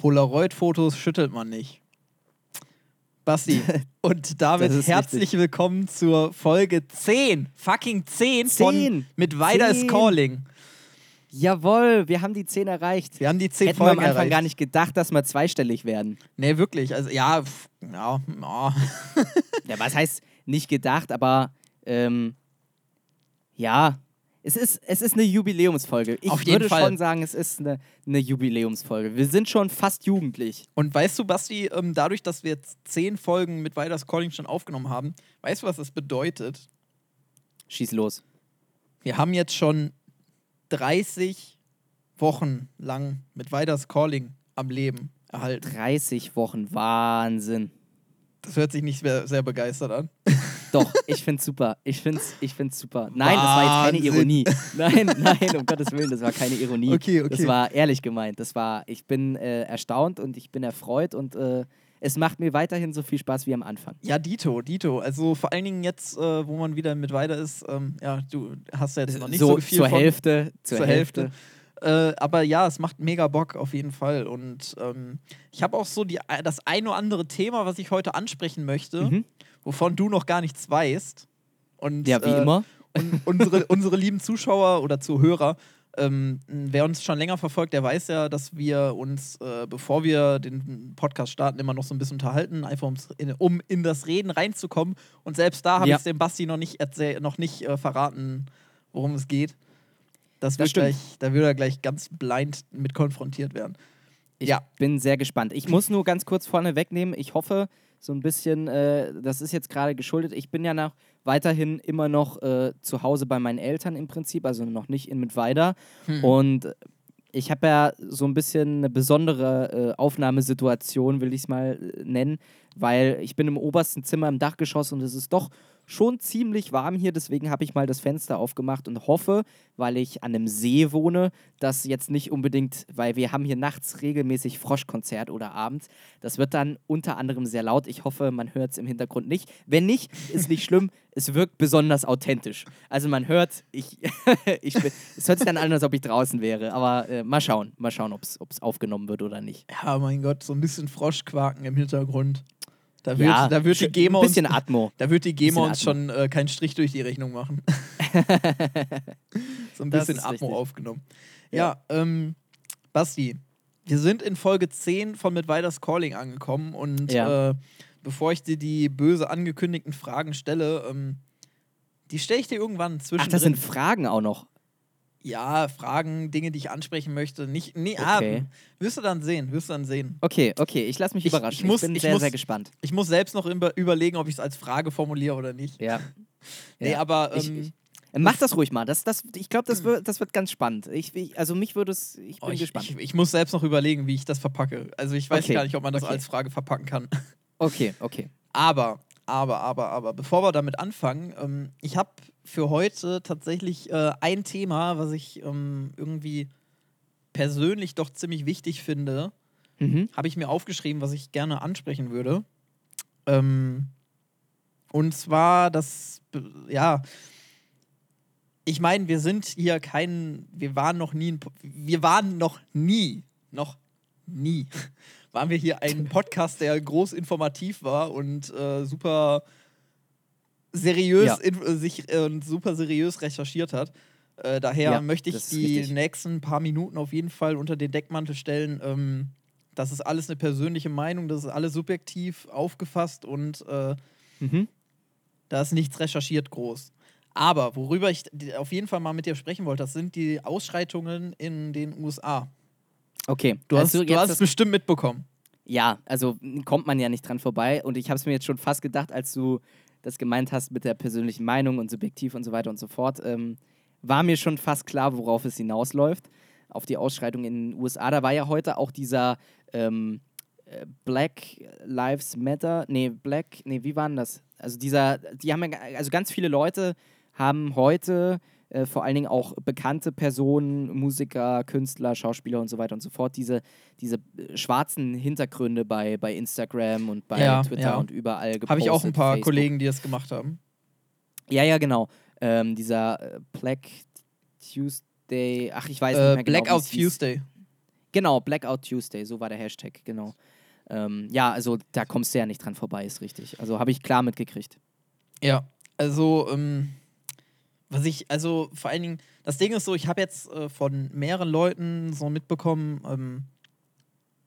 Polaroid-Fotos schüttelt man nicht. Basti. Und damit herzlich richtig. willkommen zur Folge 10. Fucking 10, 10. von Mit Weiter ist Calling. Jawohl, wir haben die 10 erreicht. Wir haben die 10 Hätten Folgen wir am Anfang erreicht. gar nicht gedacht, dass wir zweistellig werden. Nee, wirklich. Also, ja, pff, ja, ja. ja, was heißt nicht gedacht, aber ähm, ja, es ist, es ist eine Jubiläumsfolge. Ich Auf jeden würde Fall. schon sagen, es ist eine, eine Jubiläumsfolge. Wir sind schon fast jugendlich. Und weißt du, Basti, ähm, dadurch, dass wir jetzt 10 Folgen mit Weiters Calling schon aufgenommen haben, weißt du, was das bedeutet? Schieß los. Wir haben jetzt schon 30 Wochen lang mit Weiters Calling am Leben erhalten. 30 Wochen, Wahnsinn. Das hört sich nicht sehr, sehr begeistert an. Doch, ich find's super. Ich find's, ich find's super. Nein, das war jetzt keine Ironie. Nein, nein, um Gottes Willen, das war keine Ironie. Okay, okay. Das war ehrlich gemeint. Das war, ich bin äh, erstaunt und ich bin erfreut und äh, es macht mir weiterhin so viel Spaß wie am Anfang. Ja, Dito, Dito. Also vor allen Dingen jetzt, äh, wo man wieder mit weiter ist, ähm, ja, du hast ja jetzt noch nicht so, so viel zur von, Hälfte, zur, zur Hälfte. Hälfte. Äh, aber ja, es macht mega Bock auf jeden Fall. Und ähm, ich habe auch so die, das ein oder andere Thema, was ich heute ansprechen möchte, Mhm. wovon du noch gar nichts weißt. Und, Ja, wie äh, immer. Und unsere, unsere lieben Zuschauer oder Zuhörer, ähm, wer uns schon länger verfolgt, der weiß ja, dass wir uns, äh, bevor wir den Podcast starten, immer noch so ein bisschen unterhalten, einfach in, um in das Reden reinzukommen. Und selbst da habe Ja. ich es dem Basti noch nicht, noch nicht äh, verraten, worum es geht. Das Das gleich, da wird er gleich ganz blind mit konfrontiert werden. Ich Ja. bin sehr gespannt. Ich muss nur ganz kurz vorne wegnehmen. Ich hoffe, so ein bisschen, äh, das ist jetzt gerade geschuldet. Ich bin ja noch weiterhin immer noch äh, zu Hause bei meinen Eltern im Prinzip, also noch nicht in Mittweida. Hm. Und ich habe ja so ein bisschen eine besondere äh, Aufnahmesituation, will ich es mal äh, nennen, weil ich bin im obersten Zimmer im Dachgeschoss und es ist doch schon ziemlich warm hier, deswegen habe ich mal das Fenster aufgemacht und hoffe, weil ich an einem See wohne, dass jetzt nicht unbedingt, weil wir haben hier nachts regelmäßig Froschkonzert oder abends, das wird dann unter anderem sehr laut. Ich hoffe, man hört es im Hintergrund nicht. Wenn nicht, ist nicht schlimm, es wirkt besonders authentisch. Also man hört, ich, ich bin, es hört sich dann an, als ob ich draußen wäre, aber äh, mal schauen, mal schauen, ob es aufgenommen wird oder nicht. Ja, mein Gott, so ein bisschen Froschquaken im Hintergrund. Da wird, ja, da wird die GEMA ein uns, bisschen Atmo. da wird die GEMA uns schon äh, keinen Strich durch die Rechnung machen. so ein bisschen Atmo richtig. aufgenommen. Ja, ähm, Basti, wir sind in Folge 10 von Mit Weiters Calling angekommen und Ja. äh, bevor ich dir die böse angekündigten Fragen stelle, ähm, die stelle ich dir irgendwann Ach, zwischendrin. das sind Fragen auch noch. Ja, Fragen, Dinge, die ich ansprechen möchte. Nicht, nee, Okay. ah, wirst du dann sehen, wirst du dann sehen. Okay, okay, ich lasse mich Ich- überraschen. ich muss- ich bin ich sehr, muss- sehr gespannt. Ich muss selbst noch über überlegen, ob ich es als Frage formuliere oder nicht. Ja. Nee, Ja. aber ähm, Äh, Mach das ruhig mal. Das, das, ich glaube, das wird, das wird ganz spannend. Ich, ich, also mich würde es, ich bin oh, ich, gespannt. ich, ich muss selbst noch überlegen, wie ich das verpacke. Also ich weiß Okay, gar nicht, ob man das okay. als Frage verpacken kann. okay, okay. Aber, aber, aber, aber, bevor wir damit anfangen, ähm, ich habe für heute tatsächlich äh, ein Thema, was ich ähm, irgendwie persönlich doch ziemlich wichtig finde, Mhm. habe ich mir aufgeschrieben, was ich gerne ansprechen würde. Ähm, und zwar das, be- ja, ich meine, wir sind hier kein, wir waren noch nie, wir waren noch nie, noch nie, waren wir hier ein Podcast, der groß informativ war und äh, super seriös, Ja. in, äh, sich äh, und super seriös recherchiert hat. Äh, daher Ja, möchte ich die richtig. nächsten paar Minuten auf jeden Fall unter den Deckmantel stellen. Ähm, das ist alles eine persönliche Meinung, das ist alles subjektiv aufgefasst und äh, Mhm. da ist nichts recherchiert groß. Aber worüber ich auf jeden Fall mal mit dir sprechen wollte, das sind die Ausschreitungen in den USA. Okay. Du hast, Also du hast es bestimmt mitbekommen. Ja, also kommt man ja nicht dran vorbei. Und ich habe es mir jetzt schon fast gedacht, als du das gemeint hast mit der persönlichen Meinung und subjektiv und so weiter und so fort, ähm, war mir schon fast klar, worauf es hinausläuft. Auf die Ausschreitung in den USA. Da war ja heute auch dieser ähm, äh, Black Lives Matter, nee, Black, nee, wie war denn das? Also dieser, die haben ja, also ganz viele Leute haben heute äh, vor allen Dingen auch bekannte Personen, Musiker, Künstler, Schauspieler und so weiter und so fort, diese, diese äh, schwarzen Hintergründe bei, bei Instagram und bei Ja, Twitter ja. und überall gepostet. Habe ich auch ein paar Facebook. Kollegen, die das gemacht haben. Ja, ja, genau. Ähm, dieser äh, Black Tuesday, ach, ich weiß nicht Äh, mehr genau. Blackout. Tuesday. Genau, Blackout Tuesday, so war der Hashtag, genau. Ähm, ja, also da kommst du ja nicht dran vorbei, ist richtig. Also habe ich klar mitgekriegt. Ja, also, ähm, was ich, also vor allen Dingen, das Ding ist so, ich habe jetzt äh, von mehreren Leuten so mitbekommen, ähm,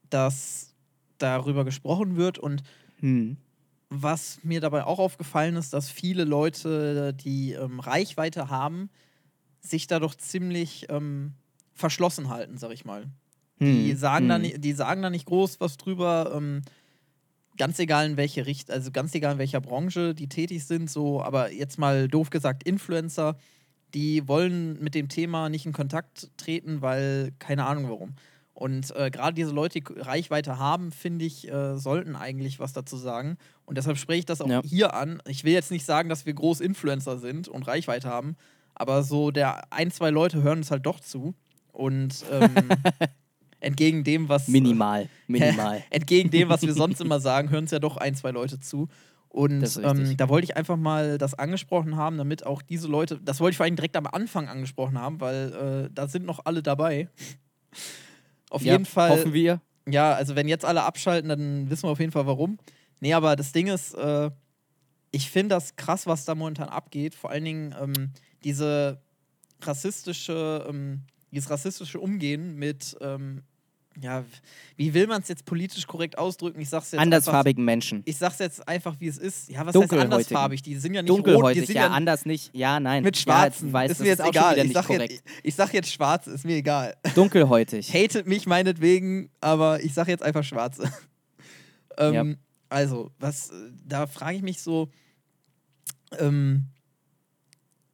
dass darüber gesprochen wird und Hm. was mir dabei auch aufgefallen ist, dass viele Leute, die ähm, Reichweite haben, sich da doch ziemlich ähm, verschlossen halten, sag ich mal. Die, Hm. sagen da hm. nicht, die sagen da nicht groß was drüber, ähm, ganz egal in welche Richtung, also ganz egal in welcher Branche die tätig sind, so, aber jetzt mal doof gesagt, Influencer, die wollen mit dem Thema nicht in Kontakt treten, weil keine Ahnung warum. Und äh, gerade diese Leute, die Reichweite haben, finde ich, äh, sollten eigentlich was dazu sagen. Und deshalb spreche ich das auch Ja. hier an. Ich will jetzt nicht sagen, dass wir groß Influencer sind und Reichweite haben, aber so der ein, zwei Leute hören uns halt doch zu. Und ähm, entgegen dem, was. Minimal, minimal. entgegen dem, was wir sonst immer sagen, hören es ja doch ein, zwei Leute zu. Und ähm, da wollte ich einfach mal das angesprochen haben, damit auch diese Leute, das wollte ich vor allem direkt am Anfang angesprochen haben, weil äh, da sind noch alle dabei. Auf ja, jeden Fall. Hoffen wir. Ja, also wenn jetzt alle abschalten, dann wissen wir auf jeden Fall warum. Nee, aber das Ding ist, äh, ich finde das krass, was da momentan abgeht. Vor allen Dingen ähm, diese rassistische, ähm, dieses rassistische Umgehen mit, ähm, ja, wie will man es jetzt politisch korrekt ausdrücken? Ich sag's jetzt einfach, Andersfarbigen Menschen. ich sag's jetzt einfach, wie es ist. Ja, was heißt andersfarbig? Die sind ja nicht rot, die Dunkelhäutig, sind ja, ja anders nicht. Ja, nein. mit Ja, Schwarzen. du weißt, ist mir jetzt schon egal. Ich sag, jetzt, ich sag jetzt schwarz, ist mir egal. Dunkelhäutig. Hatet mich meinetwegen, aber ich sag jetzt einfach Schwarze. ähm, Ja. Also, was, äh, da frage ich mich so, ähm,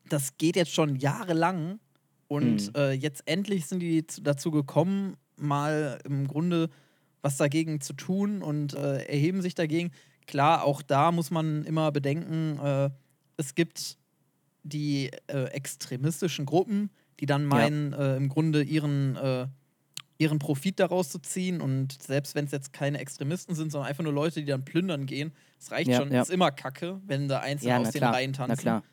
das geht jetzt schon jahrelang und Mhm. äh, jetzt endlich sind die zu, dazu gekommen, mal im Grunde was dagegen zu tun und äh, erheben sich dagegen. Klar, auch da muss man immer bedenken, äh, es gibt die äh, extremistischen Gruppen, die dann meinen, äh, im Grunde ihren, äh, ihren Profit daraus zu ziehen. Und selbst wenn es jetzt keine Extremisten sind, sondern einfach nur Leute, die dann plündern gehen, das reicht Ja, schon. ja. Ist immer Kacke, wenn da Einzelne Ja, aus den klar. Reihen tanzen. Na klar.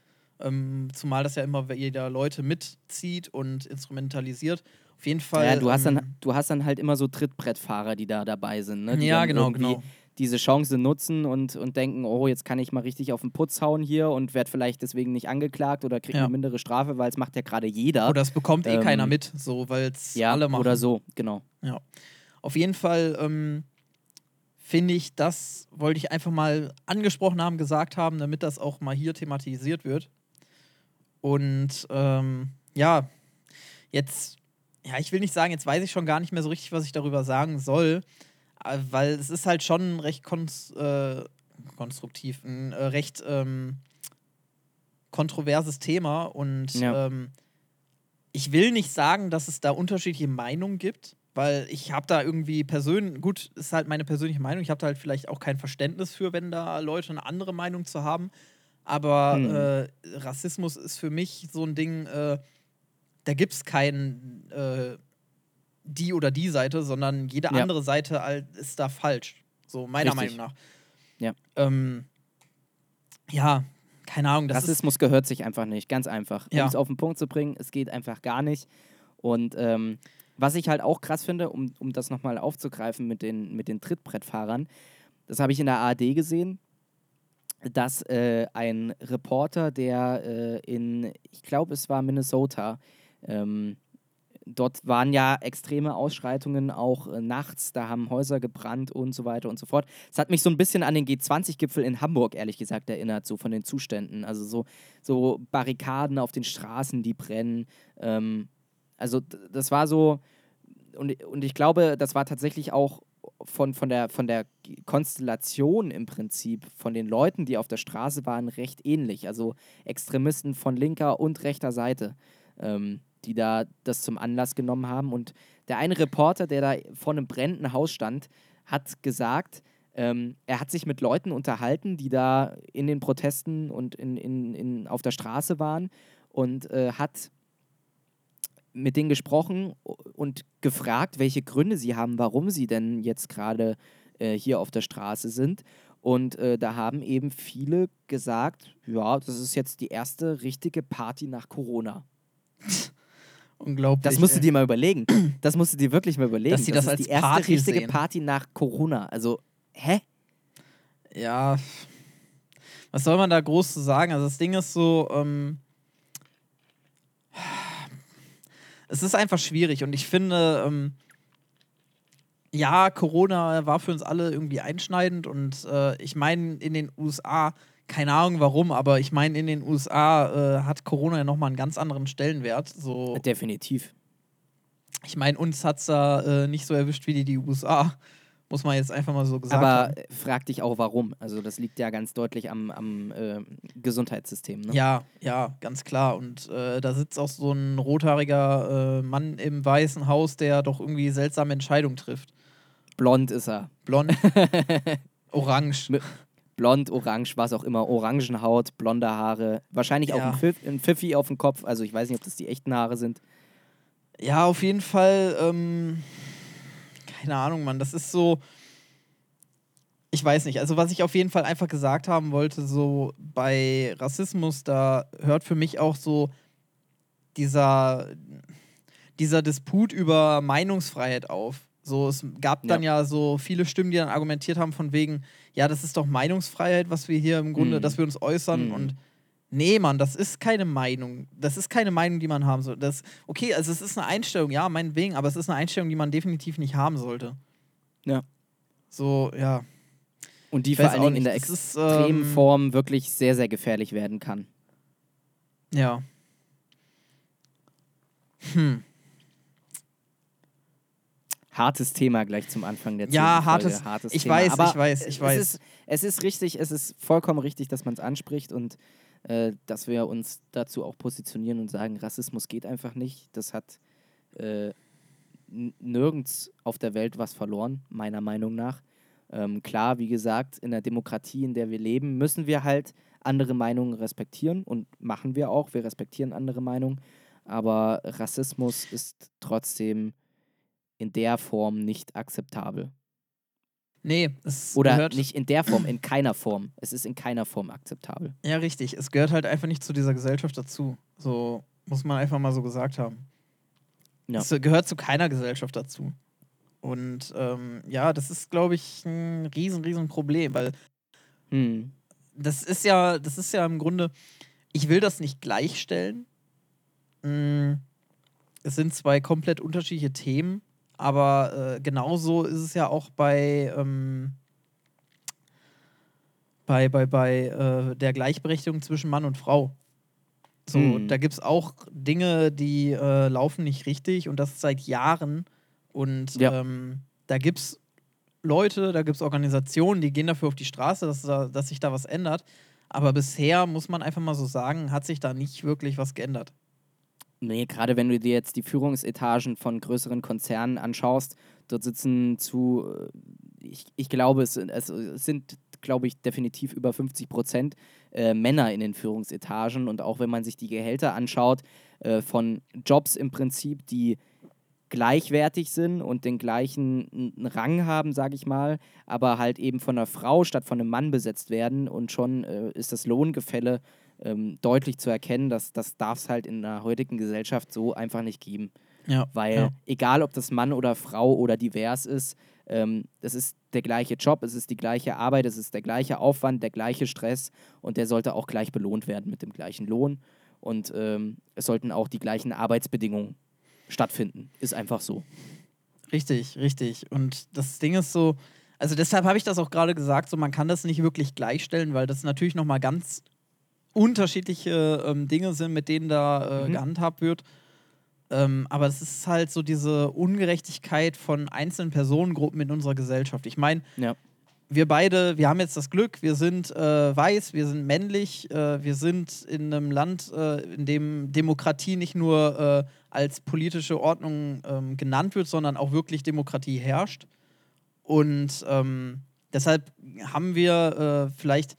Ähm, zumal das ja immer jeder Leute mitzieht und instrumentalisiert. Auf jeden Fall. Ja, du hast, ähm, dann, du hast dann halt immer so Trittbrettfahrer, die da dabei sind. Ne? Die Ja, genau, genau. diese Chance nutzen und, und denken, oh, jetzt kann ich mal richtig auf den Putz hauen hier und werde vielleicht deswegen nicht angeklagt oder kriege Ja. eine mindere Strafe, weil es macht ja gerade jeder. Oder es bekommt eh Ähm, keiner mit, so, weil es ja, alle machen. oder so, genau. Ja. Auf jeden Fall ähm, finde ich, das wollte ich einfach mal angesprochen haben, gesagt haben, damit das auch mal hier thematisiert wird. Und ähm, ja, jetzt, ja, ich will nicht sagen, jetzt weiß ich schon gar nicht mehr so richtig, was ich darüber sagen soll, äh, weil es ist halt schon recht kons äh, konstruktiv, ein äh, recht ähm, kontroverses Thema. Und Ja. ähm, ich will nicht sagen, dass es da unterschiedliche Meinungen gibt, weil ich habe da irgendwie persönlich, gut, ist halt meine persönliche Meinung, ich habe da halt vielleicht auch kein Verständnis für, wenn da Leute eine andere Meinung zu haben, aber Hm. äh, Rassismus ist für mich so ein Ding, äh, da gibt es keinen äh, die oder die Seite, sondern jede Ja. andere Seite ist da falsch, so meiner Richtig. Meinung nach. Ja. Ähm, ja, keine Ahnung, das ist Rassismus gehört sich einfach nicht, ganz einfach. Um Ja. es auf den Punkt zu bringen, es geht einfach gar nicht. Und ähm, was ich halt auch krass finde, um, um das nochmal aufzugreifen mit den, mit den Trittbrettfahrern, das habe ich in der ARD gesehen, dass äh, ein Reporter, der äh, in, ich glaube, es war Minnesota, ähm, dort waren ja extreme Ausschreitungen auch äh, nachts, da haben Häuser gebrannt und so weiter und so fort. Es hat mich so ein bisschen an den G20-Gipfel in Hamburg, ehrlich gesagt, erinnert, so von den Zuständen. Also so, so Barrikaden auf den Straßen, die brennen. Ähm, also das war so, und, und ich glaube, das war tatsächlich auch von, von, der, von der Konstellation im Prinzip, von den Leuten, die auf der Straße waren, recht ähnlich. Also Extremisten von linker und rechter Seite, ähm, die da das zum Anlass genommen haben. Und der eine Reporter, der da vor einem brennenden Haus stand, hat gesagt, ähm, er hat sich mit Leuten unterhalten, die da in den Protesten und in, in, in, auf der Straße waren und äh, hat mit denen gesprochen und gefragt, welche Gründe sie haben, warum sie denn jetzt gerade äh, hier auf der Straße sind. Und äh, da haben eben viele gesagt, ja, das ist jetzt die erste richtige Party nach Corona. Unglaublich. Das musst du dir mal überlegen. Das musst du dir wirklich mal überlegen. Dass sie das ist als die erste Party richtige sehen. Party nach Corona. Also, hä? Ja. Was soll man da groß zu sagen? Also das Ding ist so, ähm, es ist einfach schwierig und ich finde, ähm, ja, Corona war für uns alle irgendwie einschneidend und äh, ich meine in den USA, keine Ahnung warum, aber ich meine in den USA äh, hat Corona ja nochmal einen ganz anderen Stellenwert. So, Definitiv. ich meine, uns hat es da äh, nicht so erwischt wie die, die USA, muss man jetzt einfach mal so gesagt Aber haben. frag dich auch, warum. Also, das liegt ja ganz deutlich am, am äh, Gesundheitssystem. Ne? Ja, ja, ganz klar. Und äh, da sitzt auch so ein rothaariger äh, Mann im Weißen Haus, der doch irgendwie seltsame Entscheidungen trifft. Blond ist er. Blond, orange. Mit- Blond, orange, was auch immer. Orangenhaut, blonde Haare. Wahrscheinlich auch Ja. ein, Pfiff, ein Pfiffi auf dem Kopf. Also, ich weiß nicht, ob das die echten Haare sind. Ja, auf jeden Fall. Ähm, keine Ahnung, Mann. Das ist so. Ich weiß nicht. Also, was ich auf jeden Fall einfach gesagt haben wollte, so bei Rassismus, da hört für mich auch so dieser, dieser Disput über Meinungsfreiheit auf. So, es gab dann ja. so viele Stimmen, die dann argumentiert haben, von wegen, ja, das ist doch Meinungsfreiheit, was wir hier im Grunde, Mhm. dass wir uns äußern Mhm. und Nee, Mann, das ist keine Meinung. Das ist keine Meinung, die man haben soll. Das, okay, also es ist eine Einstellung, ja, meinetwegen, aber es ist eine Einstellung, die man definitiv nicht haben sollte. Ja. So, ja. Und die Ich vor weiß allen Dingen in der extremen ähm, Form wirklich sehr, sehr gefährlich werden kann. Ja. Hm. Hartes Thema gleich zum Anfang der Ja, hartes- hartes ich Thema. weiß, Aber ich weiß, ich weiß. Ist, es ist richtig, es ist vollkommen richtig, dass man es anspricht und äh, dass wir uns dazu auch positionieren und sagen, Rassismus geht einfach nicht. Das hat äh, nirgends auf der Welt was verloren, meiner Meinung nach. Ähm, klar, wie gesagt, in der Demokratie, in der wir leben, müssen wir halt andere Meinungen respektieren und machen wir auch. Wir respektieren andere Meinungen, aber Rassismus ist trotzdem in der Form nicht akzeptabel. Nee, es Oder gehört. nicht in der Form, in keiner Form. Es ist in keiner Form akzeptabel. Ja, richtig. Es gehört halt einfach nicht zu dieser Gesellschaft dazu. So muss man einfach mal so gesagt haben. Ja. Es gehört zu keiner Gesellschaft dazu. Und ähm, ja, das ist, glaube ich, ein riesen, riesen Problem, weil Hm. das ist ja, das ist ja im Grunde, ich will das nicht gleichstellen. Mm, Es sind zwei komplett unterschiedliche Themen, aber äh, genauso ist es ja auch bei, ähm, bei, bei, bei äh, der Gleichberechtigung zwischen Mann und Frau. So, Hm. da gibt es auch Dinge, die äh, laufen nicht richtig und das seit Jahren. Und Ja. ähm, da gibt es Leute, da gibt es Organisationen, die gehen dafür auf die Straße, dass, da, dass sich da was ändert. Aber bisher, muss man einfach mal so sagen, hat sich da nicht wirklich was geändert. Nee, gerade wenn du dir jetzt die Führungsetagen von größeren Konzernen anschaust, dort sitzen zu, äh, ich, ich glaube, es, sind- es sind, glaube ich, definitiv über 50 Prozent äh, Männer in den Führungsetagen. Und auch wenn man sich die Gehälter anschaut, äh, von Jobs im Prinzip, die gleichwertig sind und den gleichen Rang haben, sage ich mal, aber halt eben von einer Frau statt von einem Mann besetzt werden und schon äh, ist das Lohngefälle ähm, deutlich zu erkennen, dass das darf es halt in der heutigen Gesellschaft so einfach nicht geben. Ja. Weil ja. egal, ob das Mann oder Frau oder divers ist, ähm, es ist der gleiche Job, es ist die gleiche Arbeit, es ist der gleiche Aufwand, der gleiche Stress und der sollte auch gleich belohnt werden mit dem gleichen Lohn und ähm, es sollten auch die gleichen Arbeitsbedingungen stattfinden. Ist einfach so. Richtig, richtig. Und das Ding ist so, also deshalb habe ich das auch gerade gesagt, so man kann das nicht wirklich gleichstellen, weil das natürlich nochmal ganz unterschiedliche ähm, Dinge sind, mit denen da äh, Mhm. gehandhabt wird. Ähm, aber es ist halt so diese Ungerechtigkeit von einzelnen Personengruppen in unserer Gesellschaft. Ich meine, Ja. wir beide, wir haben jetzt das Glück, wir sind äh, weiß, wir sind männlich, äh, wir sind in einem Land, äh, in dem Demokratie nicht nur äh, als politische Ordnung ähm, genannt wird, sondern auch wirklich Demokratie herrscht. Und ähm, deshalb haben wir äh, vielleicht,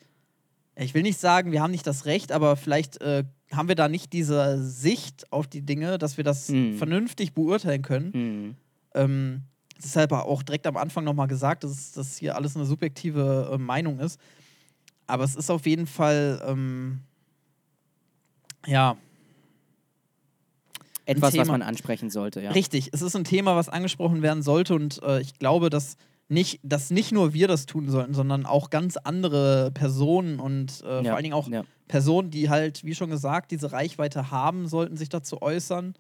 ich will nicht sagen, wir haben nicht das Recht, aber vielleicht äh, haben wir da nicht diese Sicht auf die Dinge, dass wir das Hm. vernünftig beurteilen können. Hm. Ähm, deshalb auch direkt am Anfang nochmal gesagt, dass das hier alles eine subjektive äh, Meinung ist. Aber es ist auf jeden Fall, ähm, ja, Etwas, was man ansprechen sollte, ja. Richtig, es ist ein Thema, was angesprochen werden sollte und äh, ich glaube, dass nicht, dass nicht nur wir das tun sollten, sondern auch ganz andere Personen und äh, ja. vor allen Dingen auch Ja. Personen, die halt, wie schon gesagt, diese Reichweite haben, sollten sich dazu äußern.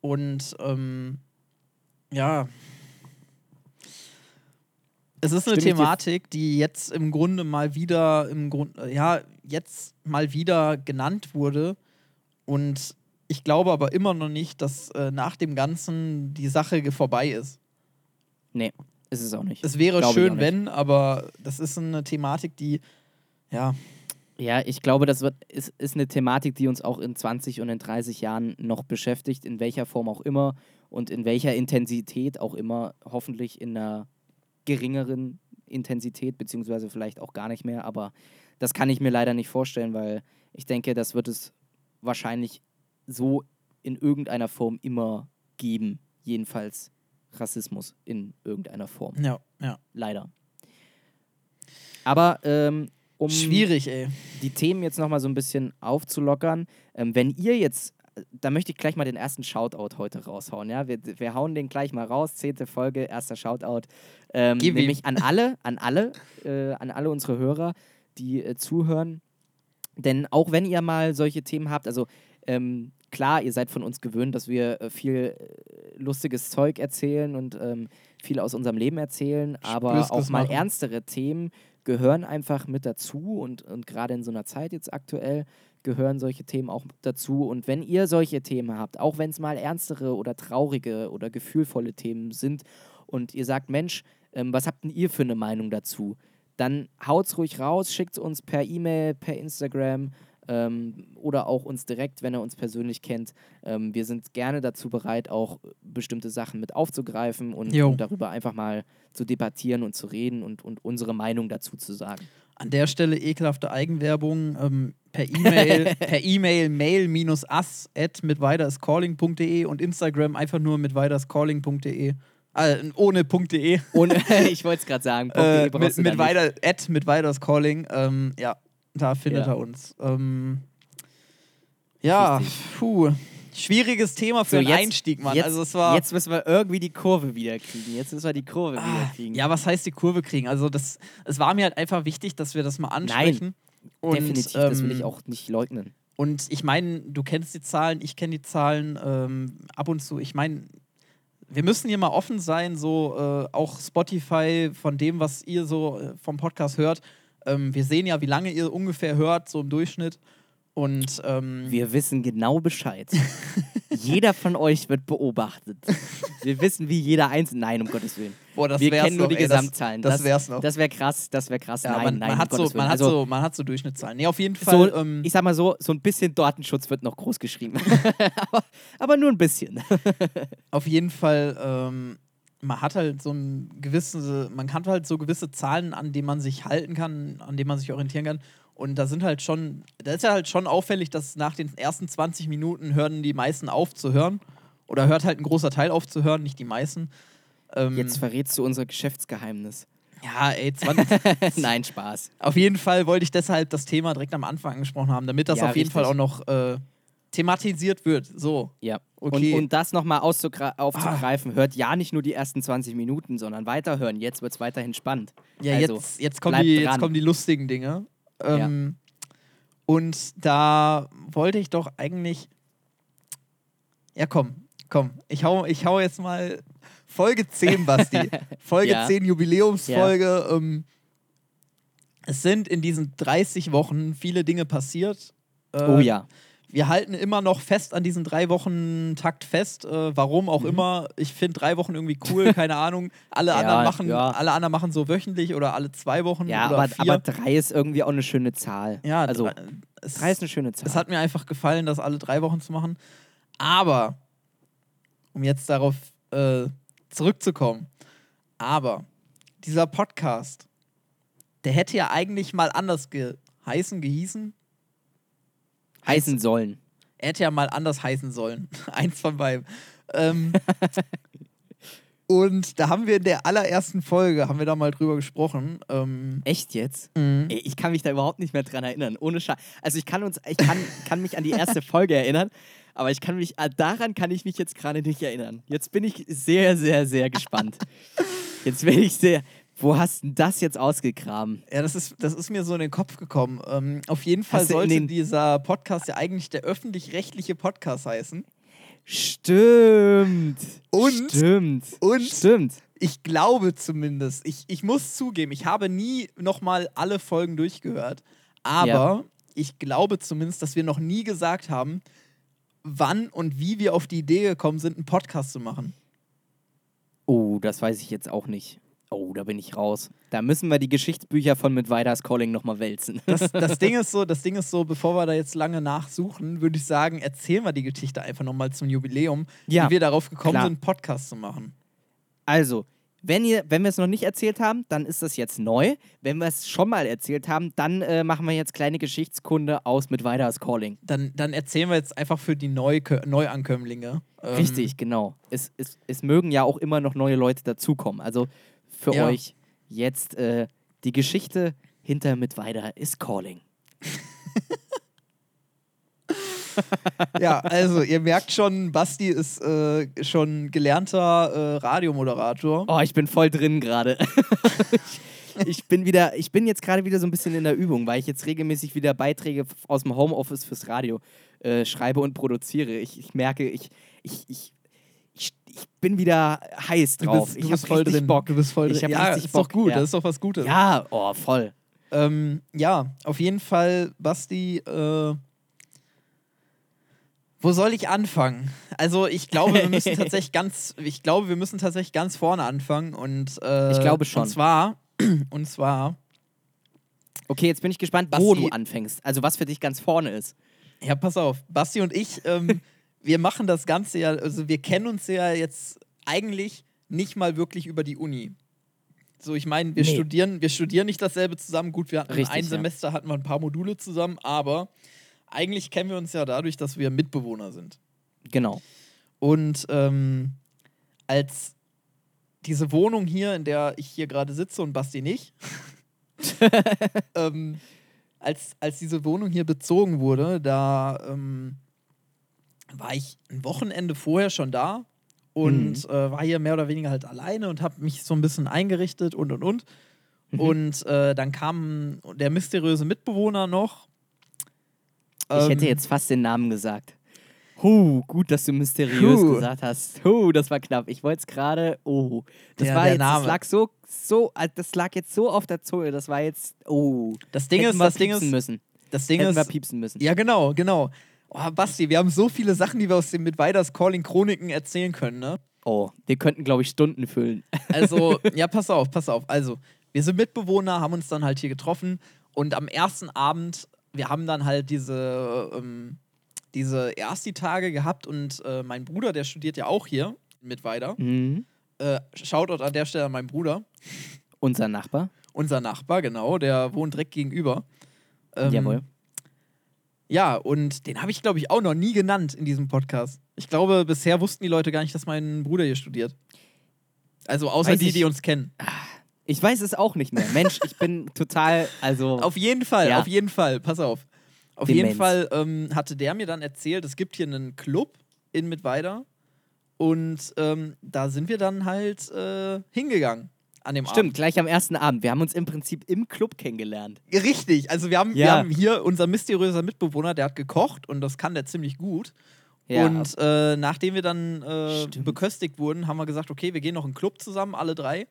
Und ähm, ja, es ist eine Stimme Thematik, die jetzt im Grunde mal wieder im Grund, äh, ja, jetzt mal wieder genannt wurde. Und ich glaube aber immer noch nicht, dass äh, nach dem Ganzen die Sache vorbei ist. Nee, ist es auch nicht. Es wäre Glaube schön, wenn, aber das ist eine Thematik, die, ja, Ja, ich glaube, das wird, ist, ist eine Thematik, die uns auch in 20 und in 30 Jahren noch beschäftigt, in welcher Form auch immer und in welcher Intensität auch immer, hoffentlich in einer geringeren Intensität, beziehungsweise vielleicht auch gar nicht mehr, aber das kann ich mir leider nicht vorstellen, weil ich denke, das wird es wahrscheinlich so in irgendeiner Form immer geben. Jedenfalls Rassismus in irgendeiner Form. ja, ja. Leider. Aber ähm, um Schwierig, ey. die Themen jetzt nochmal so ein bisschen aufzulockern. Ähm, wenn ihr jetzt, da möchte ich gleich mal den ersten Shoutout heute raushauen. Ja? Wir, wir hauen den gleich mal raus. Zehnte Folge, erster Shoutout. Ähm, Gib ihm. nämlich an alle, an alle, äh, an alle unsere Hörer, die äh, zuhören. Denn auch wenn ihr mal solche Themen habt, also ähm, klar, ihr seid von uns gewöhnt, dass wir äh, viel äh, lustiges Zeug erzählen und ähm, viel aus unserem Leben erzählen, aber Splüskes auch mal machen. ernstere Themen gehören einfach mit dazu und, und gerade in so einer Zeit jetzt aktuell gehören solche Themen auch dazu. Und wenn ihr solche Themen habt, auch wenn es mal ernstere oder traurige oder gefühlvolle Themen sind und ihr sagt, Mensch, ähm, was habt denn ihr für eine Meinung dazu? Dann haut's ruhig raus, schickt uns per E-Mail, per Instagram ähm, oder auch uns direkt, wenn ihr uns persönlich kennt. Ähm, wir sind gerne dazu bereit, auch bestimmte Sachen mit aufzugreifen und, und darüber einfach mal zu debattieren und zu reden und, und unsere Meinung dazu zu sagen. An der Stelle ekelhafte Eigenwerbung ähm, per E-Mail, per E-Mail mail-us at mit weiterscalling.de und Instagram einfach nur mit weiterscalling.de. Äh, ohne .de. Und ich wollte es gerade sagen, Äh, mit, mit weiter, at mit weiterscalling. Ähm, ja, da findet Ja. er uns. Ähm, ja, Richtig. puh. Schwieriges Thema für So, jetzt- Einstieg, Mann. Jetzt, also es war. jetzt müssen wir irgendwie die Kurve wieder kriegen. Jetzt müssen wir die Kurve wieder Ah, kriegen. ja, was heißt die Kurve kriegen? Also das, es war mir halt einfach wichtig, dass wir das mal ansprechen. Und, Definitiv, das will ähm, ich auch nicht leugnen. Und ich meine, du kennst die Zahlen, ich kenne die Zahlen ähm, ab und zu. Ich meine, wir müssen hier mal offen sein, so äh, auch Spotify von dem, was ihr so äh, vom Podcast hört. Ähm, wir sehen ja, wie lange ihr ungefähr hört, so im Durchschnitt. Und ähm, Wir wissen genau Bescheid. jeder von euch wird beobachtet. Wir wissen, wie jeder einzelne. Nein, um Gottes Willen. boah, das wir kennen nur noch, die ey, das- Gesamtzahlen. Das, wär's noch. Das wäre krass, das wäre krass. ja, nein, man, nein, man, um hat so, Gottes Willen. man, hat also, so, man hat so Durchschnittszahlen. Nee, auf jeden Fall. so, ähm, ich sag mal so, so ein bisschen Datenschutz wird noch groß geschrieben. aber, aber nur ein bisschen. auf jeden Fall, ähm, man hat halt so ein gewisse, man hat halt so gewisse Zahlen, an denen man sich halten kann, an denen man sich orientieren kann. Und da sind halt schon, da ist ja halt schon auffällig, dass nach den ersten 20 Minuten hören die meisten auf zu hören. Oder hört halt ein großer Teil auf zu hören, nicht die meisten. Ähm, Jetzt verrätst du unser Geschäftsgeheimnis. ja, ey, 20, nein, Spaß. auf jeden Fall wollte ich deshalb das Thema direkt am Anfang angesprochen haben, damit das Ja, auf jeden richtig. Fall auch noch äh, thematisiert wird. So. Ja. Okay. Und, und das nochmal aufzugreifen, hört ja nicht nur die ersten 20 Minuten, sondern weiterhören. Jetzt wird es weiterhin spannend. Ja, Also, jetzt, jetzt, kommen die, jetzt kommen die lustigen Dinge. Ähm, Und da wollte ich doch eigentlich. Ja, komm, komm. Ich hau, ich hau jetzt mal Folge 10, Basti. Folge Ja. 10, Jubiläumsfolge. Ähm, es sind in diesen 30 Wochen viele Dinge passiert. Äh, Oh ja. Wir halten immer noch fest an diesen drei Wochen Takt fest. Äh, warum auch immer. Ich finde drei Wochen irgendwie cool, keine Ahnung. Alle Mhm. Ja, anderen machen, ja. alle anderen machen so wöchentlich oder alle zwei Wochen Ja, aber, aber drei ist irgendwie auch eine schöne Zahl. ja, also drei, es, drei ist eine schöne Zahl. es hat mir einfach gefallen, das alle drei Wochen zu machen. Aber, um jetzt darauf äh, zurückzukommen, aber dieser Podcast, der hätte ja eigentlich mal anders geheißen, gehießen. Heißen sollen. Er hätte ja mal anders heißen sollen. Eins von beiden. Ähm, und da haben wir in der allerersten Folge, haben wir da mal drüber gesprochen. Ähm, Echt jetzt? mhm. Ey, ich kann mich da überhaupt nicht mehr dran erinnern. Ohne Scheiß. Also ich kann uns, ich kann, kann mich an die erste Folge erinnern, Aber ich kann mich, ah, daran kann ich mich jetzt gerade nicht erinnern. Jetzt bin ich sehr, sehr, sehr gespannt. Jetzt bin ich sehr. Wo hast du das jetzt ausgegraben? Ja, das ist, das ist mir so in den Kopf gekommen. Ähm, auf jeden Fall Hast sollte dieser Podcast ja eigentlich der öffentlich-rechtliche Podcast heißen. Stimmt. Und- Stimmt. und- Stimmt. Ich glaube zumindest, ich, ich muss zugeben, ich habe nie nochmal alle Folgen durchgehört. Aber Ja. ich glaube zumindest, dass wir noch nie gesagt haben, wann und wie wir auf die Idee gekommen sind, einen Podcast zu machen. Oh, das weiß ich jetzt auch nicht. Oh, da bin ich raus. Da müssen wir die Geschichtsbücher von Mit Weiders Calling nochmal wälzen. Das, das, Ding ist so, das Ding ist so, bevor wir da jetzt lange nachsuchen, würde ich sagen, erzählen wir die Geschichte einfach nochmal zum Jubiläum, Ja, wie wir darauf gekommen klar. sind, einen Podcast zu machen. Also, wenn, ihr, wenn wir es noch nicht erzählt haben, dann ist das jetzt neu. Wenn wir es schon mal erzählt haben, dann äh, machen wir jetzt kleine Geschichtskunde aus mit Weiders Calling. Dann, dann erzählen wir jetzt einfach für die Neu Neuankömmlinge. Ähm, Richtig, genau. Es, es, es mögen ja auch immer noch neue Leute dazukommen. Also für Ja. euch jetzt äh, die Geschichte hinter mit Weider ist Calling. Ja, also ihr merkt schon, Basti ist äh, schon gelernter äh, Radiomoderator. Oh, ich bin voll drin gerade. ich, ich bin wieder, ich bin jetzt gerade wieder so ein bisschen in der Übung, weil ich jetzt regelmäßig wieder Beiträge aus dem Homeoffice fürs Radio äh, schreibe und produziere. Ich, ich merke, ich, ich, ich, ich, ich bin wieder heiß Du drauf. bist, ich du bist hab voll richtig drin. Bock. Du bist voll Ich drin. hab Ja, richtig ist doch Bock, gut. ja. Das ist doch was Gutes. Ja, oh, voll. Ähm, ja, auf jeden Fall, Basti. Äh, wo soll ich anfangen? Also ich glaube, wir müssen tatsächlich ganz, ich glaube, wir müssen tatsächlich ganz vorne anfangen und äh, Ich glaube schon. Und zwar, und zwar, Okay, jetzt bin ich gespannt, wo Basti- du anfängst. Also was für dich ganz vorne ist. ja, pass auf, Basti und ich, ähm, wir machen das Ganze ja, also wir kennen uns ja jetzt eigentlich nicht mal wirklich über die Uni. So, ich meine, wir Nee. studieren, wir studieren nicht dasselbe zusammen. Gut, wir hatten Richtig, ein ja. Semester hatten wir ein paar Module zusammen, aber eigentlich kennen wir uns ja dadurch, dass wir Mitbewohner sind. Genau. Und ähm, als diese Wohnung hier, in der ich hier gerade sitze und Basti nicht, ähm, als, als diese Wohnung hier bezogen wurde, da ähm, war ich ein Wochenende vorher schon da und äh, war hier mehr oder weniger halt alleine und habe mich so ein bisschen eingerichtet und und und. Mhm. Und äh, dann kam der mysteriöse Mitbewohner noch. Ich hätte Ähm, jetzt fast den Namen gesagt. Huh, gut, dass du mysteriös Huh. gesagt hast. Huh, das war knapp. Ich wollte es gerade. Oh, das Der- war jetzt. Name. Das lag so, so, äh, das lag jetzt so auf der Zunge. Das war jetzt. Oh. Das Ding Hätten ist, wir das Ding piepsen ist, müssen. das Ding Hätten wir ist, piepsen müssen. Ja, genau, genau. Oh, Basti, wir haben so viele Sachen, die wir aus dem mit Weiders Calling Chroniken erzählen können, ne? Oh, wir könnten, glaube ich, Stunden füllen. Also, ja, pass auf, pass auf. Also, wir sind Mitbewohner, haben uns dann halt hier getroffen und am ersten Abend, wir haben dann halt diese, ähm, diese Ersti-Tage gehabt und äh, mein Bruder, der studiert ja auch hier mit Weider. Mhm. Äh, Shoutout an der Stelle an meinen Bruder. Unser Nachbar. Unser Nachbar, genau, der wohnt direkt gegenüber. Ähm, Jawohl. Ja, und den habe ich, glaube ich, auch noch nie genannt in diesem Podcast. Ich glaube, bisher wussten die Leute gar nicht, dass mein Bruder hier studiert. Also außer Weiß die, ich- die uns kennen. Ich weiß es auch nicht mehr. Mensch, ich bin total. Also. Auf jeden Fall, Ja. auf jeden Fall. Pass auf. Auf Demenz. jeden Fall ähm, hatte der mir dann erzählt, es gibt hier einen Club in Mittweida. Und ähm, da sind wir dann halt äh, hingegangen an dem Stimmt, gleich am ersten Abend. Wir haben uns im Prinzip im Club kennengelernt. Abend. Richtig, also wir haben, wir Ja. haben hier unser mysteriöser Mitbewohner, der hat gekocht und das kann der ziemlich gut. Ja. Und äh, nachdem wir dann äh, beköstigt wurden, haben wir gesagt, okay, wir gehen noch in den Club zusammen, alle drei.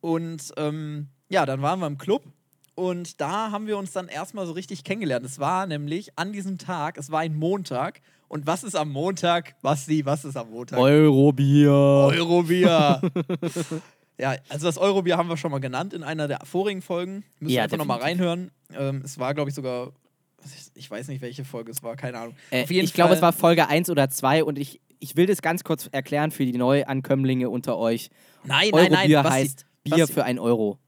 Und ähm, ja, dann waren wir im Club und da haben wir uns dann erstmal so richtig kennengelernt. Es war nämlich an diesem Tag, es war ein Montag. Und was ist am Montag? Basti, was ist am Montag? Eurobier. Eurobier. ja, also das Eurobier haben wir schon mal genannt in einer der vorigen Folgen. Müssen Ja, wir einfach nochmal reinhören. Ähm, es war, glaube ich, sogar, ich weiß nicht, welche Folge es war, keine Ahnung. Äh, ich glaube, es war Folge 1 oder 2 und ich, ich will das ganz kurz erklären für die Neuankömmlinge unter euch. Nein, nein, nein. Eurobier Basti, heißt Bier Basti- für ein Euro.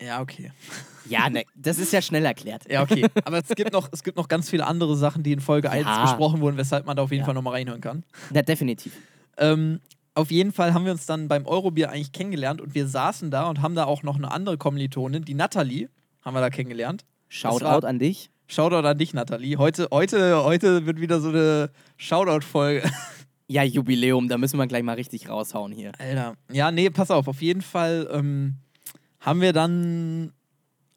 Ja, okay. Ja, ne, das ist ja schnell erklärt. Ja, okay. Aber es gibt, noch, es gibt noch ganz viele andere Sachen, die in Folge 1 Ja. besprochen wurden, weshalb man da auf jeden Ja. Fall nochmal reinhören kann. Na, definitiv. Ähm, auf jeden Fall haben wir uns dann beim Eurobier eigentlich kennengelernt und wir saßen da und haben da auch noch eine andere Kommilitonin, die Natalie, haben wir da kennengelernt. Shoutout an dich. Shoutout an dich, Nathalie. Heute, heute, heute wird wieder so eine Shoutout-Folge. Ja, Jubiläum, da müssen wir gleich mal richtig raushauen hier. Alter. Ja, nee, pass auf. Auf jeden Fall ähm, haben wir dann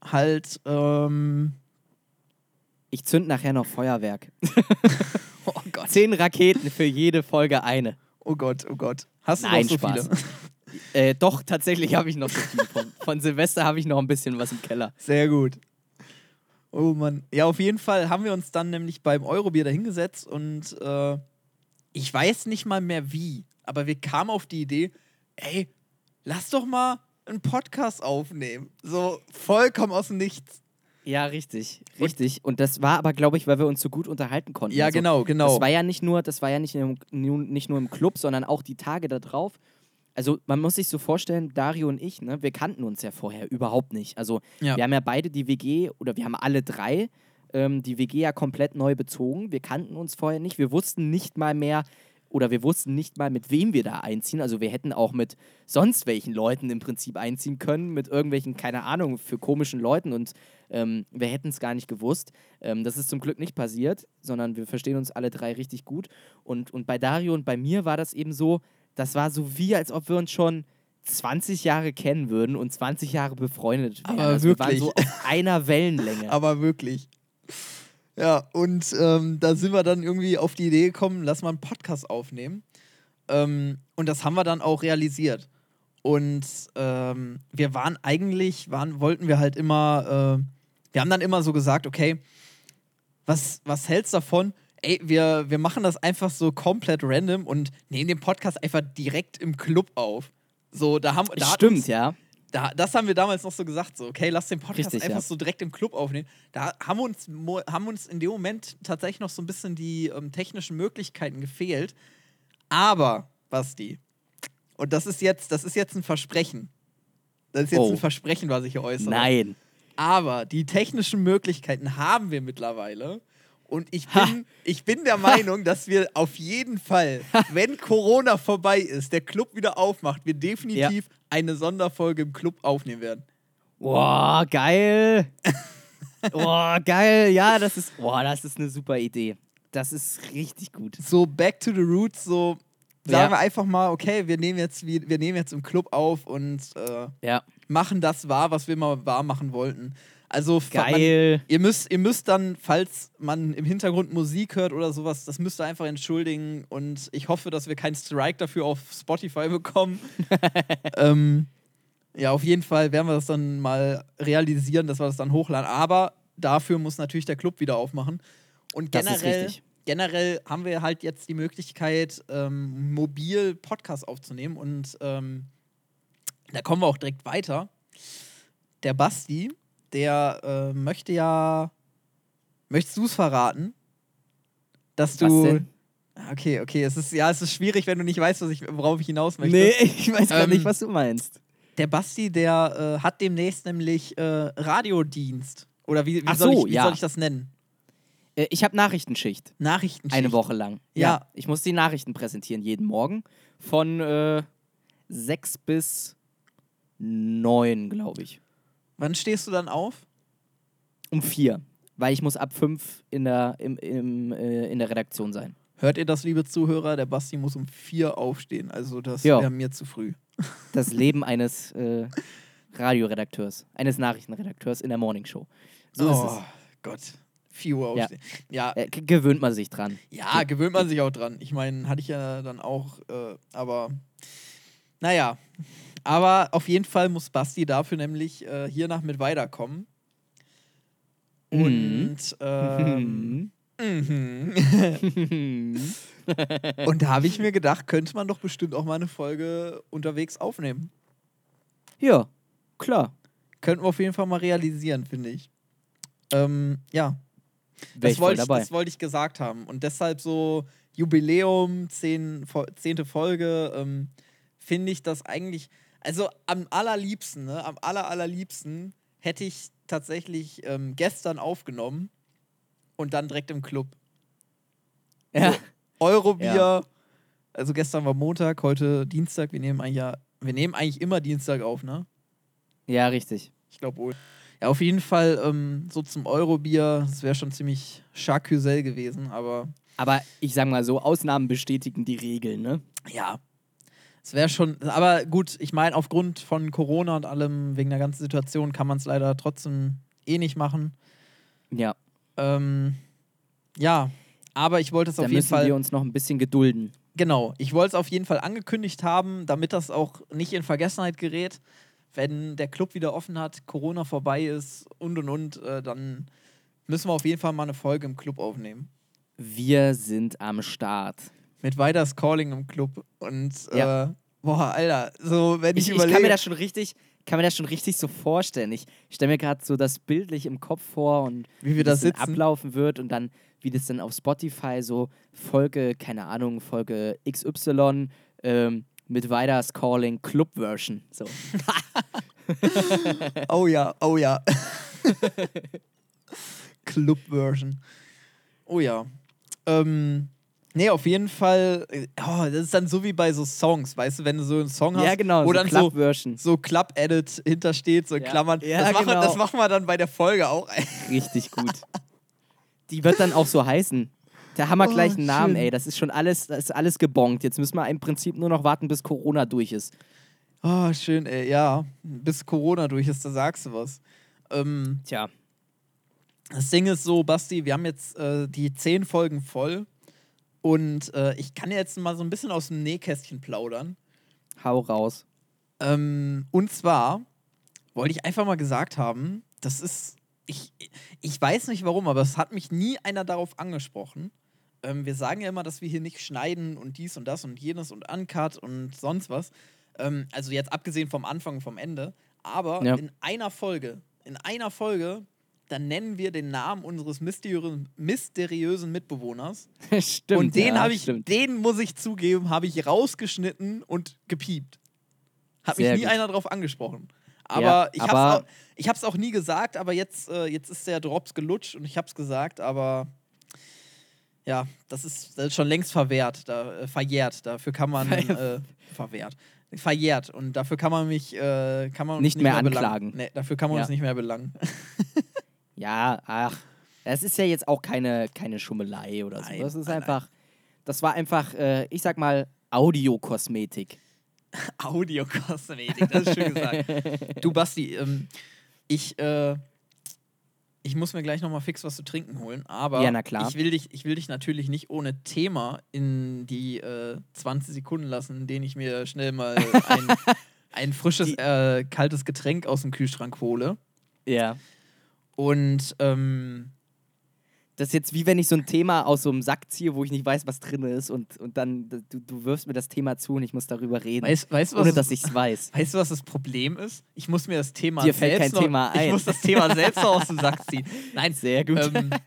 halt. Ähm, Ich zünd nachher noch Feuerwerk. oh Gott. Zehn Raketen für jede Folge eine. Oh Gott, oh Gott. Hast du Nein, noch so Spaß. viele? Äh, doch, tatsächlich habe ich noch so viel. Von, von Silvester habe ich noch ein bisschen was im Keller. Sehr gut. Oh Mann. Ja, auf jeden Fall haben wir uns dann nämlich beim Eurobier da hingesetzt und äh, ich weiß nicht mal mehr wie, aber wir kamen auf die Idee, ey, lass doch mal einen Podcast aufnehmen. So vollkommen aus dem Nichts. Ja, richtig, richtig. Und das war aber, glaube ich, weil wir uns so gut unterhalten konnten. Ja, Also, genau, genau. Das war ja nicht nur, das war ja nicht, im, nicht nur im Club, sondern auch die Tage da drauf. Also man muss sich so vorstellen, Dario und ich, ne, wir kannten uns ja vorher überhaupt nicht. Also Ja. wir haben ja beide die WG oder wir haben alle drei ähm, die WG ja komplett neu bezogen. Wir kannten uns vorher nicht. Wir wussten nicht mal mehr oder wir wussten nicht mal, mit wem wir da einziehen. Also wir hätten auch mit sonst welchen Leuten im Prinzip einziehen können, mit irgendwelchen, keine Ahnung, für komischen Leuten und ähm, wir hätten es gar nicht gewusst. Ähm, das ist zum Glück nicht passiert, sondern wir verstehen uns alle drei richtig gut. Und, und bei Dario und bei mir war das eben so, das war so wie, als ob wir uns schon 20 Jahre kennen würden und 20 Jahre befreundet wären. Aber also Wir waren wirklich. so auf einer Wellenlänge. Aber wirklich. Ja, und ähm, da sind wir dann irgendwie auf die Idee gekommen, lass mal einen Podcast aufnehmen. Ähm, und das haben wir dann auch realisiert. Und ähm, wir waren eigentlich, waren, wollten wir halt immer, äh, wir haben dann immer so gesagt, okay, was, was hältst du davon? Ey, wir, wir machen das einfach so komplett random und nehmen den Podcast einfach direkt im Club auf. So, da haben da Stimmt, uns, ja. Da, das haben wir damals noch so gesagt, so, okay, lass den Podcast Richtig, einfach ja. so direkt im Club aufnehmen. Da haben uns, haben uns in dem Moment tatsächlich noch so ein bisschen die ähm, technischen Möglichkeiten gefehlt. Aber, Basti, und das ist jetzt, das ist jetzt ein Versprechen. Das ist jetzt Oh. ein Versprechen, was ich hier äußere. Nein. Aber die technischen Möglichkeiten haben wir mittlerweile. Und ich Ha. bin, ich bin der Meinung, dass wir auf jeden Fall, wenn Corona vorbei ist, der Club wieder aufmacht, wir definitiv eine Sonderfolge im Club aufnehmen werden. Boah, geil. Boah, geil. Ja, das ist, boah, das ist eine super Idee. Das ist richtig gut. So back to the roots, so sagen Ja. wir einfach mal, okay, wir nehmen jetzt, wir, wir nehmen jetzt im Club auf und äh, Ja, machen das wahr, was wir mal wahr machen wollten. Also fa- Man, geil. Ihr müsst, ihr müsst dann, falls man im Hintergrund Musik hört oder sowas, das müsst ihr einfach entschuldigen. Und ich hoffe, dass wir keinen Strike dafür auf Spotify bekommen. ähm, ja, auf jeden Fall werden wir das dann mal realisieren, dass wir das dann hochladen. Aber dafür muss natürlich der Club wieder aufmachen. Und generell, generell haben wir halt jetzt die Möglichkeit, ähm, mobil Podcasts aufzunehmen. Und ähm, da kommen wir auch direkt weiter. Der Basti, der äh, möchte ja. Möchtest du es verraten? Dass du. Was denn? Okay, okay. Es ist, ja, es ist schwierig, wenn du nicht weißt, was ich, worauf ich hinaus möchte. Nee, ich weiß gar Ähm, nicht, was du meinst. Der Basti, der äh, hat demnächst nämlich äh, Radiodienst. Oder wie, wie, soll, so, ich, wie ja. soll ich das nennen? Äh, ich habe Nachrichtenschicht. Nachrichtenschicht. Eine Woche lang. Ja. Ich muss die Nachrichten präsentieren jeden Morgen. Von äh, sechs bis neun, glaube ich. Wann stehst du dann auf? Um vier. Weil ich muss ab fünf in der, im, im, äh, in der Redaktion sein. Hört ihr das, liebe Zuhörer? Der Basti muss um vier aufstehen. Also, das Ja. wäre mir zu früh. Das Leben eines äh, Radioredakteurs, eines Nachrichtenredakteurs in der Morningshow. So oh, ist Gott. 4 Uhr Ja. aufstehen. Ja, es. Äh, g- gewöhnt man sich dran. ja, gewöhnt man sich auch dran. Ich meine, hatte ich ja dann auch, äh, aber naja. Aber auf jeden Fall muss Basti dafür nämlich äh, hiernach mit weiterkommen. Mhm. Und, ähm, mhm. Mhm. und da habe ich mir gedacht, könnte man doch bestimmt auch mal eine Folge unterwegs aufnehmen. ja, klar. Könnten wir auf jeden Fall mal realisieren, finde ich. Ähm, ja, das wollte ich, das wollte ich gesagt haben. Und deshalb so Jubiläum, zehn, zehnte Folge, ähm, finde ich das eigentlich, also am allerliebsten, ne, am aller, allerliebsten hätte ich tatsächlich ähm, gestern aufgenommen und dann direkt im Club. ja. Eurobier, Ja. also gestern war Montag, heute Dienstag, wir nehmen eigentlich ja, wir nehmen eigentlich immer Dienstag auf, ne? ja, richtig. Ich glaube wohl. Ja, auf jeden Fall ähm, so zum Eurobier, das wäre schon ziemlich Charcusel gewesen, aber Aber ich sag mal so, Ausnahmen bestätigen die Regeln, ne? ja. Es wäre schon, aber gut, ich meine, aufgrund von Corona und allem, wegen der ganzen Situation, kann man es leider trotzdem eh nicht machen. Ja. Ähm, ja, aber ich wollte es Da auf jeden müssen Fall. wir uns noch ein bisschen gedulden. Genau, ich wollte es auf jeden Fall angekündigt haben, damit das auch nicht in Vergessenheit gerät. Wenn der Club wieder offen hat, Corona vorbei ist und und und, äh, dann müssen wir auf jeden Fall mal eine Folge im Club aufnehmen. Wir sind am Start. Mit Weiders Calling im Club. Und Ja. äh, boah, Alter, so wenn ich, Ich, ich überlege. kann mir das schon richtig, kann mir das schon richtig so vorstellen. Ich stelle mir gerade so das bildlich im Kopf vor und Wie wir da das sitzen. ablaufen wird und dann, wie das dann auf Spotify so Folge, keine Ahnung, Folge XY ähm, mit Weiders Calling Club Version. So. Oh ja, oh ja. Club-Version. Oh ja. Ähm, nee, auf jeden Fall. äh, Oh, das ist dann so wie bei so Songs, weißt du, wenn du so einen Song hast, Ja, genau, wo so dann so, Club Version. so Club-Edit hintersteht, so in Ja. Klammern. Ja, das, machen, wir- genau. das machen wir dann bei der Folge auch. Richtig gut. Die wird dann auch so heißen. Da haben wir Oh, gleich einen Namen, schön. ey. Das ist schon alles, das ist alles gebongt. Jetzt müssen wir im Prinzip nur noch warten, bis Corona durch ist. Oh, schön, ey. Ja, bis Corona durch ist, da sagst du was. Ähm, Tja. Das Ding ist so, Basti, wir haben jetzt äh, die zehn Folgen voll und äh, ich kann jetzt mal so ein bisschen aus dem Nähkästchen plaudern. Hau raus. Ähm, und zwar wollte ich einfach mal gesagt haben, das ist, ich, ich weiß nicht warum, aber es hat mich nie einer darauf angesprochen. Ähm, wir sagen ja immer, dass wir hier nicht schneiden und dies und das und jenes und Uncut und sonst was. Ähm, also jetzt abgesehen vom Anfang und vom Ende. Aber Ja. in einer Folge, in einer Folge, dann nennen wir den Namen unseres mysteriösen, mysteriösen Mitbewohners. stimmt. und den ja, habe ich, Stimmt. den muss ich zugeben, habe ich rausgeschnitten und gepiept. Hat mich Sehr nie gut. einer drauf angesprochen. Aber Ja, ich aber- habe es auch, ich hab's auch nie gesagt, aber jetzt, äh, jetzt ist der Drops gelutscht und ich habe es gesagt, aber ja, das ist, das ist schon längst verwehrt, da, äh, verjährt. Dafür kann man äh, verwehrt. Verjährt. Und dafür kann man mich äh, kann man uns Nicht mehr belangen. anklagen. Nee, dafür kann man Ja. uns nicht mehr belangen. Ja, ach. Das ist ja jetzt auch keine, keine Schummelei oder so. Nein, Das ist nein, einfach, das war einfach, äh, ich sag mal, Audiokosmetik. Audiokosmetik, das ist schön gesagt. Du, Basti, ähm, ich, äh, ich muss mir gleich nochmal fix was zu trinken holen, aber Ja, na klar. Ich, will dich, ich will dich natürlich nicht ohne Thema in die äh, 20 Sekunden lassen, in denen ich mir schnell mal ein, ein frisches, Die- äh, kaltes Getränk aus dem Kühlschrank hole. Ja. Und ähm, Das ist jetzt wie wenn ich so ein Thema aus so einem Sack ziehe, wo ich nicht weiß, was drin ist und, und dann, du, du wirfst mir das Thema zu und ich muss darüber reden, weißt, weißt, ohne dass ich es weiß. Weißt du, was das Problem ist? Ich muss mir das Thema Dir fällt selbst kein noch, Thema Ich ein. muss das Thema selbst noch aus dem Sack ziehen. Nein, Sehr gut. Ähm,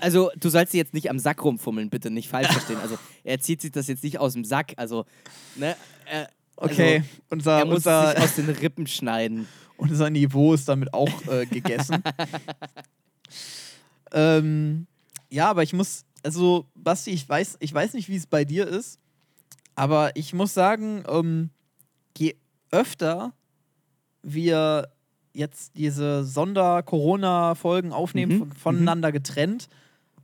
Also, du sollst sie jetzt nicht am Sack rumfummeln, bitte nicht falsch verstehen. Also, er zieht sich das jetzt nicht aus dem Sack. Also, ne? Äh, okay, Also, unser, er muss unser, sich aus den Rippen schneiden. Unser Niveau ist damit auch äh, gegessen. ähm, ja, aber ich muss, also Basti, ich weiß, ich weiß nicht, wie es bei dir ist, aber ich muss sagen, ähm, je öfter wir jetzt diese Sonder-Corona-Folgen aufnehmen, Mhm, von, voneinander getrennt,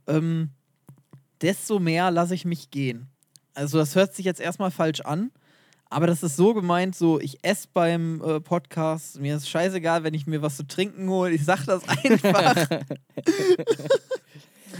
ähm, desto mehr lasse ich mich gehen. Also das hört sich jetzt erstmal falsch an, aber das ist so gemeint, so ich esse beim äh, Podcast, mir ist scheißegal, wenn ich mir was zu trinken hole, ich sag das einfach.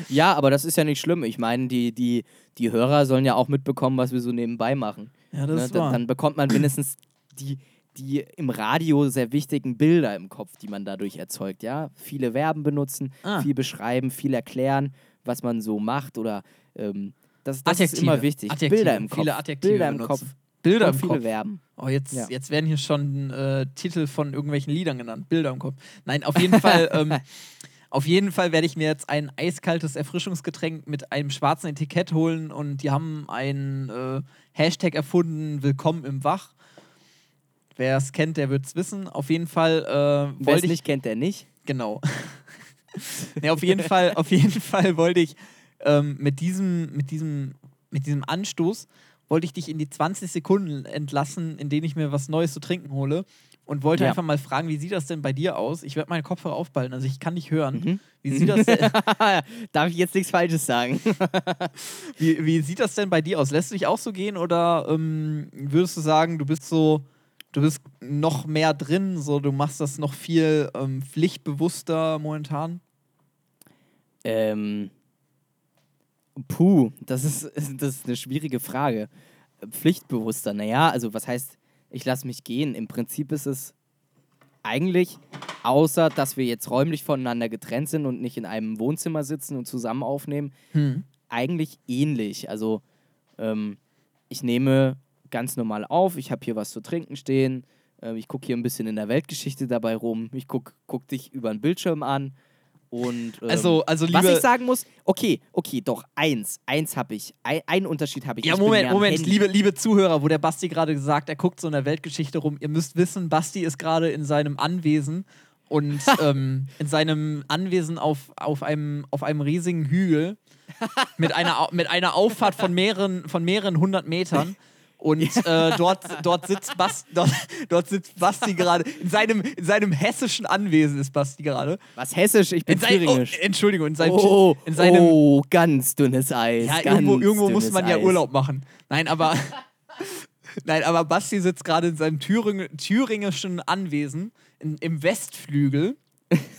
Ja, aber das ist ja nicht schlimm. Ich meine, die, die, die Hörer sollen ja auch mitbekommen, was wir so nebenbei machen. ja, das Ne? ist Dann, wahr. dann bekommt man wenigstens die, die im Radio sehr wichtigen Bilder im Kopf, die man dadurch erzeugt. Ja, viele Verben benutzen, Ah. viel beschreiben, viel erklären, was man so macht oder ähm, das, das ist immer wichtig. Adjektive. Bilder im Kopf. Viele Adjektive Bilder im benutzen. Kopf. Bilder und im viele Kopf. Verben. Oh, jetzt, Ja. jetzt werden hier schon äh, Titel von irgendwelchen Liedern genannt. Bilder im Kopf. Nein, auf jeden Fall, ähm, auf jeden Fall werde ich mir jetzt ein eiskaltes Erfrischungsgetränk mit einem schwarzen Etikett holen und die haben einen äh, Hashtag erfunden, Willkommen im Wach. Wer es kennt, der wird es wissen. Auf jeden Fall äh, Wer es wollte ich. nicht kennt, der nicht. Genau. nee, auf jeden Fall, auf jeden Fall wollte ich ähm, mit, diesem, mit, diesem, mit diesem Anstoß wollte ich dich in die 20 Sekunden entlassen, in denen ich mir was Neues zu trinken hole. und wollte Ja. einfach mal fragen, wie sieht das denn bei dir aus? Ich werde meine Kopfhörer aufballen, also ich kann dich hören. Mhm. Wie, sieht das denn, Darf ich jetzt nichts Falsches sagen? wie, wie sieht das denn bei dir aus? Lässt du dich auch so gehen oder ähm, würdest du sagen, du bist so, du bist noch mehr drin, so du machst das noch viel ähm, pflichtbewusster momentan? ähm, puh, das ist, das ist eine schwierige Frage. Pflichtbewusster, naja, also was heißt, ich lasse mich gehen? Im Prinzip ist es eigentlich, außer dass wir jetzt räumlich voneinander getrennt sind und nicht in einem Wohnzimmer sitzen und zusammen aufnehmen, Hm. eigentlich ähnlich. Also ähm, ich nehme ganz normal auf, ich habe hier was zu trinken stehen, ähm, ich gucke hier ein bisschen in der Weltgeschichte dabei rum, ich gucke guck dich über den Bildschirm an und ähm, Also, also was ich sagen muss, okay, okay, doch, eins, eins habe ich, ein, einen Unterschied habe ich. Ja, ich Moment, Moment, liebe, liebe Zuhörer, wo der Basti gerade gesagt, er guckt so in der Weltgeschichte rum. Ihr müsst wissen, Basti ist gerade in seinem Anwesen und ähm, in seinem Anwesen auf, auf, einem, auf einem riesigen Hügel mit einer, mit einer Auffahrt von mehreren, von mehreren hundert Metern. Und äh, dort, dort, sitzt Bas, dort, dort sitzt Basti gerade. In seinem, in seinem hessischen Anwesen ist Basti gerade. Was hessisch, ich bin oh, thüringisch. Entschuldigung, in seinem, Oh, in seinem oh, ganz dünnes Eis. Ja, irgendwo, irgendwo muss man ja Eis. Urlaub machen. Nein, aber. Nein, aber Basti sitzt gerade in seinem Thüring thüringischen Anwesen in, im Westflügel.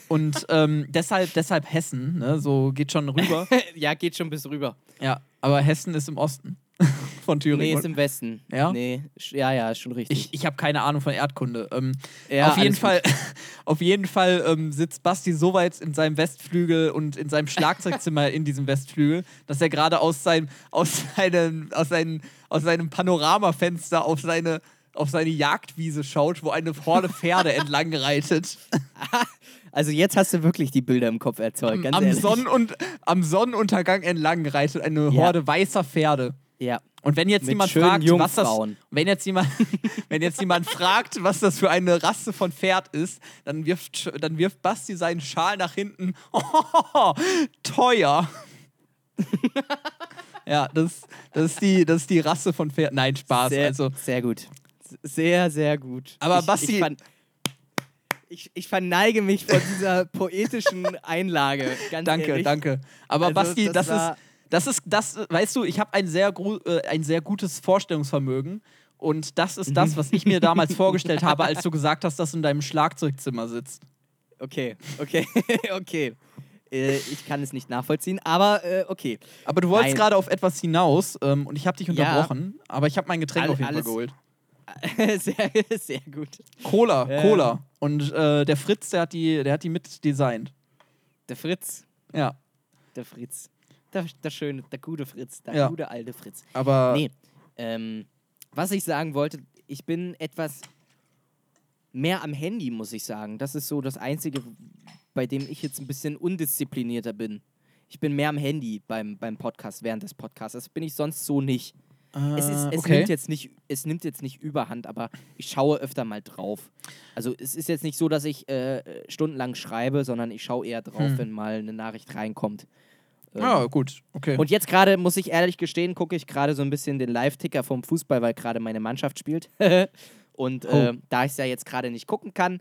Und ähm, deshalb, deshalb Hessen, ne? so geht schon rüber. ja, geht schon bis rüber. ja, aber Hessen ist im Osten von Nee, Thüringen. ist im Westen. Ja? Nee, ja, ja, ist schon richtig. ich ich habe keine Ahnung von Erdkunde. Ähm, Ja, auf jeden Fall, auf jeden Fall ähm, sitzt Basti so weit in seinem Westflügel und in seinem Schlagzeugzimmer in diesem Westflügel, dass er gerade aus seinem, aus seinem, aus seinem, aus seinem Panoramafenster auf seine, auf seine Jagdwiese schaut, wo eine Horde Pferde entlang reitet. Also jetzt hast du wirklich die Bilder im Kopf erzeugt, ganz am, ehrlich. Sonnen und, am Sonnenuntergang entlang reitet eine Ja. Horde weißer Pferde. Ja. Und wenn jetzt Mit jemand fragt, was das, wenn jetzt jemand, wenn jetzt jemand fragt, was das für eine Rasse von Pferd ist, dann wirft, dann wirft Basti seinen Schal nach hinten. teuer. ja, das, das, ist die, das ist die Rasse von Pferd. Nein, Spaß. Sehr, also, sehr gut. Sehr, sehr gut. Aber ich, Basti- Ich, ich, ich verneige mich vor dieser poetischen Einlage. Danke, ehrlich. danke. Aber Also, Basti, das das, ist, das ist, das, weißt du, ich habe ein sehr, äh, ein sehr gutes Vorstellungsvermögen. Und das ist das, was ich mir damals vorgestellt habe, als du gesagt hast, dass du in deinem Schlagzeugzimmer sitzt. Okay, okay, okay. Äh, ich kann es nicht nachvollziehen, aber äh, okay. Aber du wolltest gerade auf etwas hinaus ähm, und ich habe dich Ja. unterbrochen, aber ich habe mein Getränk All- auf jeden Fall alles- geholt. sehr, sehr gut. Cola, Ja. Cola. Und äh, der Fritz, der hat die, der hat die mit designt. Der Fritz, Ja, der Fritz. Der, der schöne, der gute Fritz, der Ja. gute alte Fritz. aber Nee, ähm, was ich sagen wollte, ich bin etwas mehr am Handy, muss ich sagen. Das ist so das Einzige, bei dem ich jetzt ein bisschen undisziplinierter bin. Ich bin mehr am Handy beim, beim Podcast, während des Podcasts. Das bin ich sonst so nicht. Es, ist, äh, es, okay. nimmt jetzt nicht, es nimmt jetzt nicht überhand, aber ich schaue öfter mal drauf. Also es ist jetzt nicht so, dass ich äh, stundenlang schreibe, sondern ich schaue eher drauf, Hm. wenn mal eine Nachricht reinkommt. Ähm, Ja, gut, okay. und jetzt gerade, muss ich ehrlich gestehen, gucke ich gerade so ein bisschen den Live-Ticker vom Fußball, weil gerade meine Mannschaft spielt. und äh, Oh. da ich es ja jetzt gerade nicht gucken kann,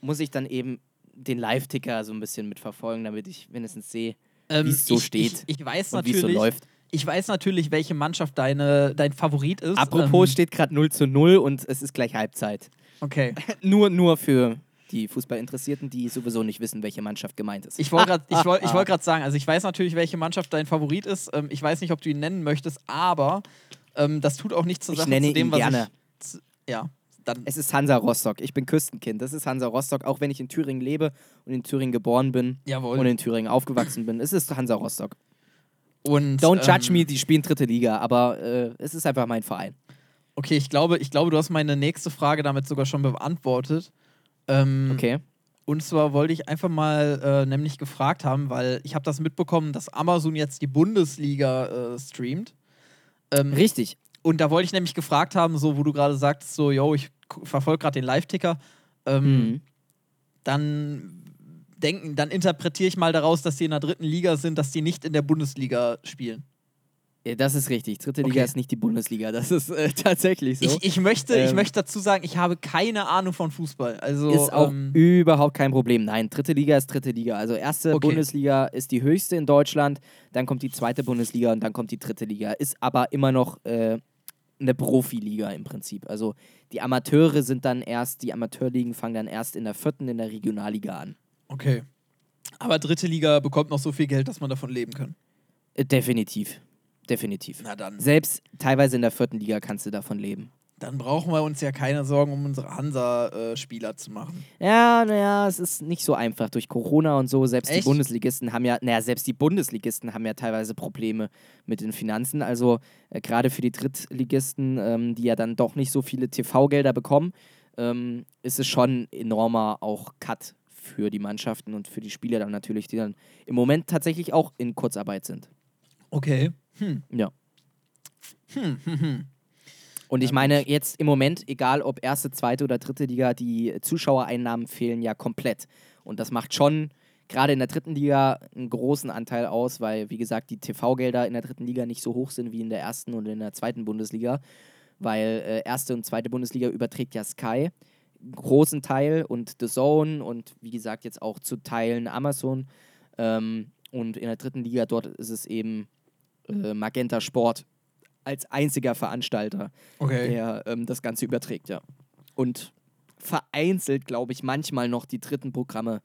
muss ich dann eben den Live-Ticker so ein bisschen mitverfolgen, damit ich wenigstens sehe, Ähm, wie es so ich, steht Ich, ich weiß und wie es so natürlich, läuft. ich weiß natürlich, welche Mannschaft deine, dein Favorit ist. Apropos ähm, steht gerade 0 zu 0 und es ist gleich Halbzeit. Okay. nur, nur für die Fußballinteressierten, die sowieso nicht wissen, welche Mannschaft gemeint ist. Ich wollte gerade ich wollt, ich wollt sagen, also ich weiß natürlich, welche Mannschaft dein Favorit ist. Ähm, ich weiß nicht, ob du ihn nennen möchtest, aber ähm, das tut auch nichts zur Ich Sache nenne zu dem, ihn was gerne. ich. z- Ja, dann. Es ist Hansa Rostock. Ich bin Küstenkind. Das ist Hansa Rostock, auch wenn ich in Thüringen lebe und in Thüringen geboren bin Jawohl. und in Thüringen aufgewachsen bin. Es ist Hansa Rostock. Und, Don't judge ähm, me, die spielen dritte Liga, aber äh, es ist einfach mein Verein. Okay, ich glaube, ich glaube, du hast meine nächste Frage damit sogar schon beantwortet. Ähm, Okay. Und zwar wollte ich einfach mal äh, nämlich gefragt haben, weil ich habe das mitbekommen, dass Amazon jetzt die Bundesliga äh, streamt. Ähm, Richtig. und da wollte ich nämlich gefragt haben, so wo du gerade sagst, so, yo, ich verfolge gerade den Live-Ticker. Ähm, Mhm. Dann denken, dann interpretiere ich mal daraus, dass die in der dritten Liga sind, dass die nicht in der Bundesliga spielen. Das ist richtig. Dritte Okay. Liga ist nicht die Bundesliga. Das ist äh, tatsächlich so. Ich, ich, möchte, ich Ähm. möchte dazu sagen, ich habe keine Ahnung von Fußball. Also, ist auch ähm, überhaupt kein Problem. Nein, dritte Liga ist dritte Liga. Also erste Okay. Bundesliga ist die höchste in Deutschland, dann kommt die zweite Bundesliga und dann kommt die dritte Liga. Ist aber immer noch äh, eine Profiliga im Prinzip. Also die Amateure sind dann erst, die Amateurligen fangen dann erst in der vierten in der Regionalliga an. okay. Aber dritte Liga bekommt noch so viel Geld, dass man davon leben kann. Äh, definitiv. Definitiv. Na dann. Selbst teilweise in der vierten Liga kannst du davon leben. Dann brauchen wir uns ja keine Sorgen um unsere Hansa-Spieler zu machen. Ja, naja, es ist nicht so einfach durch Corona und so. Selbst die Echt? Bundesligisten haben ja, naja, selbst die Bundesligisten haben ja teilweise Probleme mit den Finanzen. Also äh, gerade für die Drittligisten, ähm, die ja dann doch nicht so viele TV-Gelder bekommen, ähm, ist es schon ein enormer auch Cut für die Mannschaften und für die Spieler dann natürlich, die dann im Moment tatsächlich auch in Kurzarbeit sind. Okay. Hm. Ja. Hm, hm, hm. Und ich meine, jetzt im Moment, egal ob erste, zweite oder dritte Liga, die Zuschauereinnahmen fehlen ja komplett. Und das macht schon gerade in der dritten Liga einen großen Anteil aus, weil, wie gesagt, die TV-Gelder in der dritten Liga nicht so hoch sind wie in der ersten und in der zweiten Bundesliga. Weil äh, erste und zweite Bundesliga überträgt ja Sky einen großen Teil und The Zone und wie gesagt jetzt auch zu Teilen Amazon. Ähm, und in der dritten Liga dort ist es eben äh, Magenta Sport als einziger Veranstalter Okay. der ähm, das Ganze überträgt, ja. Und vereinzelt, glaube ich, manchmal noch die dritten Programme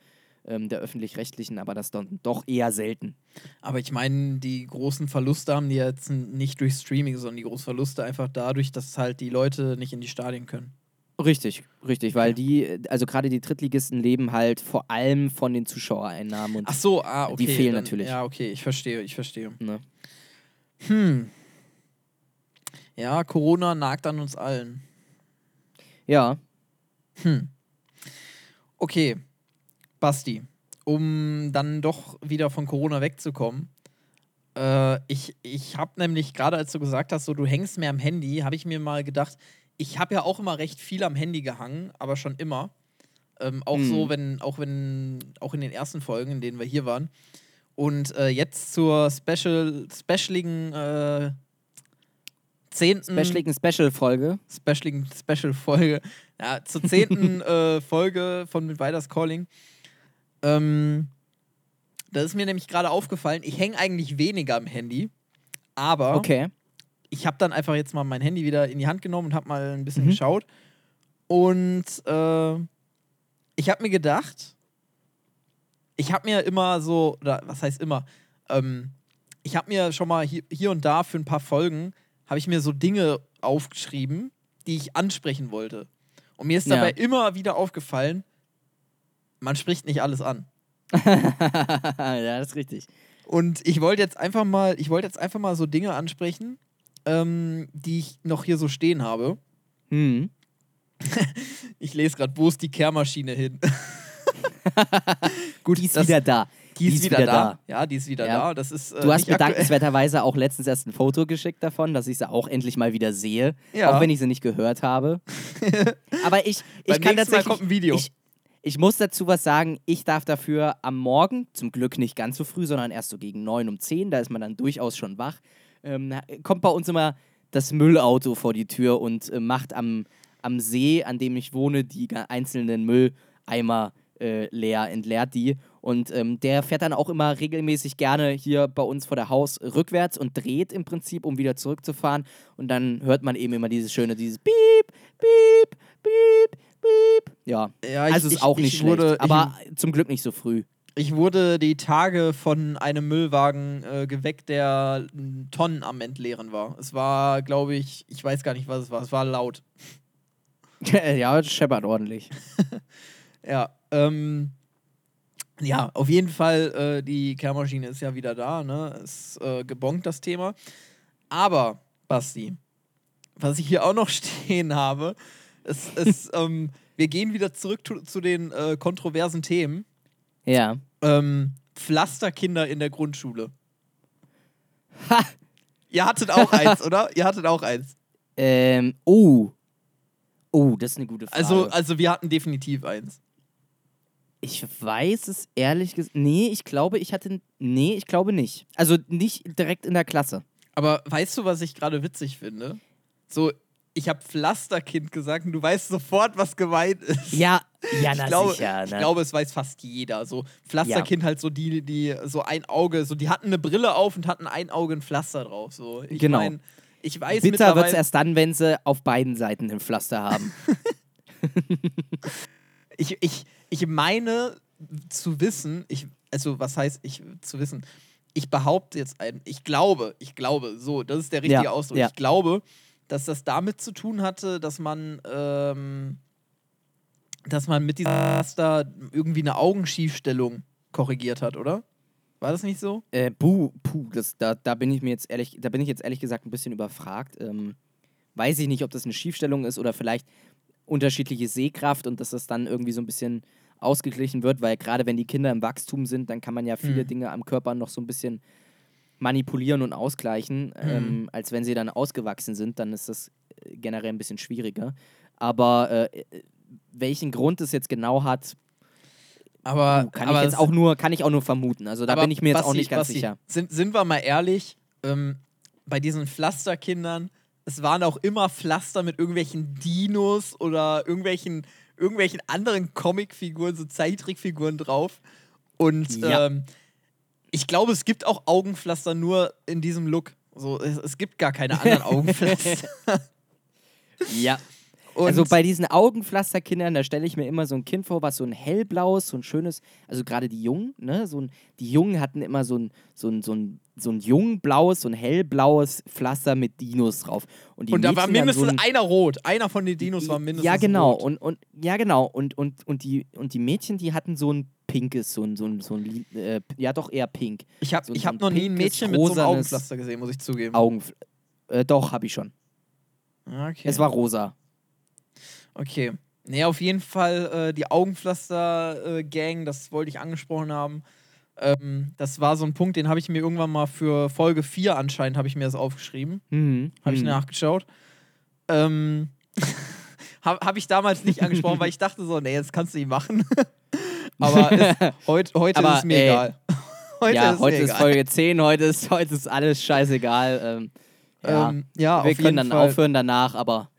ähm, der öffentlich-rechtlichen, aber das dann doch eher selten. Aber ich meine, die großen Verluste haben die jetzt nicht durch Streaming, sondern die großen Verluste einfach dadurch, dass halt die Leute nicht in die Stadien können. Richtig, richtig, weil Ja. die, also gerade die Drittligisten leben halt vor allem von den Zuschauereinnahmen und Ach so, ah, okay. Die fehlen dann, natürlich. Ja, okay, ich verstehe, ich verstehe. ne? Hm. Ja, Corona nagt an uns allen. Ja, Hm. Okay, Basti, um dann doch wieder von Corona wegzukommen. Äh, ich ich habe nämlich gerade, als du gesagt hast, so du hängst mehr am Handy, habe ich mir mal gedacht, ich habe ja auch immer recht viel am Handy gehangen, aber schon immer. Ähm, auch Mhm. so, wenn, auch wenn, auch in den ersten Folgen, in denen wir hier waren. Und äh, jetzt zur Special, specialigen äh, zehnten specialigen Special-Folge. specialigen Special-Folge, ja, zur zehnten äh, Folge von Midwiders Calling. Ähm, da ist mir nämlich gerade aufgefallen, ich hänge eigentlich weniger am Handy, aber Okay. ich habe dann einfach jetzt mal mein Handy wieder in die Hand genommen und habe mal ein bisschen Mhm. geschaut. Und äh, ich habe mir gedacht, ich habe mir immer so, oder was heißt immer, ähm, ich habe mir schon mal hier, hier und da für ein paar Folgen, habe ich mir so Dinge aufgeschrieben, die ich ansprechen wollte. Und mir ist Ja. dabei immer wieder aufgefallen, man spricht nicht alles an. ja, das ist richtig. Und ich wollte jetzt einfach mal, ich wollte jetzt einfach mal so Dinge ansprechen, ähm, die ich noch hier so stehen habe. Hm. Ich lese gerade, wo ist die Kehrmaschine hin? Gut, die ist das- wieder da. Die ist, wieder, da. Ja, die ist wieder Ja. da. Das ist, äh, Du hast nicht mir aktuell. dankenswerterweise auch letztens erst ein Foto geschickt davon, dass ich sie auch endlich mal wieder sehe. Ja. Auch wenn ich sie nicht gehört habe. Aber ich, ich Beim kann nächsten Mal tatsächlich. kommt ein Video. Ich, ich muss dazu was sagen. Ich darf dafür am Morgen, zum Glück nicht ganz so früh, sondern erst so gegen 9 um 10, da ist man dann durchaus schon wach, ähm, kommt bei uns immer das Müllauto vor die Tür und äh, macht am, am See, an dem ich wohne, die einzelnen Mülleimer äh, leer, entleert die. Und ähm, der fährt dann auch immer regelmäßig gerne hier bei uns vor der Haus rückwärts und dreht im Prinzip, um wieder zurückzufahren. Und dann hört man eben immer dieses schöne, dieses Piep, Piep, Piep, Piep. Ja, ja, also ist auch nicht ich schlecht, wurde, aber zum Glück nicht so früh. ich, ich wurde die Tage von einem Müllwagen äh, geweckt, der Tonnen am Entleeren war. Es war, glaube ich, ich weiß gar nicht, was es war. Es war laut. ja, das scheppert ordentlich. Ja, ähm, ja, auf jeden Fall, äh, die Kehrmaschine ist ja wieder da, ne? Ist äh, gebongt, das Thema. Aber, Basti, was ich hier auch noch stehen habe, ist, ist ähm, wir gehen wieder zurück zu, zu den äh, kontroversen Themen. Ja. Ähm, Pflasterkinder in der Grundschule. Ha! Ihr hattet auch eins, oder? Ihr hattet auch eins. Ähm, oh. Oh, das ist eine gute Frage. Also, also wir hatten definitiv eins. Ich weiß es ehrlich gesagt. Nee, ich glaube, ich hatte. Nee, ich glaube nicht. Also nicht direkt in der Klasse. Aber weißt du, was ich gerade witzig finde? So, ich habe Pflasterkind gesagt und du weißt sofort, was gemeint ist. Ja, ja, na ich glaube, sicher. ich Ne? glaube, es weiß fast jeder. So Pflasterkind halt so die, die so ein Auge, so die hatten eine Brille auf und hatten ein Auge ein Pflaster drauf. So, ich Genau. mein, ich weiß Bitter wird es erst dann, wenn sie auf beiden Seiten ein Pflaster haben. ich, ich, ich meine zu wissen, ich, also was heißt ich zu wissen? Ich behaupte jetzt ein, ich glaube, ich glaube, so, das ist der richtige Ja, Ausdruck. ja. Ich glaube, dass das damit zu tun hatte, dass man, ähm, dass man mit diesem Pflaster irgendwie eine Augenschiefstellung korrigiert hat, oder? War das nicht so? Äh, puh, puh, das, da, da bin ich mir jetzt ehrlich, da bin ich jetzt ehrlich gesagt ein bisschen überfragt. Ähm, weiß ich nicht, ob das eine Schiefstellung ist oder vielleicht unterschiedliche Sehkraft und dass das dann irgendwie so ein bisschen ausgeglichen wird, weil gerade wenn die Kinder im Wachstum sind, dann kann man ja viele Mhm. Dinge am Körper noch so ein bisschen manipulieren und ausgleichen. Ähm, als wenn sie dann ausgewachsen sind, dann ist das äh, generell ein bisschen schwieriger. Aber äh, äh, welchen Grund es jetzt genau hat, Aber, puh, kann aber ich jetzt auch nur, kann ich auch nur vermuten. Also da bin ich mir jetzt auch Basti, nicht ganz Basti, sicher. Sind, sind wir mal ehrlich, ähm, bei diesen Pflasterkindern, es waren auch immer Pflaster mit irgendwelchen Dinos oder irgendwelchen, irgendwelchen anderen Comicfiguren, so Zeichentrickfiguren drauf. Und Ja. ähm, ich glaube, es gibt auch Augenpflaster nur in diesem Look. So, es, es gibt gar keine anderen Augenpflaster. Ja. Und also bei diesen Augenpflasterkindern, da stelle ich mir immer so ein Kind vor, was so ein hellblaues, so ein schönes, also gerade die Jungen, ne, so ein, die Jungen hatten immer so ein, so ein, so ein, so ein jungblaues, so ein hellblaues Pflaster mit Dinos drauf. Und, die und da war mindestens so ein, einer rot. Einer von den Dinos war mindestens Ja, genau. rot. Und, und, ja, genau. Und, und, und, die, und die Mädchen, die hatten so ein pinkes, so ein, so ein, so ein äh, ja doch eher pink. Ich habe so- ich hab noch nie ein Mädchen mit so einem Augenpflaster gesehen, muss ich zugeben. Augen. Äh, doch, habe ich schon. Okay. Es war rosa. Okay. Nee, auf jeden Fall äh, die Augenpflaster-Gang, das wollte ich angesprochen haben. Ähm, das war so ein Punkt, den habe ich mir irgendwann mal für Folge 4 anscheinend, habe ich mir das aufgeschrieben. Mhm. Habe ich mhm. nachgeschaut. Ähm, habe hab ich damals nicht angesprochen, weil ich dachte so, nee, das kannst du nicht machen. Aber ist, heut, heute Aber, ist es mir ey, egal. Heute ja, ist heute ist egal. Folge 10, heute ist, heute ist alles scheißegal. Ähm, ja, Ähm, ja, wir auf können jeden dann Fall. aufhören danach, aber.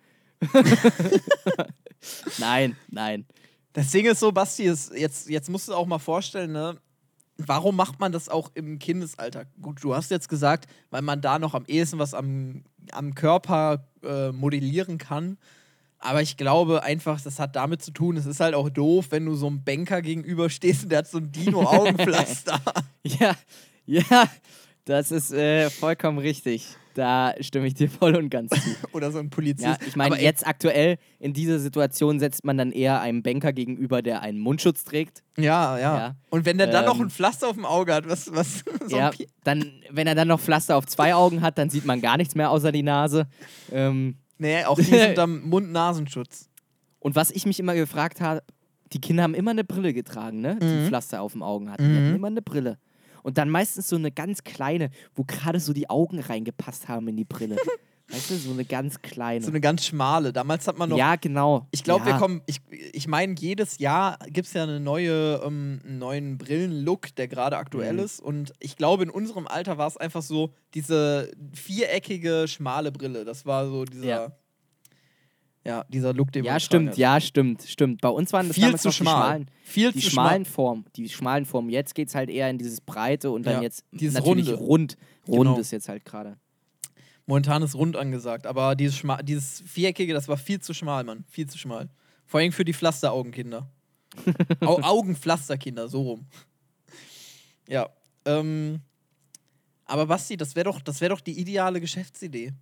nein, nein. Das Ding ist so, Basti, ist, jetzt, jetzt musst du auch mal vorstellen, ne? Warum macht man das auch im Kindesalter? Gut, du hast jetzt gesagt, weil man da noch am ehesten was am, am Körper äh, modellieren kann. Aber ich glaube einfach, das hat damit zu tun, es ist halt auch doof, wenn du so einem Banker gegenüberstehst und der hat so ein Dino-Augenpflaster. Ja, ja, das ist äh, vollkommen richtig. Da stimme ich dir voll und ganz zu. Oder so ein Polizist. Ja, ich meine, jetzt aktuell in dieser Situation setzt man dann eher einem Banker gegenüber, der einen Mundschutz trägt. Ja, ja, Ja. Und wenn der dann noch Ähm, ein Pflaster auf dem Auge hat, was, was so ja, dann, wenn er dann noch Pflaster auf zwei Augen hat, dann sieht man gar nichts mehr außer die Nase. Ähm, Nee, auch die sind am Mund-Nasenschutz. Und was ich mich immer gefragt habe, die Kinder haben immer eine Brille getragen, ne? Die Mhm. Pflaster auf dem Augen hatten. Die Mhm. hatten immer eine Brille. Und dann meistens so eine ganz kleine, wo gerade so die Augen reingepasst haben in die Brille. weißt du, so eine ganz kleine. So eine ganz schmale. Damals hat man noch ja, genau. Ich glaube, ja. wir kommen. Ich, ich meine, jedes Jahr gibt es ja eine neue, ähm, einen neuen Brillenlook, der gerade aktuell Mhm. ist. Und ich glaube, in unserem Alter war es einfach so diese viereckige, schmale Brille. Das war so dieser. Ja, Ja. dieser Look, den Ja, stimmt, hat. ja, stimmt, stimmt. Bei uns waren das Viel zu noch die schmal. schmalen, Viel die zu schmalen Formen. Die schmalen Formen. Jetzt geht es halt eher in dieses Breite und dann Ja, jetzt dieses natürlich Runde. rund. Rund Genau. ist jetzt halt gerade. Momentan ist rund angesagt, aber dieses, schma dieses viereckige, das war viel zu schmal, Mann. Viel zu schmal. Vor allem für die Pflasteraugenkinder. Au Augenpflasterkinder, so rum. Ja. Ähm, aber Basti, das wäre doch, das wär doch die ideale Geschäftsidee.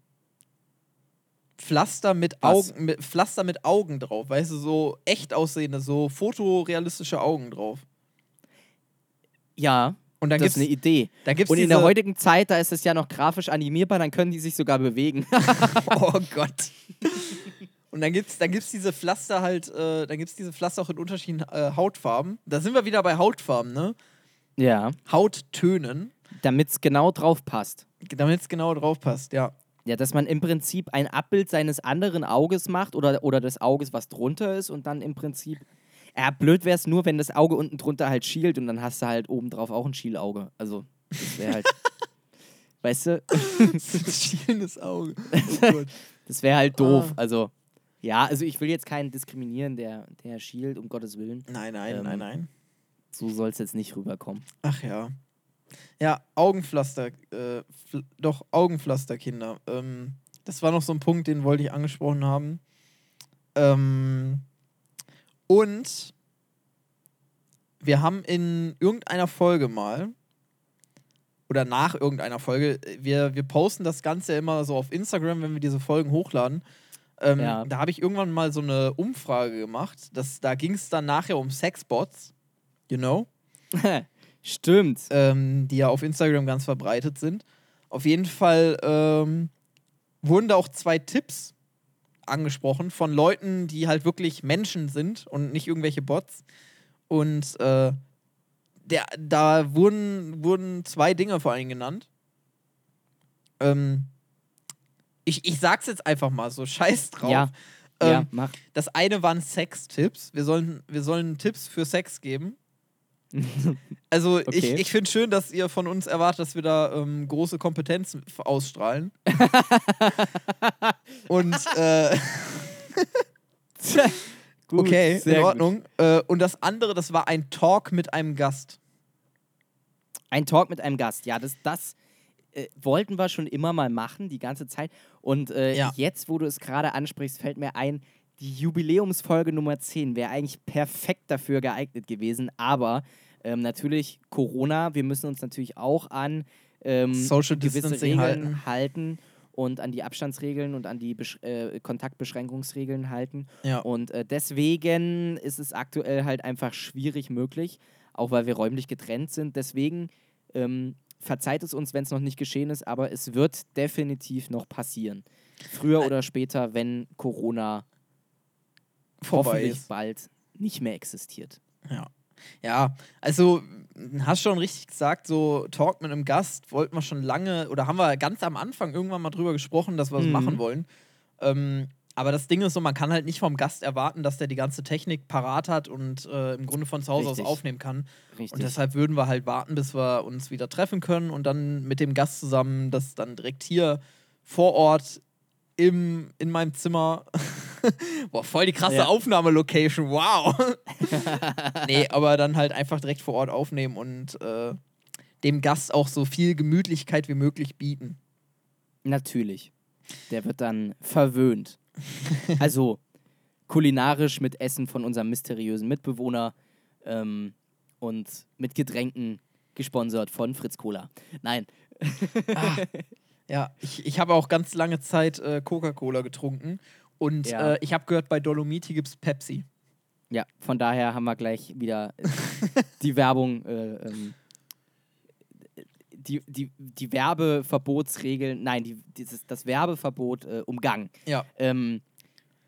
Pflaster mit, Was? Augen, mit, Pflaster mit Augen drauf, weißt du, so echt aussehende, so fotorealistische Augen drauf. Ja, Und dann das ist gibt's, eine Idee. dann gibt's Und in der heutigen Zeit, da ist es ja noch grafisch animierbar, dann können die sich sogar bewegen. Oh Gott. Und dann gibt's, dann gibt's diese Pflaster halt, äh, dann gibt's diese Pflaster auch in unterschiedlichen äh, Hautfarben. Da sind wir wieder bei Hautfarben, ne? ja. Hauttönen, Damit es genau drauf passt. damit es genau drauf passt, ja. Ja, dass man im Prinzip ein Abbild seines anderen Auges macht oder, oder des Auges, was drunter ist und dann im Prinzip. Ja, blöd wäre es nur, wenn das Auge unten drunter halt schielt und dann hast du halt oben drauf auch ein Schielauge. Also, das wäre halt. Weißt du? ein schielendes Auge. Oh. Das wäre halt doof. Ah. Also, ja, also ich will jetzt keinen diskriminieren, der, der schielt, um Gottes Willen. Nein, nein, Ähm, nein, nein. So soll es jetzt nicht rüberkommen. Ach ja. Ja, Augenpflaster, äh, doch, Augenpflasterkinder. Ähm, das war noch so ein Punkt, den wollte ich angesprochen haben. Ähm, und wir haben in irgendeiner Folge mal, oder nach irgendeiner Folge, wir, wir posten das Ganze immer so auf Instagram, wenn wir diese Folgen hochladen. Ähm, Ja. Da habe ich irgendwann mal so eine Umfrage gemacht. Das, da ging es dann nachher um Sexbots. You know? Stimmt. ähm, die ja auf Instagram ganz verbreitet sind. Auf jeden Fall ähm, wurden da auch zwei Tipps angesprochen von Leuten, die halt wirklich Menschen sind und nicht irgendwelche Bots. Und äh, der, da wurden, wurden zwei Dinge vor allem genannt. Ähm, ich, ich sag's jetzt einfach mal so, scheiß drauf. Ja. Ähm, ja, mach. Das eine waren Sextipps. Wir sollen, wir sollen Tipps für Sex geben. Also ich, Okay. ich finde schön, dass ihr von uns erwartet, dass wir da ähm, große Kompetenz ausstrahlen. Und äh, Gut, okay, sehr in gut. Ordnung. Äh, und das andere, das war ein Talk mit einem Gast. Ein Talk mit einem Gast. Ja, das, das äh, wollten wir schon immer mal machen, die ganze Zeit. Und äh, Ja. jetzt, wo du es gerade ansprichst, fällt mir ein, die Jubiläumsfolge Nummer 10 wäre eigentlich perfekt dafür geeignet gewesen. Aber ähm, natürlich Corona, wir müssen uns natürlich auch an ähm, Social gewisse Regeln halten. halten. und an die Abstandsregeln und an die Besch äh, Kontaktbeschränkungsregeln halten. Ja. Und äh, deswegen ist es aktuell halt einfach schwierig möglich, auch weil wir räumlich getrennt sind. Deswegen ähm, verzeiht es uns, wenn es noch nicht geschehen ist, aber es wird definitiv noch passieren. Früher oder später, wenn Corona hoffentlich ist. bald nicht mehr existiert. Ja. Ja, also hast schon richtig gesagt, so Talk mit einem Gast wollten wir schon lange oder haben wir ganz am Anfang irgendwann mal drüber gesprochen, dass wir es Mhm. machen wollen. Ähm, aber das Ding ist so, man kann halt nicht vom Gast erwarten, dass der die ganze Technik parat hat und äh, im Grunde von zu Hause Richtig. aus aufnehmen kann. Richtig. Und deshalb würden wir halt warten, bis wir uns wieder treffen können und dann mit dem Gast zusammen das dann direkt hier vor Ort im, in meinem Zimmer. Boah, voll die krasse Ja. Aufnahmelocation, wow. nee, aber dann halt einfach direkt vor Ort aufnehmen und äh, dem Gast auch so viel Gemütlichkeit wie möglich bieten. Natürlich. Der wird dann verwöhnt. Also kulinarisch mit Essen von unserem mysteriösen Mitbewohner ähm, und mit Getränken gesponsert von Fritz Cola. Nein, Ja, ich, ich habe auch ganz lange Zeit äh, Coca-Cola getrunken und Ja. äh, ich habe gehört, bei Dolomiti gibt es Pepsi. ja, von daher haben wir gleich wieder äh, die Werbung, äh, ähm, die, die, die Werbeverbotsregeln, nein, die, dieses, das Werbeverbot äh, umgangen. Ja. Ähm,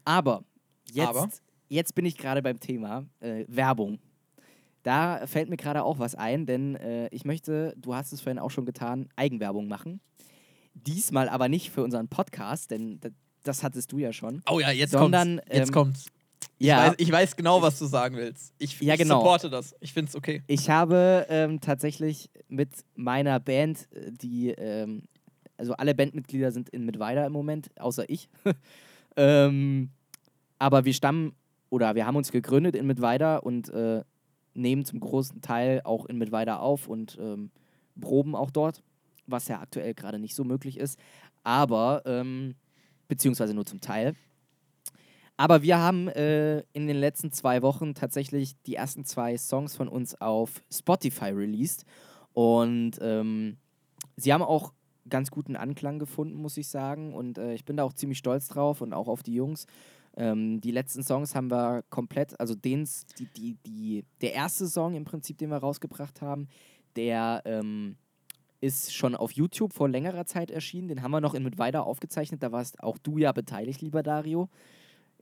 aber jetzt, Aber? jetzt bin ich gerade beim Thema äh, Werbung. Da fällt mir gerade auch was ein, denn äh, ich möchte, du hast es vorhin auch schon getan, Eigenwerbung machen. Diesmal aber nicht für unseren Podcast, denn das, hattest du ja schon. Oh ja, jetzt Sondern, kommt's. Jetzt ähm, kommt's. Ich, Ja, weiß, ich weiß genau, was du sagen willst. Ich, Ja, ich genau. supporte das. Ich finde es okay. ich habe ähm, tatsächlich mit meiner Band, äh, die, ähm, also alle Bandmitglieder sind in Mittweida im Moment, außer ich. ähm, aber wir stammen oder wir haben uns gegründet in Mittweida und äh, nehmen zum großen Teil auch in Mittweida auf und ähm, proben auch dort, was ja aktuell gerade nicht so möglich ist. Aber, ähm, beziehungsweise nur zum Teil. Aber wir haben äh, in den letzten zwei Wochen tatsächlich die ersten zwei Songs von uns auf Spotify released. Und ähm, sie haben auch ganz guten Anklang gefunden, muss ich sagen. Und äh, ich bin da auch ziemlich stolz drauf und auch auf die Jungs. Ähm, die letzten Songs haben wir komplett, also den, die, die, die, der erste Song im Prinzip, den wir rausgebracht haben, der ähm, ist schon auf YouTube vor längerer Zeit erschienen. Den haben wir noch in Mittweida aufgezeichnet. Da warst auch du ja beteiligt, lieber Dario,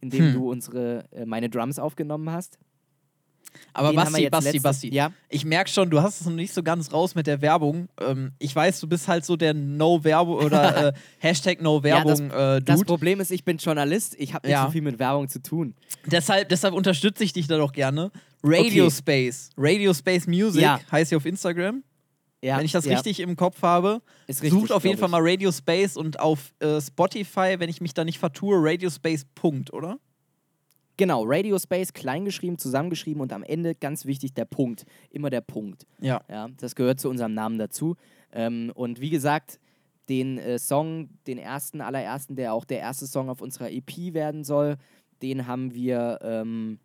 indem Hm. du unsere, äh, meine Drums aufgenommen hast. Aber Den Basti, Basti, Basti. Ja, Ich merke schon, du hast es noch nicht so ganz raus mit der Werbung. Ähm, ich weiß, du bist halt so der No-Werbung oder äh, Hashtag Ja, No-Werbung äh, das. Problem ist, ich bin Journalist. Ich habe nicht Ja. so viel mit Werbung zu tun. deshalb, deshalb unterstütze ich dich da doch gerne. Radio Okay. Space. Radio Space Music heißt sie auf Instagram. Ja, wenn ich das ja. richtig im Kopf habe. Ist richtig, Sucht auf jeden Fall mal Radio Space und auf äh, Spotify, wenn ich mich da nicht vertue, Radio Space Punkt, oder? Genau, Radio Space, kleingeschrieben, zusammengeschrieben und am Ende ganz wichtig der Punkt. Immer der Punkt. Ja. Ja, das gehört zu unserem Namen dazu. Ähm, und wie gesagt, den äh, Song, den ersten, allerersten, der auch der erste Song auf unserer EP werden soll, den haben wir ähm,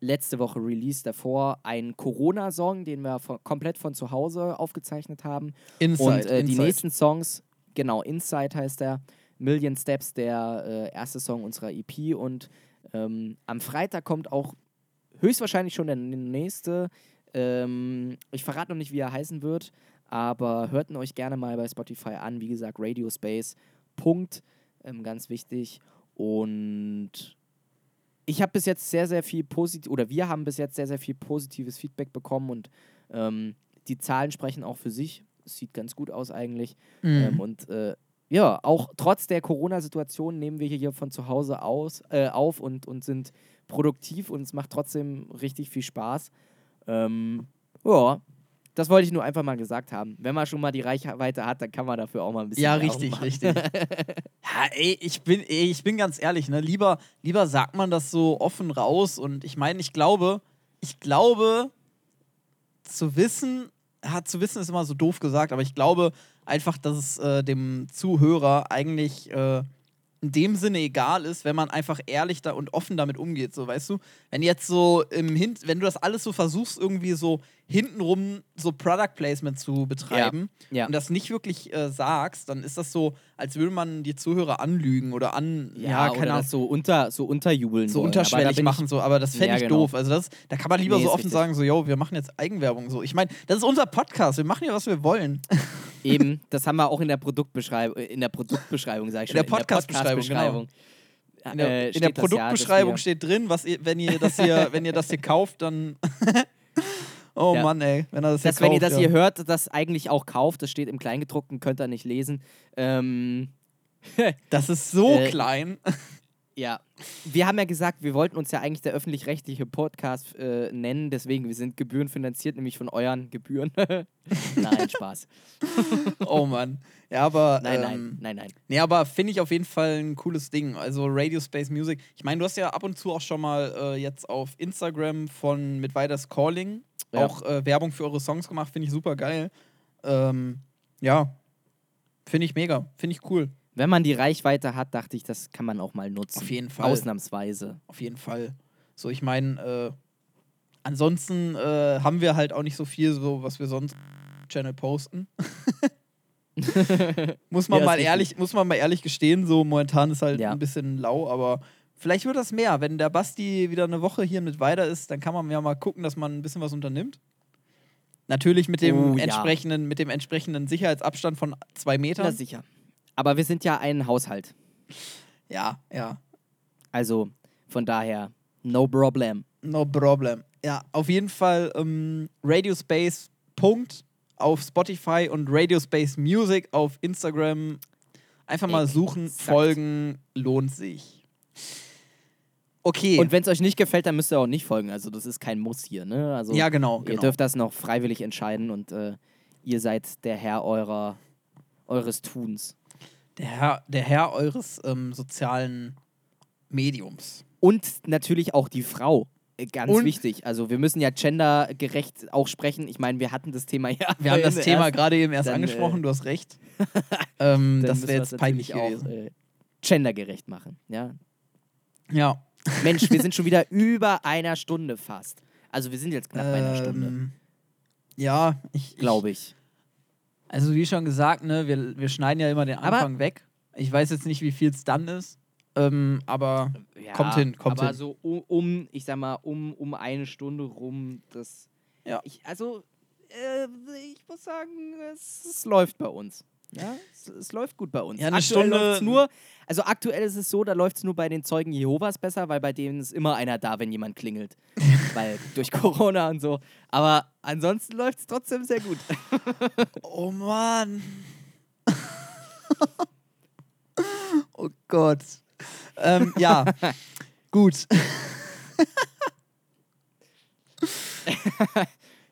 letzte Woche released. Davor ein Corona-Song, den wir von, komplett von zu Hause aufgezeichnet haben. Inside. Und äh, die Inside. nächsten Songs, genau, Inside heißt der, Million Steps, der äh, erste Song unserer EP. Und ähm, am Freitag kommt auch höchstwahrscheinlich schon der nächste. Ähm, ich verrate noch nicht, wie er heißen wird, aber hört ihn euch gerne mal bei Spotify an. Wie gesagt, Radio Space. Punkt. Ähm, ganz wichtig. Und ich habe bis jetzt sehr, sehr viel positiv, oder wir haben bis jetzt sehr, sehr viel positives Feedback bekommen und ähm, die Zahlen sprechen auch für sich. Es sieht ganz gut aus eigentlich. Mhm. Ähm, und äh, ja, auch trotz der Corona-Situation nehmen wir hier von zu Hause aus, äh, auf und, und sind produktiv und es macht trotzdem richtig viel Spaß. Ähm, ja, das wollte ich nur einfach mal gesagt haben. Wenn man schon mal die Reichweite hat, dann kann man dafür auch mal ein bisschen Ja, richtig, machen. richtig. ja, ey, ich bin, ey, ich bin ganz ehrlich, ne? Lieber, lieber sagt man das so offen raus und ich meine, ich glaube, ich glaube, zu wissen, hat zu wissen ist immer so doof gesagt, aber ich glaube einfach, dass es äh, dem Zuhörer eigentlich äh, in dem Sinne egal ist, wenn man einfach ehrlich da und offen damit umgeht, so weißt du? Wenn jetzt so im Hin wenn du das alles so versuchst, irgendwie so hintenrum so Product Placement zu betreiben Ja. und das nicht wirklich äh, sagst, dann ist das so, als würde man die Zuhörer anlügen oder an, Ja, ja, keine Ahnung, so, unter, so unterjubeln so wollen. Unterschwellig machen, so, aber das fände Ja, ich genau. doof. Also das, da kann man lieber Nee, so offen richtig. sagen, so, yo, wir machen jetzt Eigenwerbung. So. Ich meine, das ist unser Podcast, wir machen ja, was wir wollen. Eben, das haben wir auch in der Produktbeschreibung, in der Produktbeschreibung, sag ich In schon. der Podcast-Beschreibung, genau. Podcast-Beschreibung, In der, äh, in der das ja, Produktbeschreibung wir- steht drin, was ihr, wenn ihr das hier, wenn ihr das hier kauft, dann. oh Ja. Mann, ey, wenn er das hier dass kauft. wenn ihr das ja. hier hört, das eigentlich auch kauft, das steht im Kleingedruckten, könnt ihr nicht lesen. Ähm, Das ist so Äh, klein. Ja, wir haben ja gesagt, wir wollten uns ja eigentlich der öffentlich-rechtliche Podcast äh, nennen, deswegen, wir sind gebührenfinanziert, nämlich von euren Gebühren. nein, Spaß. oh Mann. Ja, aber. Nein, ähm, nein, nein, nein. Nee, aber finde ich auf jeden Fall ein cooles Ding. Also Radio Space Music. Ich meine, du hast ja ab und zu auch schon mal äh, jetzt auf Instagram von mit Weiders Calling Ja. auch äh, Werbung für eure Songs gemacht. Finde ich super geil. Ähm, ja, finde ich mega. Finde ich cool. Wenn man die Reichweite hat, dachte ich, das kann man auch mal nutzen. Auf jeden Fall. Ausnahmsweise. Auf jeden Fall. So, ich meine, äh, ansonsten äh, haben wir halt auch nicht so viel, so was wir sonst im Channel posten. muss man Ja, mal ehrlich, muss man mal ehrlich gestehen, so momentan ist halt Ja. ein bisschen lau, aber vielleicht wird das mehr. Wenn der Basti wieder eine Woche hier mit weiter ist, dann kann man ja mal gucken, dass man ein bisschen was unternimmt. Natürlich mit dem Oh, ja. entsprechenden, mit dem entsprechenden Sicherheitsabstand von zwei Na Metern. sicher. Aber wir sind ja ein Haushalt. Ja, ja. Also von daher, no problem. No problem. Ja, auf jeden Fall ähm, Radio Space Punkt auf Spotify und Radio Space Music auf Instagram. Einfach mal suchen, Exakt. folgen, lohnt sich. Okay. Und wenn es euch nicht gefällt, dann müsst ihr auch nicht folgen. Also das ist kein Muss hier. Ne? Also ja, genau. ihr genau. dürft das noch freiwillig entscheiden und äh, ihr seid der Herr eurer, eures Tuns. Der, Herr, der Herr eures ähm, sozialen Mediums. Und natürlich auch die Frau. Äh, Ganz Und- wichtig. Also wir müssen ja gendergerecht auch sprechen. Ich meine, wir hatten das Thema ja. Wir haben das Thema ersten- gerade eben erst dann, angesprochen, äh, du hast recht. ähm, das wäre jetzt peinlich. Auch, äh, gendergerecht machen. Ja? ja. Mensch, wir sind schon wieder über einer Stunde fast. Also wir sind jetzt knapp bei einer Stunde, Ähm, Ja, ich, ich glaube ich. Also wie schon gesagt, ne, wir, wir schneiden ja immer den Aber- Anfang weg. Ich weiß jetzt nicht, wie viel es dann ist. Ähm, aber Ja, Kommt hin, kommt aber hin. so um, um, ich sag mal, um, um eine Stunde rum, das. Ja. Ich, also, äh, ich muss sagen, es, es läuft bei uns. Ja, es, es läuft gut bei uns. Ja, eine aktuell Stunde- nur, also aktuell ist es so, da läuft es nur bei den Zeugen Jehovas besser, weil bei denen ist immer einer da, wenn jemand klingelt. weil durch Corona und so. Aber ansonsten läuft es trotzdem sehr gut. oh Mann. oh Gott. Ähm, ja, gut.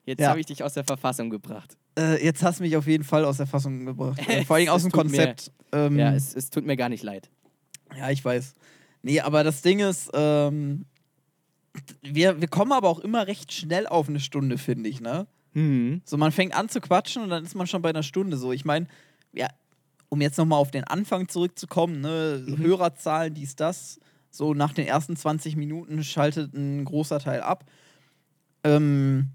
Jetzt Ja. habe ich dich aus der Verfassung gebracht. Äh, jetzt hast du mich auf jeden Fall aus der Fassung gebracht. Äh, Vor allem aus dem tut mir- Konzept. Ähm, Ja, es, es tut mir gar nicht leid. Ja, ich weiß. Nee, aber das Ding ist, ähm, wir, wir kommen aber auch immer recht schnell auf eine Stunde, finde ich, ne? Mhm. So, man fängt an zu quatschen und dann ist man schon bei einer Stunde so. Ich meine, ja, um jetzt nochmal auf den Anfang zurückzukommen, ne, Mhm. Hörerzahlen, dies, das, so nach den ersten 20 Minuten schaltet ein großer Teil ab. Ähm,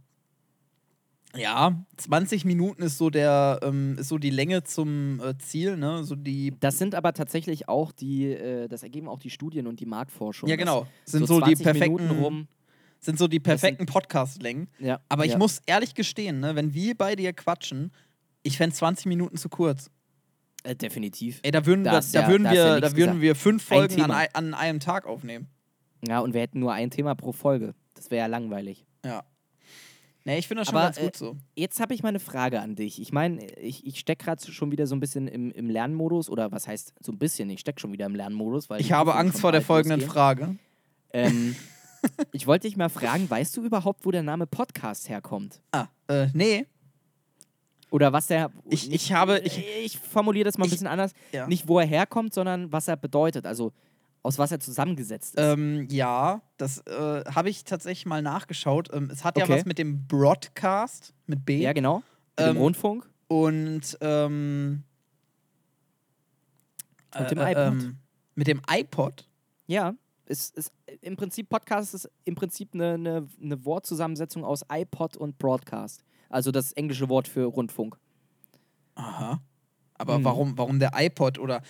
ja, 20 Minuten ist so der, ähm, ist so die Länge zum äh, Ziel, ne? So die Das sind aber tatsächlich auch die, äh, das ergeben auch die Studien und die Marktforschung. Ja, genau. Sind so, die 20 perfekten rum. sind so die perfekten Podcast-Längen. Ja, Aber ich ja. muss ehrlich gestehen, ne, wenn wir beide hier quatschen, ich fände 20 Minuten zu kurz. Äh, definitiv. Ey, da würden, Da wir, ist da ja- würden, da wir, da würden wir fünf Ein Folgen an, Thema. ei- an einem Tag aufnehmen. Ja, und wir hätten nur ein Thema pro Folge. Das wäre ja langweilig. Ja. Nee, ich finde das schon Aber, ganz gut so. Jetzt habe ich mal eine Frage an dich. Ich meine, ich, ich stecke gerade schon wieder so ein bisschen im, im Lernmodus. Oder was heißt so ein bisschen? Ich stecke schon wieder im Lernmodus. Weil Ich die habe Angst vor der folgenden losgehen. Frage. Ähm, ich wollte dich mal fragen, weißt du überhaupt, wo der Name Podcast herkommt? Ah, äh, nee. Oder was der. Ich- ich habe- ich- ich formuliere das mal ein ich- bisschen anders. Ja. Nicht, wo er herkommt, sondern was er bedeutet. Also aus was er zusammengesetzt ist. Ähm, ja, das äh, habe ich tatsächlich mal nachgeschaut. Ähm, es hat ja Okay. was mit dem Broadcast, mit B. ja, genau. Mit dem ähm, Rundfunk. Und ähm, Und dem äh, iPod. Ähm, mit dem iPod. Ja. Ist, ist, Im Prinzip, Podcast ist im Prinzip eine, eine, eine Wortzusammensetzung aus iPod und Broadcast. Also das englische Wort für Rundfunk. Aha. Aber Mhm. warum, warum der iPod oder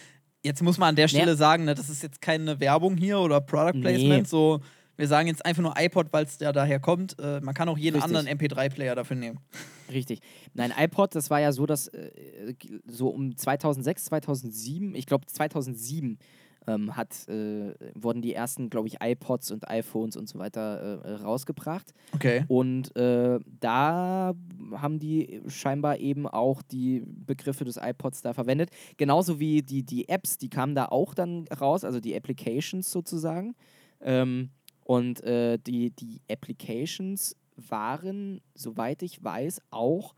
jetzt muss man an der Stelle sagen, ne, das ist jetzt keine Werbung hier oder Product Placement. Nee. So, wir sagen jetzt einfach nur iPod, weil es ja daher kommt. Äh, man kann auch jeden Richtig. anderen MP3-Player dafür nehmen. Richtig. Nein, iPod, das war ja so, dass äh, so um 2006, 2007, ich glaube 2007 ähm, hat, äh, wurden die ersten, glaube ich, iPods und iPhones und so weiter äh, rausgebracht. Okay. Und äh, da haben die scheinbar eben auch die Begriffe des iPods da verwendet. Genauso wie die, die Apps, die kamen da auch dann raus, also die Applications sozusagen. Ähm, und äh, die, die Applications waren, soweit ich weiß, auch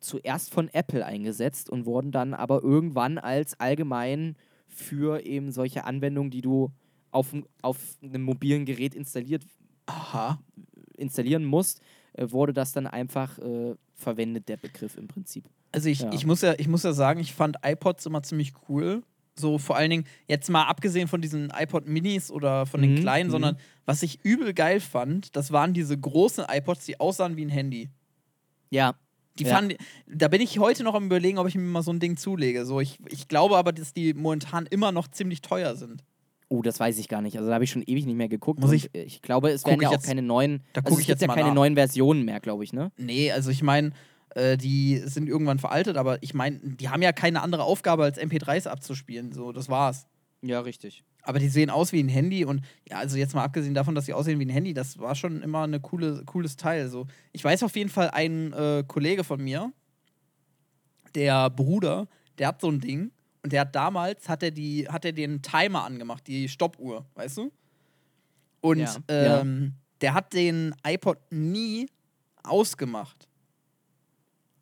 zuerst von Apple eingesetzt und wurden dann aber irgendwann als allgemein für eben solche Anwendungen, die du auf, auf einem mobilen Gerät installiert Aha. installieren musst, äh, wurde das dann einfach äh, verwendet, der Begriff im Prinzip. Also ich, Ja. ich, muss ja, ich muss ja sagen, ich fand iPods immer ziemlich cool. So vor allen Dingen, jetzt mal abgesehen von diesen iPod Minis oder von den Mhm, kleinen, mhm. sondern was ich übel geil fand, das waren diese großen iPods, die aussahen wie ein Handy. Ja. Die Ja. fand, da bin ich heute noch am überlegen, ob ich mir mal so ein Ding zulege. So, ich, ich glaube aber, dass die momentan immer noch ziemlich teuer sind. Oh, das weiß ich gar nicht. Also da habe ich schon ewig nicht mehr geguckt. Muss ich- ich glaube, es werden ja auch jetzt- keine neuen. da also guck es ich gibt jetzt ja keine nach. neuen Versionen mehr, glaube ich, ne? Nee, also ich meine, äh, die sind irgendwann veraltet, aber ich meine, die haben ja keine andere Aufgabe, als MP3s abzuspielen. So, das war's. Ja, richtig. Aber die sehen aus wie ein Handy und ja, also jetzt mal abgesehen davon, dass sie aussehen wie ein Handy, das war schon immer ein coole, cooles Teil. So. Ich weiß auf jeden Fall, ein äh, Kollege von mir, der Bruder, der hat so ein Ding und der hat damals, hat er, die, hat er den Timer angemacht, die Stoppuhr, weißt du? Und Ja, ja. ähm, der hat den iPod nie ausgemacht.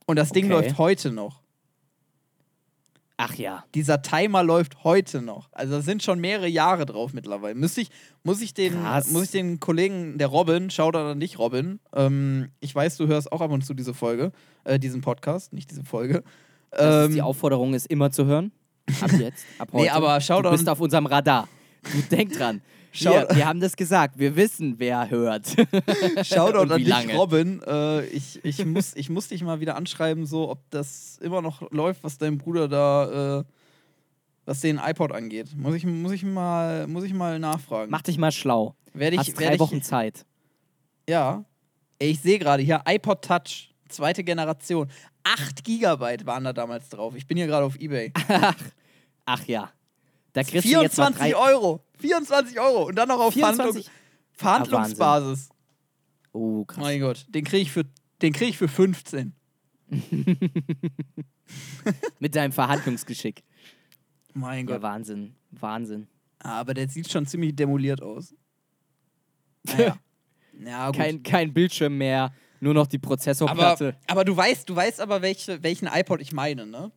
Und das Ding Okay. läuft heute noch. Ach ja. Dieser Timer läuft heute noch. Also da sind schon mehrere Jahre drauf mittlerweile. Müsste ich, muss ich den, Krass. muss ich den Kollegen, der Robin, schaut an dich, Robin. Ähm, ich weiß, du hörst auch ab und zu diese Folge, äh, diesen Podcast, nicht diese Folge. Ähm, die Aufforderung ist immer zu hören. Ab jetzt, ab heute. Nee, aber schau du bist auf unserem Radar. Du denk dran. Schau- Wir, wir haben das gesagt. Wir wissen, wer hört. Shoutout an dich, lange. Robin. Äh, ich, ich, muss, ich muss dich mal wieder anschreiben, so ob das immer noch läuft, was dein Bruder da, äh, was den iPod angeht. Muss ich, muss ich, mal, muss ich mal nachfragen. Mach dich mal schlau. Werde Hast ich, drei werd ich, Wochen Zeit. Ja. Ey, ich sehe gerade hier iPod Touch, zweite Generation. 8 Gigabyte waren da damals drauf. Ich bin hier gerade auf Ebay. Ach ja. Da kriegst du jetzt 24 Euro. 24 Euro. Und dann noch auf Verhandlung, 24? Verhandlungsbasis. Oh, krass. mein Gott. Den kriege ich, für- den krieg ich für 15. Mit deinem Verhandlungsgeschick. Mein Ja, Gott. Wahnsinn. Wahnsinn. Aber der sieht schon ziemlich demoliert aus. Naja. ja, gut. Kein, kein Bildschirm mehr. Nur noch die Aber, Prozessorplatte. aber du weißt, du weißt aber, welche, welchen iPod ich meine, ne?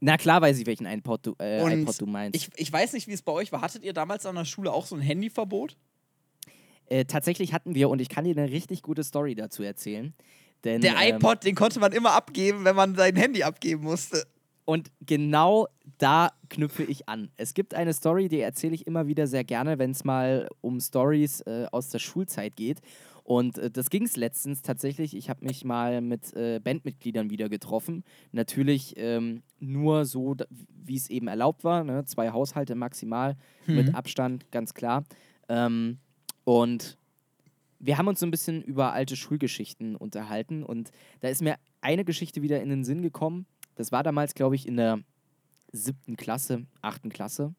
Na klar weiß ich, welchen iPod du, äh, iPod du meinst. Ich, ich weiß nicht, wie es bei euch war. Hattet ihr damals an der Schule auch so ein Handyverbot? äh, tatsächlich hatten wir, und ich kann dir eine richtig gute Story dazu erzählen. Denn, Der ähm, iPod, den konnte man immer abgeben, wenn man sein Handy abgeben musste. Und genau da knüpfe ich an. Es gibt eine Story, die erzähle ich immer wieder sehr gerne, wenn es mal um Stories äh, aus der Schulzeit geht. Und äh, das ging es letztens tatsächlich. Ich habe mich mal mit äh, Bandmitgliedern wieder getroffen. Natürlich ähm, nur so, wie es eben erlaubt war. Ne? Zwei Haushalte maximal mit Abstand, ganz klar. Ähm, und wir haben uns so ein bisschen über alte Schulgeschichten unterhalten. Und da ist mir eine Geschichte wieder in den Sinn gekommen. Das war damals, glaube ich, in der siebten Klasse, achten Klasse.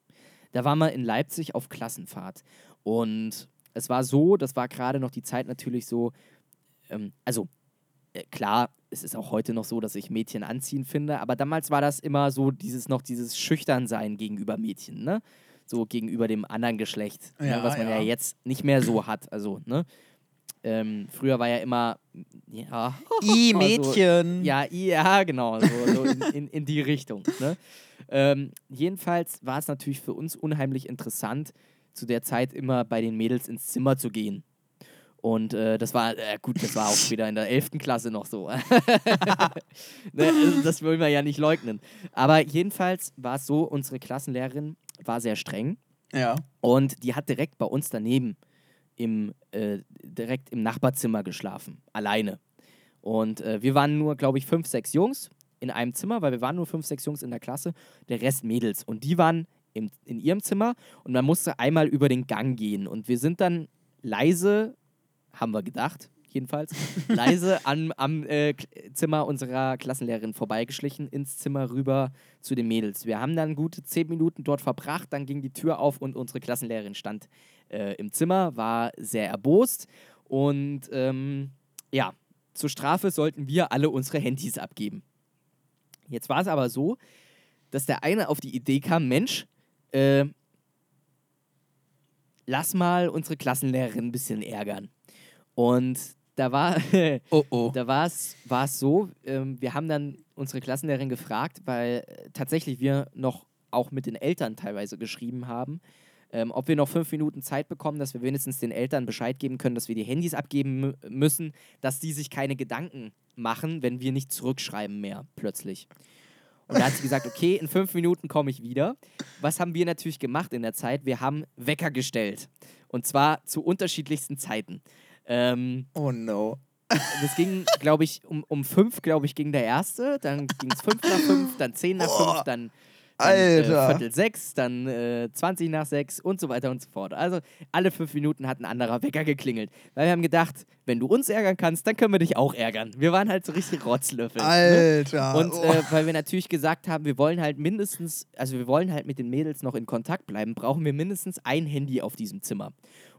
Da waren wir in Leipzig auf Klassenfahrt. Und es war so, das war gerade noch die Zeit natürlich so, ähm, also äh, klar, es ist auch heute noch so, dass ich Mädchen anziehen finde, aber damals war das immer so dieses noch dieses Schüchternsein gegenüber Mädchen, ne? So gegenüber dem anderen Geschlecht, Ja, ne? was man ja. ja. jetzt nicht mehr so hat. Also, ne? Ähm, früher war ja immer, ja, I, Mädchen. ja, ja, genau, so, so in, in, in die Richtung. Ne? Ähm, jedenfalls war es natürlich für uns unheimlich interessant, zu der Zeit immer bei den Mädels ins Zimmer zu gehen. Und äh, das war, äh, gut, das war auch später in der 11. Klasse noch so. ne, also das wollen wir ja nicht leugnen. Aber jedenfalls war es so, unsere Klassenlehrerin war sehr streng Ja. und die hat direkt bei uns daneben im, äh, direkt im Nachbarzimmer geschlafen, alleine. Und äh, wir waren nur, glaube ich, fünf, sechs Jungs in einem Zimmer, weil wir waren nur fünf, sechs Jungs in der Klasse, der Rest Mädels. Und die waren im, in ihrem Zimmer und man musste einmal über den Gang gehen. Und wir sind dann leise, haben wir gedacht, jedenfalls, leise an, am äh, Zimmer unserer Klassenlehrerin vorbeigeschlichen, ins Zimmer rüber zu den Mädels. Wir haben dann gute zehn Minuten dort verbracht, dann ging die Tür auf und unsere Klassenlehrerin stand äh, im Zimmer, war sehr erbost und ähm, ja, zur Strafe sollten wir alle unsere Handys abgeben. Jetzt war es aber so, dass der eine auf die Idee kam, Mensch, äh, lass mal unsere Klassenlehrerin ein bisschen ärgern. Und da war, Oh oh. da war es so, ähm, wir haben dann unsere Klassenlehrerin gefragt, weil äh, tatsächlich wir noch auch mit den Eltern teilweise geschrieben haben, ähm, ob wir noch fünf Minuten Zeit bekommen, dass wir wenigstens den Eltern Bescheid geben können, dass wir die Handys abgeben mü müssen, dass die sich keine Gedanken machen, wenn wir nicht zurückschreiben mehr plötzlich. Und da hat sie gesagt, okay, in fünf Minuten komme ich wieder. Was haben wir natürlich gemacht in der Zeit? Wir haben Wecker gestellt. Und zwar zu unterschiedlichsten Zeiten. Ähm, Oh no. das ging, glaube ich, um, um fünf, glaube ich, ging der erste. Dann ging es fünf nach fünf, dann zehn nach Boah, fünf, dann, äh, Alter. Viertel sechs, dann äh, 20 nach sechs und so weiter und so fort. Also alle fünf Minuten hat ein anderer Wecker geklingelt. Weil wir haben gedacht, wenn du uns ärgern kannst, dann können wir dich auch ärgern. Wir waren halt so richtig Rotzlöffel. Ne? Alter. Und oh. äh, weil wir natürlich gesagt haben, wir wollen halt mindestens, also wir wollen halt mit den Mädels noch in Kontakt bleiben, brauchen wir mindestens ein Handy auf diesem Zimmer.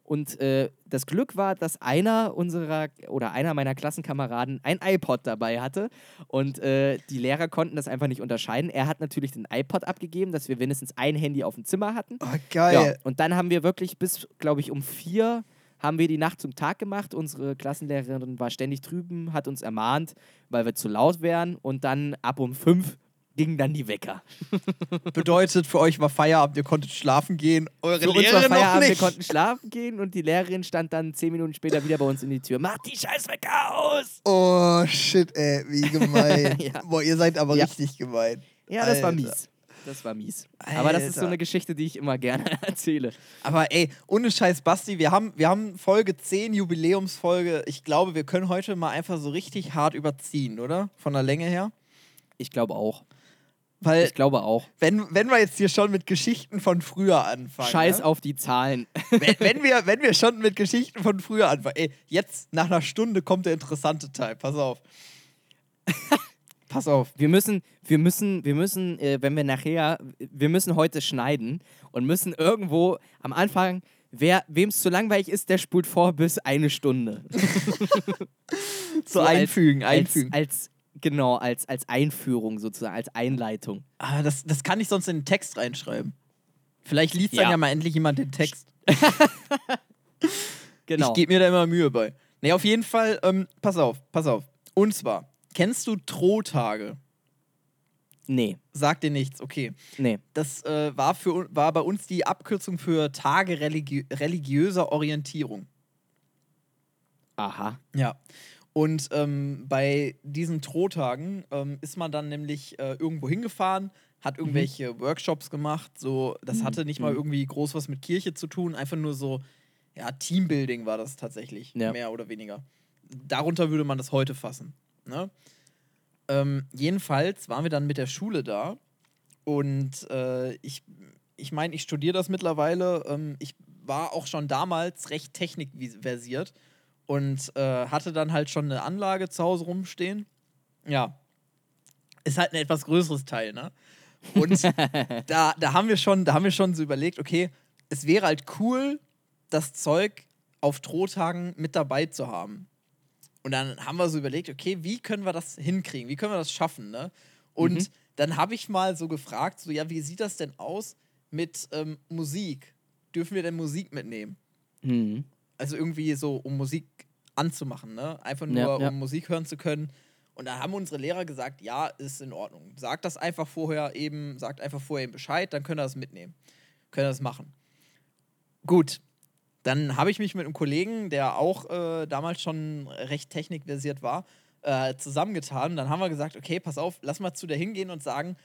Und äh, das Glück war, dass einer unserer oder einer meiner Klassenkameraden ein iPod dabei hatte und äh, die Lehrer konnten das einfach nicht unterscheiden. Er hat natürlich den iPod abgegeben, dass wir mindestens ein Handy auf dem Zimmer hatten. oh, Ja, geil. und dann haben wir wirklich bis, glaube ich, um vier haben wir die Nacht zum Tag gemacht. Unsere Klassenlehrerin war ständig drüben, hat uns ermahnt, weil wir zu laut wären. Und dann ab um fünf gingen dann die Wecker. Bedeutet, für euch war Feierabend, ihr konntet schlafen gehen. Eure Für uns war Lehrerin noch Feierabend, wir konnten schlafen gehen und die Lehrerin stand dann zehn Minuten später wieder bei uns in die Tür. Mach die scheiß Wecker aus! Oh, shit, ey, wie gemein. Ja. Boah, ihr seid aber Ja. richtig gemein. Ja, das war Alter. mies. Das war mies. Aber das ist so Alter. eine Geschichte, die ich immer gerne erzähle. Aber ey, ohne Scheiß, Basti, wir haben, wir haben Folge 10, Jubiläumsfolge. Ich glaube, wir können heute mal einfach so richtig hart überziehen, oder? Von der Länge her. Ich glaube auch. Weil, Ich glaube auch. wenn, wenn wir jetzt hier schon mit Geschichten von früher anfangen. Scheiß ne? auf die Zahlen. wenn, wenn, wir, wenn wir schon mit Geschichten von früher anfangen. Ey, jetzt nach einer Stunde kommt der interessante Teil. Pass auf. Pass auf. Wir müssen, wir müssen, wir müssen, äh, wenn wir nachher, wir müssen heute schneiden und müssen irgendwo am Anfang, wer, wem es zu langweilig ist, der spult vor bis eine Stunde. So, als- einfügen, als, einfügen. Als, genau, als, als Einführung sozusagen, als Einleitung. Ah, das, das kann ich sonst in den Text reinschreiben. Vielleicht liest dann Ja. ja mal endlich jemand den Text. Genau. Ich gebe mir da immer Mühe bei. Nee, auf jeden Fall, ähm, pass auf, pass auf. Und zwar, kennst du Trohtage? Nee, Sagt dir nichts, okay. nee. Das äh, war, für, war bei uns die Abkürzung für Tage religi religiöser Orientierung. Aha. Ja. Und ähm, bei diesen Trohtagen ähm, ist man dann nämlich äh, irgendwo hingefahren, hat irgendwelche Workshops gemacht. So, das hatte nicht mal Mhm. irgendwie groß was mit Kirche zu tun, einfach nur so, ja, Teambuilding war das tatsächlich, Ja. mehr oder weniger. Darunter würde man das heute fassen. Ne? Ähm, jedenfalls waren wir dann mit der Schule da und äh, ich ich meine, ich studiere das mittlerweile. Ähm, ich war auch schon damals recht technikversiert und äh, hatte dann halt schon eine Anlage zu Hause rumstehen. Ja. Ist halt ein etwas größeres Teil, ne? Und da, da haben wir schon, da haben wir schon so überlegt, okay, es wäre halt cool, das Zeug auf Drohtagen mit dabei zu haben. Und dann haben wir so überlegt, okay, wie können wir das hinkriegen? Wie können wir das schaffen, ne? Und Mhm. dann habe ich mal so gefragt, so, ja, wie sieht das denn aus mit ähm, Musik? Dürfen wir denn Musik mitnehmen? Mhm. Also irgendwie so, um Musik anzumachen, ne? Einfach nur, Ja, ja. um Musik hören zu können. Und da haben unsere Lehrer gesagt, ja, ist in Ordnung. Sagt das einfach vorher eben, sagt einfach vorher eben Bescheid, dann könnt ihr das mitnehmen. Könnt ihr das machen. Gut. Dann habe ich mich mit einem Kollegen, der auch äh, damals schon recht technikversiert war, äh, zusammengetan. Dann haben wir gesagt, okay, pass auf, lass mal zu der hingehen und sagen,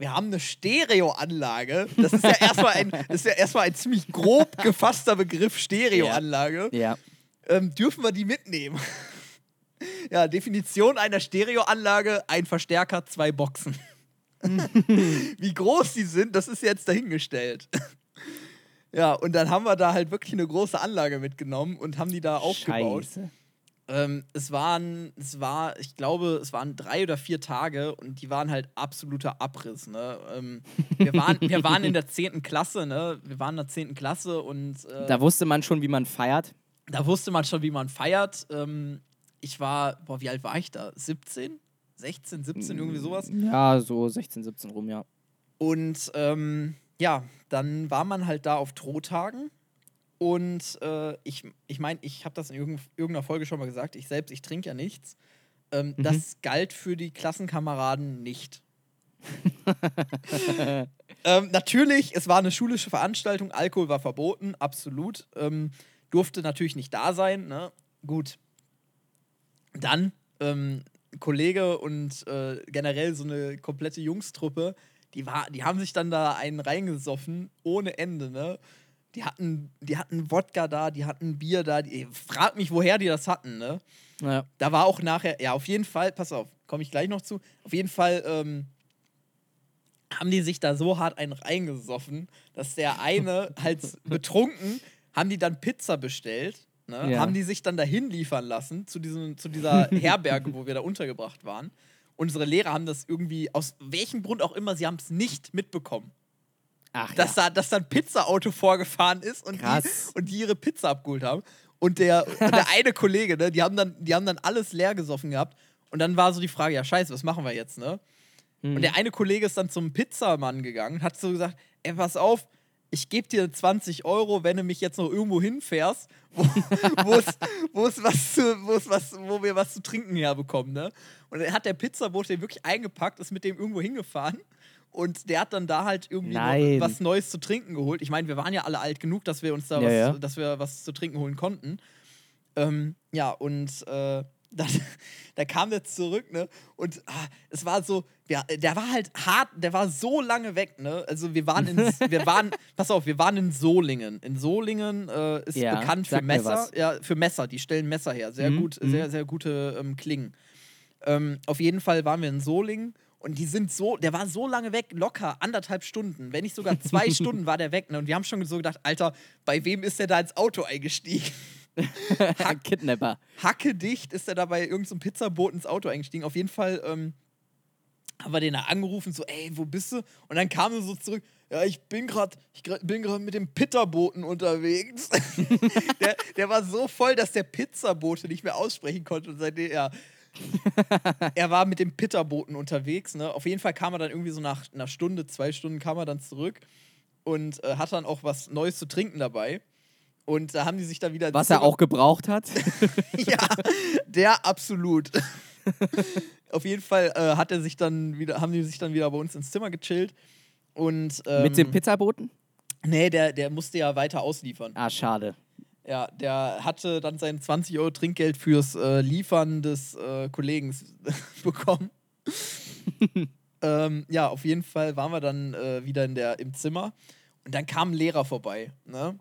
wir haben eine Stereoanlage. Das ist ja erstmal ein, das ist ja erstmal ein ziemlich grob gefasster Begriff Stereoanlage. Ja. Ähm, dürfen wir die mitnehmen? ja, Definition einer Stereoanlage: ein Verstärker, zwei Boxen. Wie groß die sind, das ist jetzt dahingestellt. ja, und dann haben wir da halt wirklich eine große Anlage mitgenommen und haben die da aufgebaut. Scheiße. Ähm, es waren, es war, ich glaube, es waren drei oder vier Tage und die waren halt absoluter Abriss. Ne? Ähm, wir, waren, wir waren in der 10. Klasse, ne? Wir waren in der 10. Klasse und äh, Da wusste man schon, wie man feiert. da wusste man schon, wie man feiert. Ähm, ich war, boah, wie alt war ich da? 17? 16, 17, irgendwie sowas. Ja, so 16, 17 rum, ja. Und ähm, ja, dann war man halt da auf Drohtagen. Und äh, ich ich meine, ich habe das in irgend- irgendeiner Folge schon mal gesagt, ich selbst, ich trinke ja nichts. Ähm, Mhm. Das galt für die Klassenkameraden nicht. ähm, natürlich, es war eine schulische Veranstaltung, Alkohol war verboten, absolut. Ähm, durfte natürlich nicht da sein. Ne? Gut. Dann ähm, Kollege und äh, generell so eine komplette Jungstruppe, die, war, die haben sich dann da einen reingesoffen, ohne Ende, ne? Die hatten, die hatten Wodka da, die hatten Bier da, die, frag mich, woher die das hatten, ne? Ja. Da war auch nachher, ja, auf jeden Fall, pass auf, komme ich gleich noch zu. Auf jeden Fall ähm, haben die sich da so hart einen reingesoffen, dass der eine halt betrunken, haben die dann Pizza bestellt, ne? Ja. haben die sich dann dahin liefern lassen zu, diesem, zu dieser Herberge, wo wir da untergebracht waren. Unsere Lehrer haben das irgendwie, aus welchem Grund auch immer, sie haben es nicht mitbekommen. Ach, Dass, ja. da, dass da ein Pizzaauto vorgefahren ist und die, und die ihre Pizza abgeholt haben. Und der, und der eine Kollege, ne, die haben, dann, die haben dann alles leer gesoffen gehabt. Und dann war so die Frage, ja scheiße, was machen wir jetzt, ne? Mhm. Und der eine Kollege ist dann zum Pizzamann gegangen und hat so gesagt, ey, pass auf, ich gebe dir 20 Euro, wenn du mich jetzt noch irgendwo hinfährst, wo, wo, es, wo, es was zu, wo, es was, wo wir was zu trinken herbekommen, ne? Und dann hat der Pizzabote den wirklich eingepackt, ist mit dem irgendwo hingefahren und der hat dann da halt irgendwie was Neues zu trinken geholt. Ich meine, wir waren ja alle alt genug, dass wir uns da Ja, was, ja. dass wir was zu trinken holen konnten. Ähm, ja, und äh, dann, da kam der zurück, ne? Und ah, es war so, ja, der war halt hart, der war so lange weg, ne? Also wir waren in, wir waren, pass auf, wir waren in Solingen. In Solingen äh, ist Ja, bekannt für Messer, ja, für Messer, die stellen Messer her. Sehr Mhm, gut, mhm. sehr, sehr gute ähm, Klingen. Ähm, auf jeden Fall waren wir in Solingen und die sind so, der war so lange weg, locker anderthalb Stunden, wenn nicht sogar zwei Stunden war der weg. Ne? Und wir haben schon so gedacht, Alter, bei wem ist der da ins Auto eingestiegen? Kidnapper. Hackedicht ist er da bei irgendeinem Pizzaboot ins Auto eingestiegen. Auf jeden Fall ähm, haben wir den da angerufen, so, ey, wo bist du? Und dann kam er so zurück, ja, ich bin gerade, ich bin gerade mit dem Pizzaboten unterwegs. der, der war so voll, dass der Pizzabote nicht mehr aussprechen konnte und seitdem, ja. er war mit dem Pizzaboten unterwegs, ne? Auf jeden Fall kam er dann irgendwie so nach einer Stunde, zwei Stunden kam er dann zurück und äh, hat dann auch was Neues zu trinken dabei. Und da haben die sich dann wieder. Was er auch gebraucht hat. ja, der absolut. Auf jeden Fall äh, hat er sich dann wieder, haben die sich dann wieder bei uns ins Zimmer gechillt. Und, ähm, Mit dem Pizzaboten? Nee, der, der musste ja weiter ausliefern. Ah, schade. Ja, der hatte dann sein 20 Euro Trinkgeld fürs äh, Liefern des äh, Kollegen bekommen. ähm, ja, auf jeden Fall waren wir dann äh, wieder in der, im Zimmer und dann kam ein Lehrer vorbei. Ne?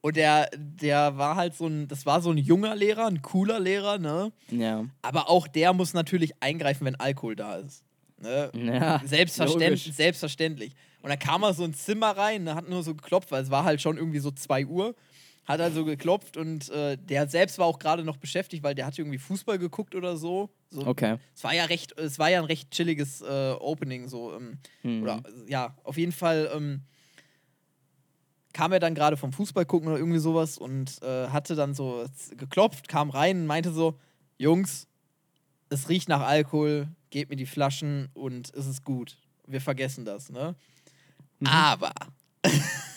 Und der, der war halt so ein, das war so ein junger Lehrer, ein cooler Lehrer, ne? Ja. Aber auch der muss natürlich eingreifen, wenn Alkohol da ist. Ne? Ja. Selbstverständlich, selbstverständlich. Und dann kam er so ins Zimmer rein, ne, hat nur so geklopft, weil es war halt schon irgendwie so 2 Uhr. Hat also geklopft und äh, der selbst war auch gerade noch beschäftigt, weil der hatte irgendwie Fußball geguckt oder so. so Okay. Es war ja recht, es war ja ein recht chilliges äh, Opening, so. Ähm, Mhm. Oder äh, ja, auf jeden Fall ähm, kam er dann gerade vom Fußball gucken oder irgendwie sowas und äh, hatte dann so geklopft, kam rein und meinte so: Jungs, es riecht nach Alkohol, gebt mir die Flaschen und es ist gut. Wir vergessen das, ne? Mhm. Aber,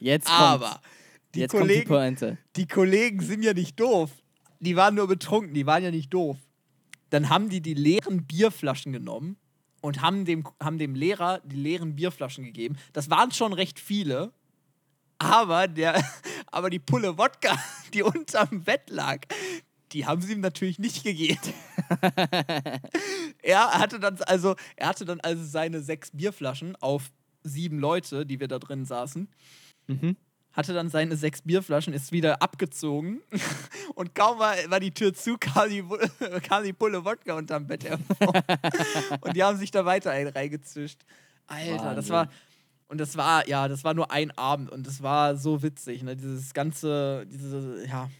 Jetzt aber, die jetzt kommt die Kollegen, Pointe. die Kollegen sind ja nicht doof. Die waren nur betrunken, die waren ja nicht doof. Dann haben die die leeren Bierflaschen genommen und haben dem, haben dem Lehrer die leeren Bierflaschen gegeben. Das waren schon recht viele, aber, der, aber die Pulle Wodka, die unterm Bett lag, die haben sie ihm natürlich nicht gegeben. er hatte dann also, er hatte dann also seine sechs Bierflaschen auf sieben Leute, die wir da drin saßen Mhm. hatte dann seine sechs Bierflaschen, ist wieder abgezogen und kaum war, war die Tür zu, kam die, kam die Pulle Wodka unterm Bett hervor. und die haben sich da weiter ein reingezischt. Alter, das Wahnsinn. war. Und das war, ja, das war nur ein Abend und das war so witzig, ne? Dieses ganze, diese, ja,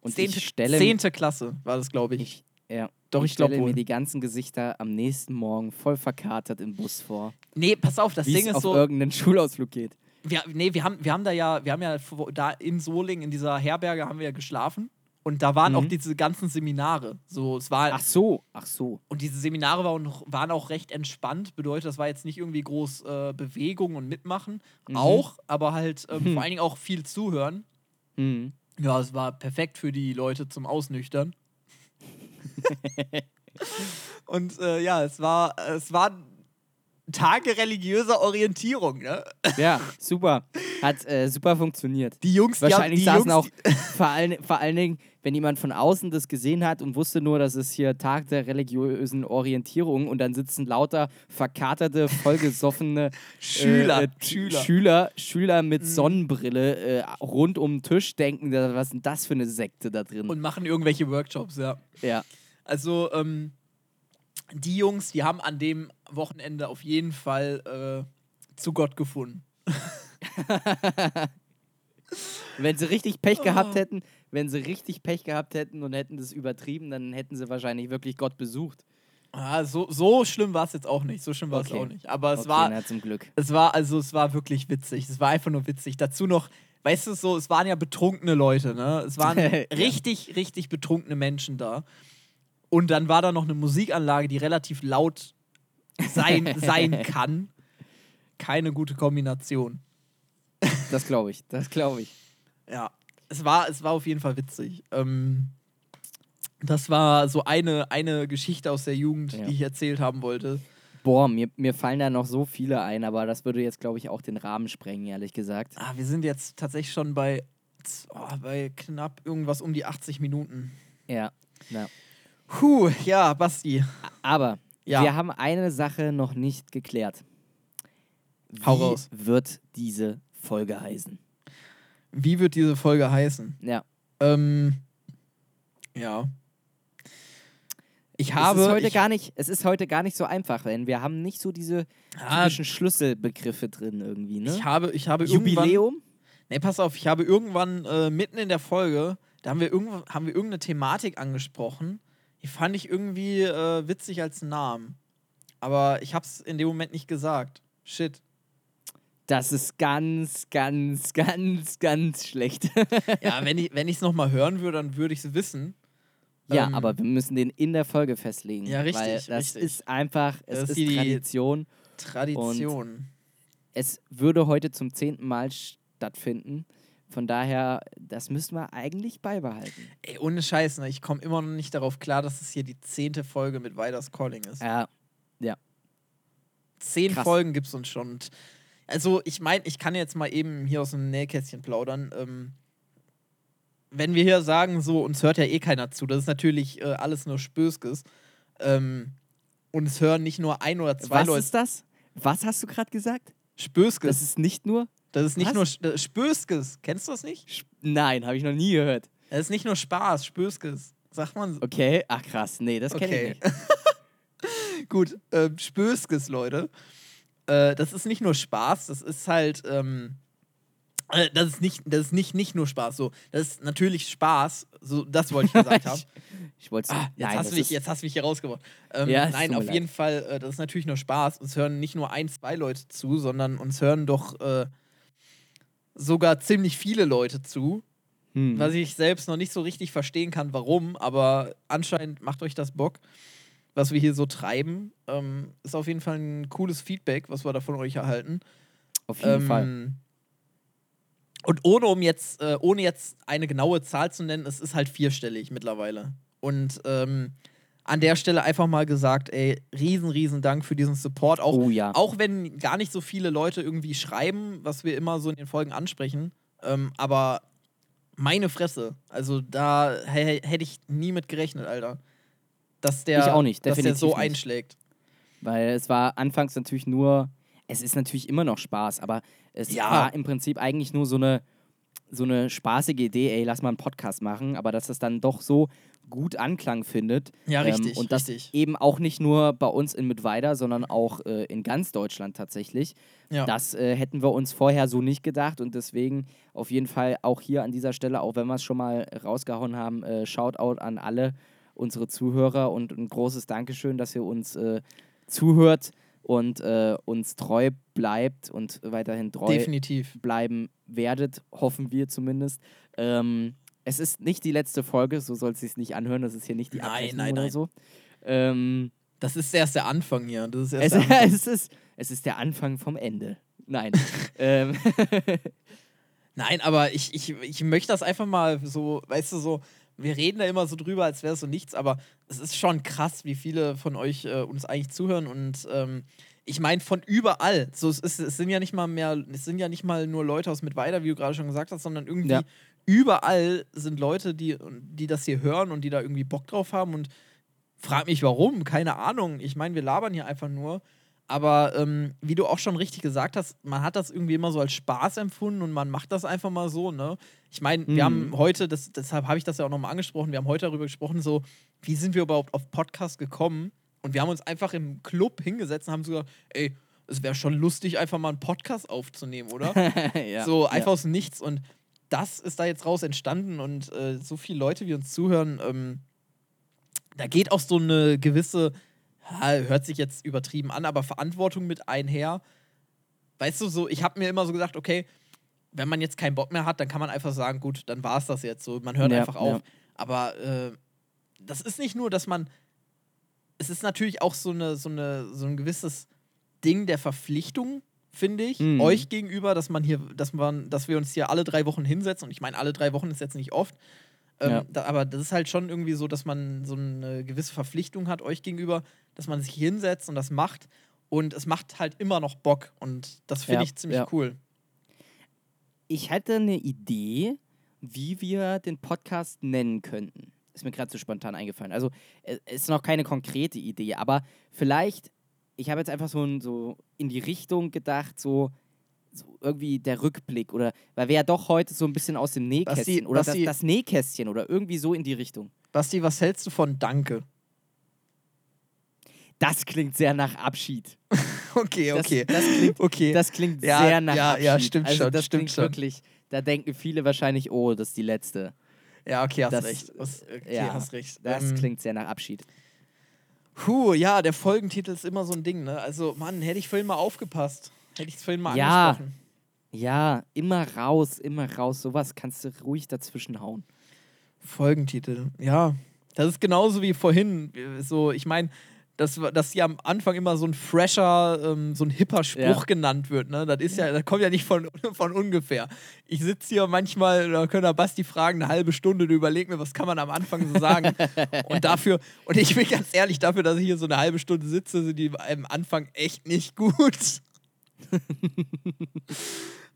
Und zehnte, ich stelle, zehnte Klasse war das, glaube ich. ich, ja, Doch, ich ich glaube stelle mir die ganzen Gesichter am nächsten Morgen voll verkatert im Bus vor. Nee, pass auf, das Ding ist auf so. irgendeinen Schulausflug geht. Wir, nee, wir haben, wir haben da ja, wir haben ja da in Solingen, in dieser Herberge, haben wir ja geschlafen. Und da waren Mhm. auch diese ganzen Seminare. So, es war, Ach so, ach so. und diese Seminare waren, noch- waren auch recht entspannt. Bedeutet, das war jetzt nicht irgendwie groß äh, Bewegung und Mitmachen. Mhm. Auch, aber halt ähm, vor allen Dingen auch viel zuhören. Mhm. Ja, es war perfekt für die Leute zum Ausnüchtern. und äh, ja, es war, es waren Tage religiöser Orientierung, ne? Ja, super. Hat äh, super funktioniert. Die Jungs, Wahrscheinlich die, saßen Jungs, auch vor allen, vor allen Dingen, wenn jemand von außen das gesehen hat und wusste nur, dass es hier Tag der religiösen Orientierung und dann sitzen lauter verkaterte, vollgesoffene Schüler, äh, äh, Schüler. Schüler, Schüler mit Mhm. Sonnenbrille äh, rund um den Tisch denken, was ist denn das für eine Sekte da drin? und machen irgendwelche Workshops, ja. ja. Also, ähm, die Jungs, die haben an dem Wochenende auf jeden Fall äh, zu Gott gefunden. Wenn sie richtig Pech Oh. gehabt hätten, wenn sie richtig Pech gehabt hätten und hätten das übertrieben, dann hätten sie wahrscheinlich wirklich Gott besucht. Ah, so, so schlimm war es jetzt auch nicht. So schlimm war es Okay. auch nicht. Aber es okay, war, na, zum Glück. es war, also es war wirklich witzig. Es war einfach nur witzig. Dazu noch, weißt du, so, es waren ja betrunkene Leute, ne? Es waren richtig, richtig betrunkene Menschen da. Und dann war da noch eine Musikanlage, die relativ laut sein, sein kann. Keine gute Kombination. Das glaube ich, das glaube ich. Ja, es war, es war auf jeden Fall witzig. Ähm, das war so eine, eine Geschichte aus der Jugend, Ja. die ich erzählt haben wollte. Boah, mir, mir fallen da noch so viele ein, aber das würde jetzt, glaube ich, auch den Rahmen sprengen, ehrlich gesagt. Ah, wir sind jetzt tatsächlich schon bei, oh, bei knapp irgendwas um die 80 Minuten. Ja. ja. Puh, ja, Basti. Aber Ja. wir haben eine Sache noch nicht geklärt. Wie Hau raus. wird diese Folge heißen? Wie wird diese Folge heißen? Ja. Ähm, ja. Ich habe. es ist heute ich, gar nicht, es ist heute gar nicht so einfach, denn wir haben nicht so diese Ah, typischen Schlüsselbegriffe drin irgendwie, ne? ich habe, ich habe irgendwann. Jubiläum? Nee, pass auf, ich habe irgendwann äh, mitten in der Folge, da haben wir, irgendwo, haben wir irgendeine Thematik angesprochen. Die fand ich irgendwie äh, witzig als Namen. Aber ich hab's in dem Moment nicht gesagt. Shit. Das ist ganz, ganz, ganz, ganz schlecht. Ja, wenn ich es wenn ich's nochmal hören würde, dann würde ich es wissen. ja, Ähm, aber wir müssen den in der Folge festlegen. Ja, richtig, Weil das richtig. ist einfach, es Das ist ist die- Tradition. Tradition. Es würde heute zum zehnten Mal stattfinden. Von daher, das müssen wir eigentlich beibehalten. Ey, ohne Scheiß, ne? ich komme immer noch nicht darauf klar, dass es hier die zehnte Folge mit Weiders Calling ist. Ja, Zehn krass. Folgen gibt es uns schon. Und also, ich meine, ich kann jetzt mal eben hier aus dem Nähkästchen plaudern. Ähm, wenn wir hier sagen, so, uns hört ja eh keiner zu, das ist natürlich äh, alles nur Spöskes. Ähm, uns hören nicht nur ein oder zwei was Leute. ist das? Was hast du gerade gesagt? Spöskes. Das ist nicht nur. Das ist nicht Was? nur äh, Spöskes. Kennst du das nicht? Sp Nein, habe ich noch nie gehört. Das ist nicht nur Spaß, Spöskes. Sagt man so. Okay, ach krass, nee, das kenne Okay. ich nicht. Gut, ähm, Spöskes, Leute. Äh, das ist nicht nur Spaß, das ist halt. Ähm, äh, das ist nicht, das ist nicht, nicht nur Spaß. So, das ist natürlich Spaß. So, das wollte ich gesagt haben. Ich wollte Ah, jetzt, nein, hast mich, jetzt hast du mich hier rausgebracht. Ähm, Ja, nein, auf leid. jeden Fall, äh, das ist natürlich nur Spaß. Uns hören nicht nur ein, zwei Leute zu, sondern uns hören doch äh, sogar ziemlich viele Leute zu. Hm. Was ich selbst noch nicht so richtig verstehen kann, warum, aber anscheinend macht euch das Bock, was wir hier so treiben. Ähm, ist auf jeden Fall ein cooles Feedback, was wir da von euch erhalten. Auf jeden ähm, Fall. Und ohne um jetzt, äh, ohne jetzt eine genaue Zahl zu nennen, es ist halt vierstellig mittlerweile. Und ähm, an der Stelle einfach mal gesagt, ey, riesen, riesen Dank für diesen Support. Auch, oh ja. auch wenn gar nicht so viele Leute irgendwie schreiben, was wir immer so in den Folgen ansprechen. Ähm, aber meine Fresse, also da hä- hätte ich nie mit gerechnet, Alter. Dass der, Ich auch nicht, dass der so nicht. einschlägt. Weil es war anfangs natürlich nur, es ist natürlich immer noch Spaß, aber es Ja. war im Prinzip eigentlich nur so eine, so eine spaßige Idee, ey, lass mal einen Podcast machen, aber dass das dann doch so gut Anklang findet. Ja, ähm, richtig, und das richtig. eben auch nicht nur bei uns in Mittweida, sondern auch äh, in ganz Deutschland tatsächlich. Ja. Das äh, hätten wir uns vorher so nicht gedacht und deswegen auf jeden Fall auch hier an dieser Stelle, auch wenn wir es schon mal rausgehauen haben, äh, Shoutout an alle unsere Zuhörer und ein großes Dankeschön, dass ihr uns äh, zuhört und äh, uns treu bleibt und weiterhin treu Definitiv. bleiben werdet, hoffen wir zumindest. Ähm, es ist nicht die letzte Folge, so soll es sich nicht anhören, das ist hier nicht die Nein, Abrechnung nein, oder nein. so. Ähm, Das ist erst der Anfang hier. Das ist erst es, Anfang. es, ist, es ist der Anfang vom Ende. Nein. ähm, Nein, aber ich, ich, ich möchte das einfach mal so, weißt du, so, wir reden da immer so drüber, als wäre es so nichts, aber es ist schon krass, wie viele von euch äh, uns eigentlich zuhören und ähm, ich meine von überall. So, es, ist, es sind ja nicht mal mehr, es sind ja nicht mal nur Leute aus Mittweida, wie du gerade schon gesagt hast, sondern irgendwie Ja. überall sind Leute, die, die das hier hören und die da irgendwie Bock drauf haben und frag mich warum, keine Ahnung. Ich meine, wir labern hier einfach nur. Aber ähm, wie du auch schon richtig gesagt hast, man hat das irgendwie immer so als Spaß empfunden und man macht das einfach mal so, ne? Ich meine, wir Mhm. haben heute, das, deshalb habe ich das ja auch nochmal angesprochen, wir haben heute darüber gesprochen, so, wie sind wir überhaupt auf Podcast gekommen? Und wir haben uns einfach im Club hingesetzt und haben so gesagt, ey, es wäre schon lustig, einfach mal einen Podcast aufzunehmen, oder? ja, so ja. einfach aus dem Nichts. Und das ist da jetzt raus entstanden und äh, so viele Leute, wie uns zuhören, ähm, da geht auch so eine gewisse, ja, hört sich jetzt übertrieben an, aber Verantwortung mit einher. Weißt du, so, ich habe mir immer so gesagt, okay, wenn man jetzt keinen Bock mehr hat, dann kann man einfach sagen, gut, dann war es das jetzt so. Man hört Ja, einfach auf. ja. Aber äh, das ist nicht nur, dass man. Es ist natürlich auch so, eine, so, eine, so ein gewisses Ding der Verpflichtung, finde ich, Mhm. euch gegenüber, dass man hier, dass man, dass wir uns hier alle drei Wochen hinsetzen. Und ich meine, alle drei Wochen ist jetzt nicht oft. Ähm, Ja. da, aber das ist halt schon irgendwie so, dass man so eine gewisse Verpflichtung hat euch gegenüber, dass man sich hinsetzt und das macht. Und es macht halt immer noch Bock. Und das finde Ja, ich ziemlich ja. cool. Ich hätte eine Idee, wie wir den Podcast nennen könnten. Ist mir gerade so spontan eingefallen. Also, es ist noch keine konkrete Idee, aber vielleicht, ich habe jetzt einfach so, ein- so in die Richtung gedacht, so, so irgendwie der Rückblick oder, weil wir ja doch heute so ein bisschen aus dem Nähkästchen Basti, oder Basti- das, das Nähkästchen oder irgendwie so in die Richtung. Basti, was hältst du von Danke? Das klingt sehr nach Abschied. Okay, Das- okay. das klingt- okay. Das klingt Ja, sehr nach ja, Abschied. ja, stimmt also schon, Das stimmt klingt schon. wirklich, da denken viele wahrscheinlich, oh, das ist die letzte. ja, okay, hast das- recht. Das, okay, ja, hast recht. Das Ähm, klingt sehr nach Abschied. Puh, ja, der Folgentitel ist immer so ein Ding, ne? Also, Mann, hätte ich vorhin mal aufgepasst. Hätte ich es vorhin mal Ja. angesprochen. Ja, immer raus, immer raus. Sowas kannst du ruhig dazwischen hauen. Folgentitel, ja. Das ist genauso wie vorhin. So, ich meine, dass, dass hier am Anfang immer so ein fresher, ähm, so ein hipper Spruch Ja. genannt wird. Ne? Das ist ja, das kommt ja nicht von, von ungefähr. Ich sitze hier manchmal, da können wir Basti fragen, eine halbe Stunde, du überleg mir, was kann man am Anfang so sagen. und dafür, und ich bin ganz ehrlich, dafür, dass ich hier so eine halbe Stunde sitze, sind die am Anfang echt nicht gut.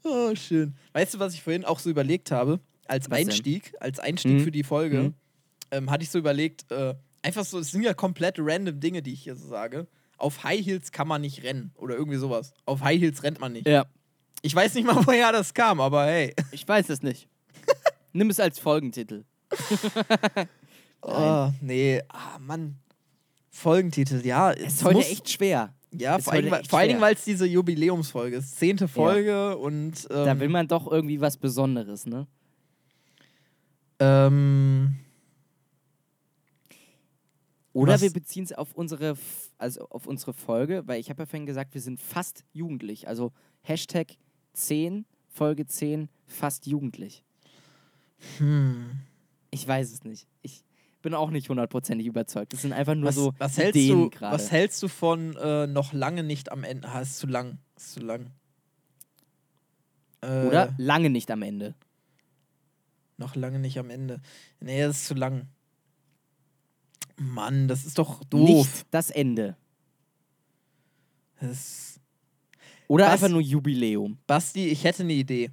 oh, schön. Weißt du, was ich vorhin auch so überlegt habe? Als Was denn? Einstieg, als Einstieg Mhm. für die Folge, Mhm. ähm, hatte ich so überlegt, äh, einfach so, es sind ja komplett random Dinge, die ich hier so sage. Auf High Heels kann man nicht rennen oder irgendwie sowas. Auf High Heels rennt man nicht. Ja, Ich weiß nicht mal, woher das kam, aber hey. ich weiß es nicht. Nimm es als Folgentitel. Oh, nee, ah, Mann. Folgentitel, ja. Es ist heute echt schwer. Ja, ist vor, allem, vor allen Dingen, weil es diese Jubiläumsfolge ist. Zehnte Folge und. Ähm, Da will man doch irgendwie was Besonderes, ne? ähm, Oder Was- wir beziehen es auf unsere, also auf unsere Folge, weil ich habe ja vorhin gesagt, wir sind fast jugendlich. Also Hashtag 10, Folge 10, fast jugendlich. hm. Ich weiß es nicht. Ich bin auch nicht hundertprozentig überzeugt. Das sind einfach nur Was, so was, hältst Ideen du, gerade. was hältst du von äh, noch lange nicht am Ende? Ah, ist zu lang. Ist zu lang. Äh, Oder lange nicht am Ende. Noch lange nicht am Ende. Nee, das ist zu lang. Mann, das ist doch doof. Nicht das Ende. Das Oder Was? einfach nur Jubiläum. Basti, ich hätte eine Idee.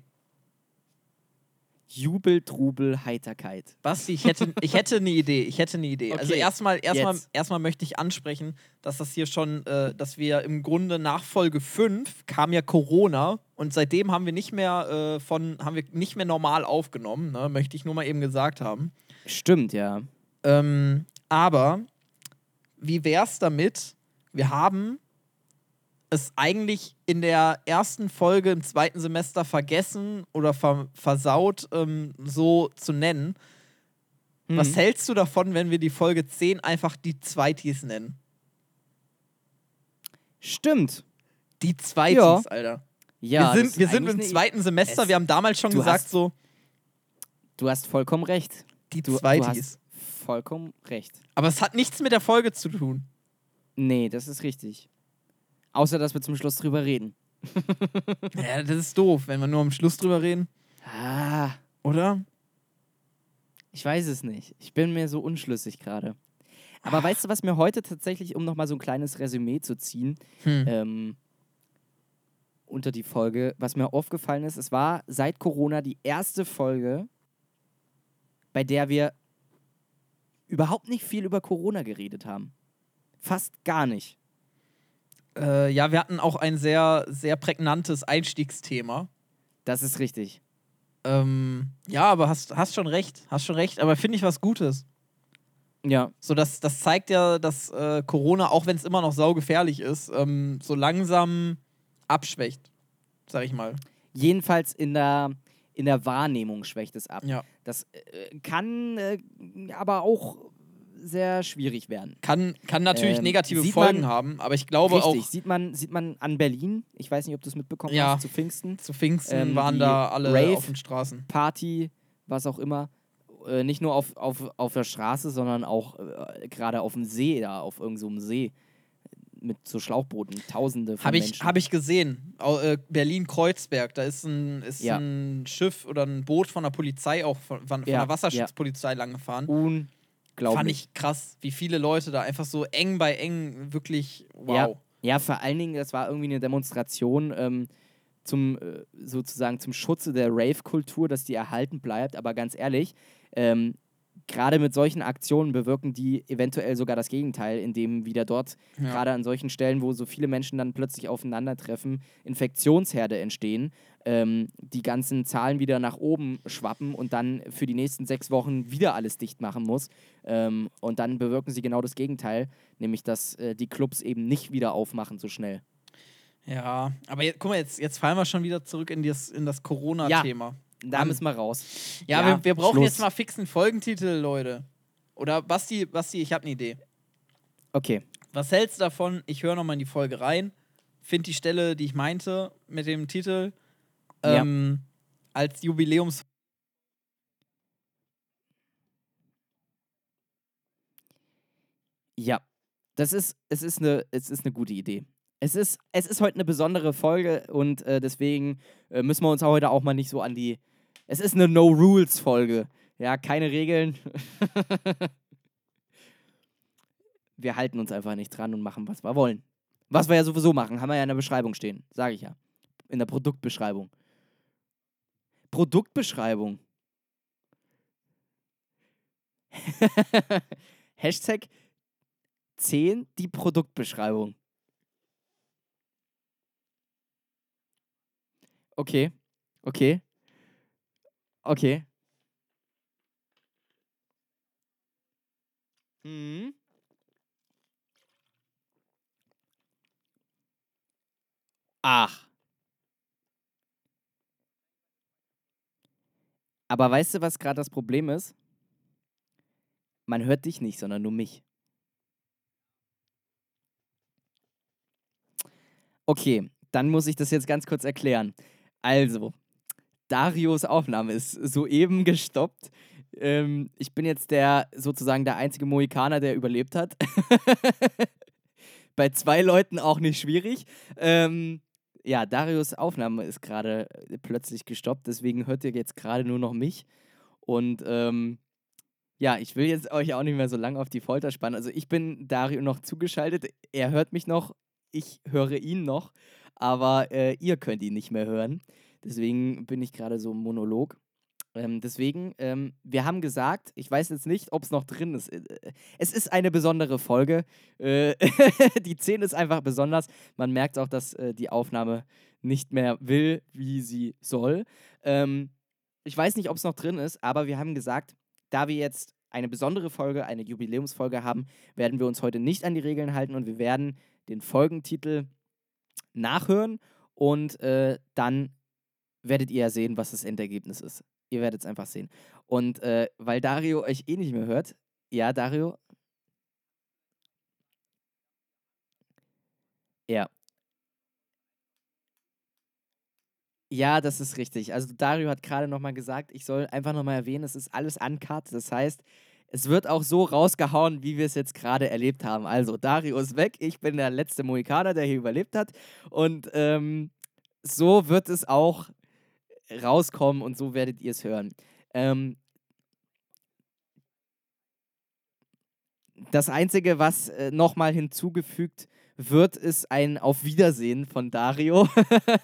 Jubel, Trubel, Heiterkeit. Basti, ich hätte, ich hätte eine Idee. Ich hätte eine Idee. also Okay, erstmal, erstmal, jetzt. erstmal möchte ich ansprechen, dass das hier schon, äh, dass wir im Grunde nach Folge 5 kam ja Corona und seitdem haben wir nicht mehr äh, von, haben wir nicht mehr normal aufgenommen, ne? möchte ich nur mal eben gesagt haben. Stimmt, ja. Ähm, aber wie wär's damit? Wir haben es eigentlich in der ersten Folge im zweiten Semester vergessen oder ver versaut, ähm, so zu nennen. Was Mhm. hältst du davon, wenn wir die Folge 10 einfach die Zweitis nennen? Stimmt. Die Zweitis, Ja. Alter. Ja, wir sind, wir sind im zweiten Semester, es- wir haben damals schon du gesagt, so, Du hast vollkommen recht. die Du, du Zweitis. hast vollkommen recht. Aber es hat nichts mit der Folge zu tun. Nee, das ist richtig. Außer, dass wir zum Schluss drüber reden. Ja, das ist doof, wenn wir nur am Schluss drüber reden, Ah, oder? ich weiß es nicht. Ich bin mir so unschlüssig gerade. Aber Ah. weißt du, was mir heute tatsächlich, um nochmal so ein kleines Resümee zu ziehen, Hm. ähm, unter die Folge, was mir aufgefallen ist, es war seit Corona die erste Folge, bei der wir überhaupt nicht viel über Corona geredet haben. Fast gar nicht. Äh, ja, wir hatten auch ein sehr, sehr prägnantes Einstiegsthema. Das ist richtig. Ähm, ja, aber hast, hast schon recht, hast schon recht, aber finde ich was Gutes. Ja, So, das, das zeigt ja, dass äh, Corona, auch wenn es immer noch saugefährlich ist, ähm, so langsam abschwächt, sag ich mal. jedenfalls in der, in der Wahrnehmung schwächt es ab. Ja. Das äh, kann äh, aber auch sehr schwierig werden. Kann, kann natürlich Ähm, negative Folgen man- haben, aber ich glaube Richtig, auch sieht man, sieht man an Berlin, ich weiß nicht, ob du es mitbekommen Ja. hast, zu Pfingsten, zu Pfingsten ähm, waren da alle Rave- auf den Straßen. Party, was auch immer, äh, nicht nur auf, auf, auf der Straße, sondern auch äh, gerade auf dem See, da auf irgendeinem so See mit so Schlauchbooten, tausende von Habe ich, Menschen. hab ich gesehen. Äh, Berlin-Kreuzberg, da ist, ein, ist Ja. ein Schiff oder ein Boot von der Polizei auch, von, von Ja, der Wasserschutzpolizei lang gefahren. Unglaublich. Fand ich krass, wie viele Leute da einfach so eng bei eng wirklich wow. Ja, vor allen Dingen, das war irgendwie eine Demonstration ähm, zum äh, sozusagen zum Schutze der Rave-Kultur, dass die erhalten bleibt. Aber ganz ehrlich, ähm, gerade mit solchen Aktionen bewirken die eventuell sogar das Gegenteil, indem wieder dort, Ja. gerade an solchen Stellen, wo so viele Menschen dann plötzlich aufeinandertreffen, Infektionsherde entstehen, ähm, die ganzen Zahlen wieder nach oben schwappen und dann für die nächsten sechs Wochen wieder alles dicht machen muss. Ähm, und dann bewirken sie genau das Gegenteil, nämlich dass äh, die Clubs eben nicht wieder aufmachen so schnell. Ja, aber jetzt, guck mal, jetzt, jetzt fallen wir schon wieder zurück in das, in das Corona-Thema. Da Mann. müssen wir raus. Ja, Ja, wir, wir brauchen Schluss. jetzt mal fixen Folgentitel, Leute. Oder Basti, Basti, ich habe eine Idee. Okay. Was hältst du davon? Ich höre nochmal in die Folge rein, finde die Stelle, die ich meinte, mit dem Titel Ja. ähm, als Jubiläums. Ja, Das ist, es ist eine, es ist eine gute Idee. Es ist, es ist heute eine besondere Folge und äh, deswegen äh, müssen wir uns heute auch mal nicht so an die. Es ist eine No-Rules-Folge. Ja, keine Regeln. wir halten uns einfach nicht dran und machen, was wir wollen. Was wir ja sowieso machen, haben wir ja in der Beschreibung stehen. Sage ich ja. In der Produktbeschreibung. Produktbeschreibung. Hashtag 10 die Produktbeschreibung. Okay. Okay. Okay. Mhm. Ach. Aber weißt du, was gerade das Problem ist? Man hört dich nicht, sondern nur mich. Okay, dann muss ich das jetzt ganz kurz erklären. Also, Darios Aufnahme ist soeben gestoppt. Ähm, ich bin jetzt der sozusagen der einzige Mohikaner, der überlebt hat. Bei zwei Leuten auch nicht schwierig. Ähm, ja, Darios Aufnahme ist gerade äh, plötzlich gestoppt, deswegen hört ihr jetzt gerade nur noch mich. Und ähm, ja, ich will jetzt euch auch nicht mehr so lange auf die Folter spannen. Also ich bin Dario noch zugeschaltet, er hört mich noch, ich höre ihn noch aber äh, ihr könnt ihn nicht mehr hören. Deswegen bin ich gerade so im Monolog. Ähm, deswegen, ähm, wir haben gesagt, ich weiß jetzt nicht, ob es noch drin ist. Äh, es ist eine besondere Folge. Äh, die 10 ist einfach besonders. Man merkt auch, dass äh, die Aufnahme nicht mehr will, wie sie soll. Ähm, ich weiß nicht, ob es noch drin ist, aber wir haben gesagt, da wir jetzt eine besondere Folge, eine Jubiläumsfolge haben, werden wir uns heute nicht an die Regeln halten und wir werden den Folgentitel nachhören und äh, dann werdet ihr ja sehen, was das Endergebnis ist. Ihr werdet es einfach sehen. Und äh, weil Dario euch eh nicht mehr hört, ja, Dario? Ja. Ja, das ist richtig. Also Dario hat gerade nochmal gesagt, ich soll einfach nochmal erwähnen, es ist alles uncut. Das heißt, es wird auch so rausgehauen, wie wir es jetzt gerade erlebt haben. Also, Dario ist weg, ich bin der letzte Mohikaner, der hier überlebt hat. Und ähm, so wird es auch rauskommen und so werdet ihr es hören. Ähm, das Einzige, was äh, nochmal hinzugefügt wird, ist ein Auf Wiedersehen von Dario.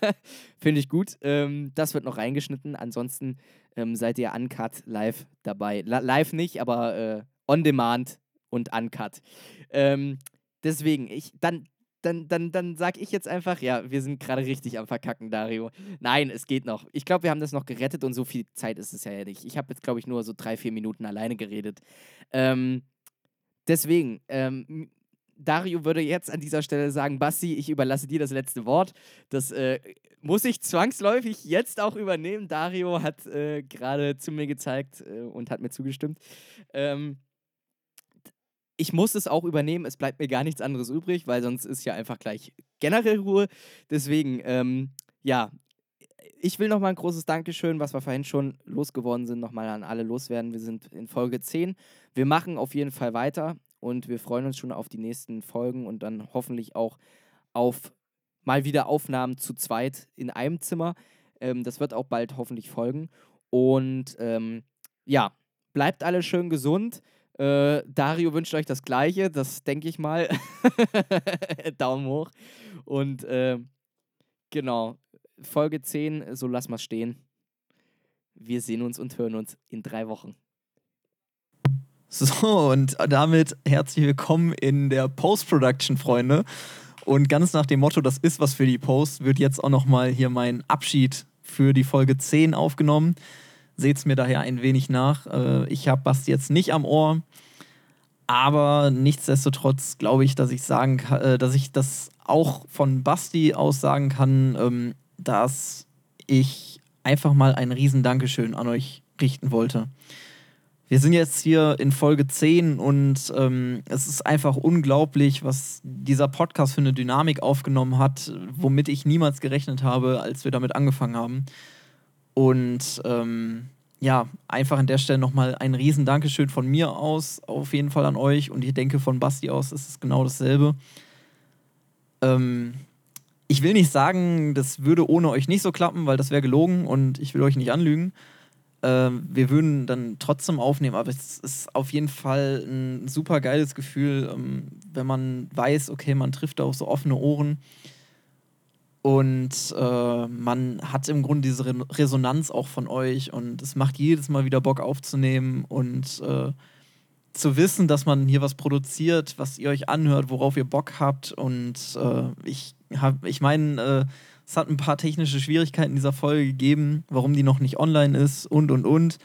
Finde ich gut. Ähm, das wird noch reingeschnitten. Ansonsten ähm, seid ihr uncut live dabei. La live nicht, aber äh, on demand und uncut. Ähm, deswegen, ich, dann, dann, dann, dann sag ich jetzt einfach, ja, wir sind gerade richtig am Verkacken, Dario. Nein, es geht noch. Ich glaube, wir haben das noch gerettet und so viel Zeit ist es ja nicht. Ich habe jetzt, glaube ich, nur so drei, vier Minuten alleine geredet. Ähm, deswegen, ähm, Dario würde jetzt an dieser Stelle sagen, Basti, ich überlasse dir das letzte Wort. Das äh, muss ich zwangsläufig jetzt auch übernehmen. Dario hat äh, gerade zu mir gezeigt äh, und hat mir zugestimmt. Ähm, ich muss es auch übernehmen. Es bleibt mir gar nichts anderes übrig, weil sonst ist ja einfach gleich generell Ruhe. Deswegen, ähm, ja, ich will nochmal ein großes Dankeschön, was wir vorhin schon losgeworden sind, nochmal an alle loswerden. Wir sind in Folge 10. Wir machen auf jeden Fall weiter und wir freuen uns schon auf die nächsten Folgen und dann hoffentlich auch auf mal wieder Aufnahmen zu zweit in einem Zimmer. Ähm, das wird auch bald hoffentlich folgen. Und ähm, ja, bleibt alle schön gesund. Äh, Dario wünscht euch das Gleiche, das denke ich mal. Daumen hoch. Und äh, genau, Folge 10, so lass mal stehen. Wir sehen uns und hören uns in drei Wochen. So, und damit herzlich willkommen in der Post-Production, Freunde. Und ganz nach dem Motto, das ist was für die Post, wird jetzt auch nochmal hier mein Abschied für die Folge 10 aufgenommen. Seht es mir daher ein wenig nach. Äh, ich habe Basti jetzt nicht am Ohr, aber nichtsdestotrotz glaube ich, dass ich sagen kann, äh, dass ich das auch von Basti aus sagen kann, ähm, dass ich einfach mal ein riesen Dankeschön an euch richten wollte. Wir sind jetzt hier in Folge 10 und ähm, es ist einfach unglaublich, was dieser Podcast für eine Dynamik aufgenommen hat, womit ich niemals gerechnet habe, als wir damit angefangen haben. Und ähm, ja, einfach an der Stelle nochmal ein riesen Dankeschön von mir aus, auf jeden Fall an euch. Und ich denke, von Basti aus ist es genau dasselbe. Ähm, ich will nicht sagen, das würde ohne euch nicht so klappen, weil das wäre gelogen und ich will euch nicht anlügen. Ähm, wir würden dann trotzdem aufnehmen, aber es ist auf jeden Fall ein super geiles Gefühl, ähm, wenn man weiß, okay, man trifft auf so offene Ohren und äh, man hat im Grunde diese Re Resonanz auch von euch und es macht jedes Mal wieder Bock aufzunehmen und äh, zu wissen, dass man hier was produziert, was ihr euch anhört, worauf ihr Bock habt. Und äh, ich habe, ich meine, äh, es hat ein paar technische Schwierigkeiten dieser Folge gegeben, warum die noch nicht online ist und und und.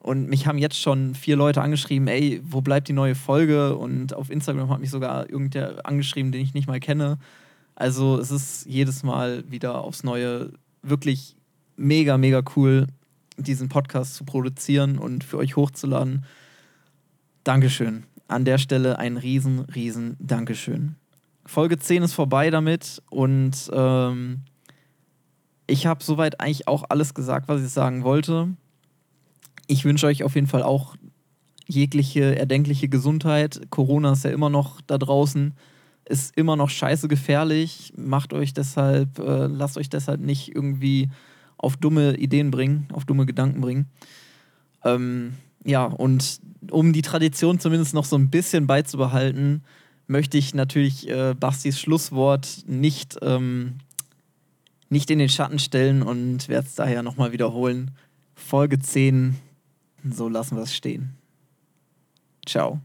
Und mich haben jetzt schon vier Leute angeschrieben, ey, wo bleibt die neue Folge? Und auf Instagram hat mich sogar irgendwer angeschrieben, den ich nicht mal kenne. Also es ist jedes Mal wieder aufs Neue wirklich mega, mega cool, diesen Podcast zu produzieren und für euch hochzuladen. Dankeschön. An der Stelle ein riesen, riesen Dankeschön. Folge 10 ist vorbei damit und ähm, ich habe soweit eigentlich auch alles gesagt, was ich sagen wollte. Ich wünsche euch auf jeden Fall auch jegliche erdenkliche Gesundheit. Corona ist ja immer noch da draußen ist immer noch scheiße gefährlich. Macht euch deshalb, äh, lasst euch deshalb nicht irgendwie auf dumme Ideen bringen, auf dumme Gedanken bringen. Ähm, ja, und um die Tradition zumindest noch so ein bisschen beizubehalten, möchte ich natürlich äh, Bastis Schlusswort nicht, ähm, nicht in den Schatten stellen und werde es daher nochmal wiederholen. Folge 10, so lassen wir es stehen. Ciao.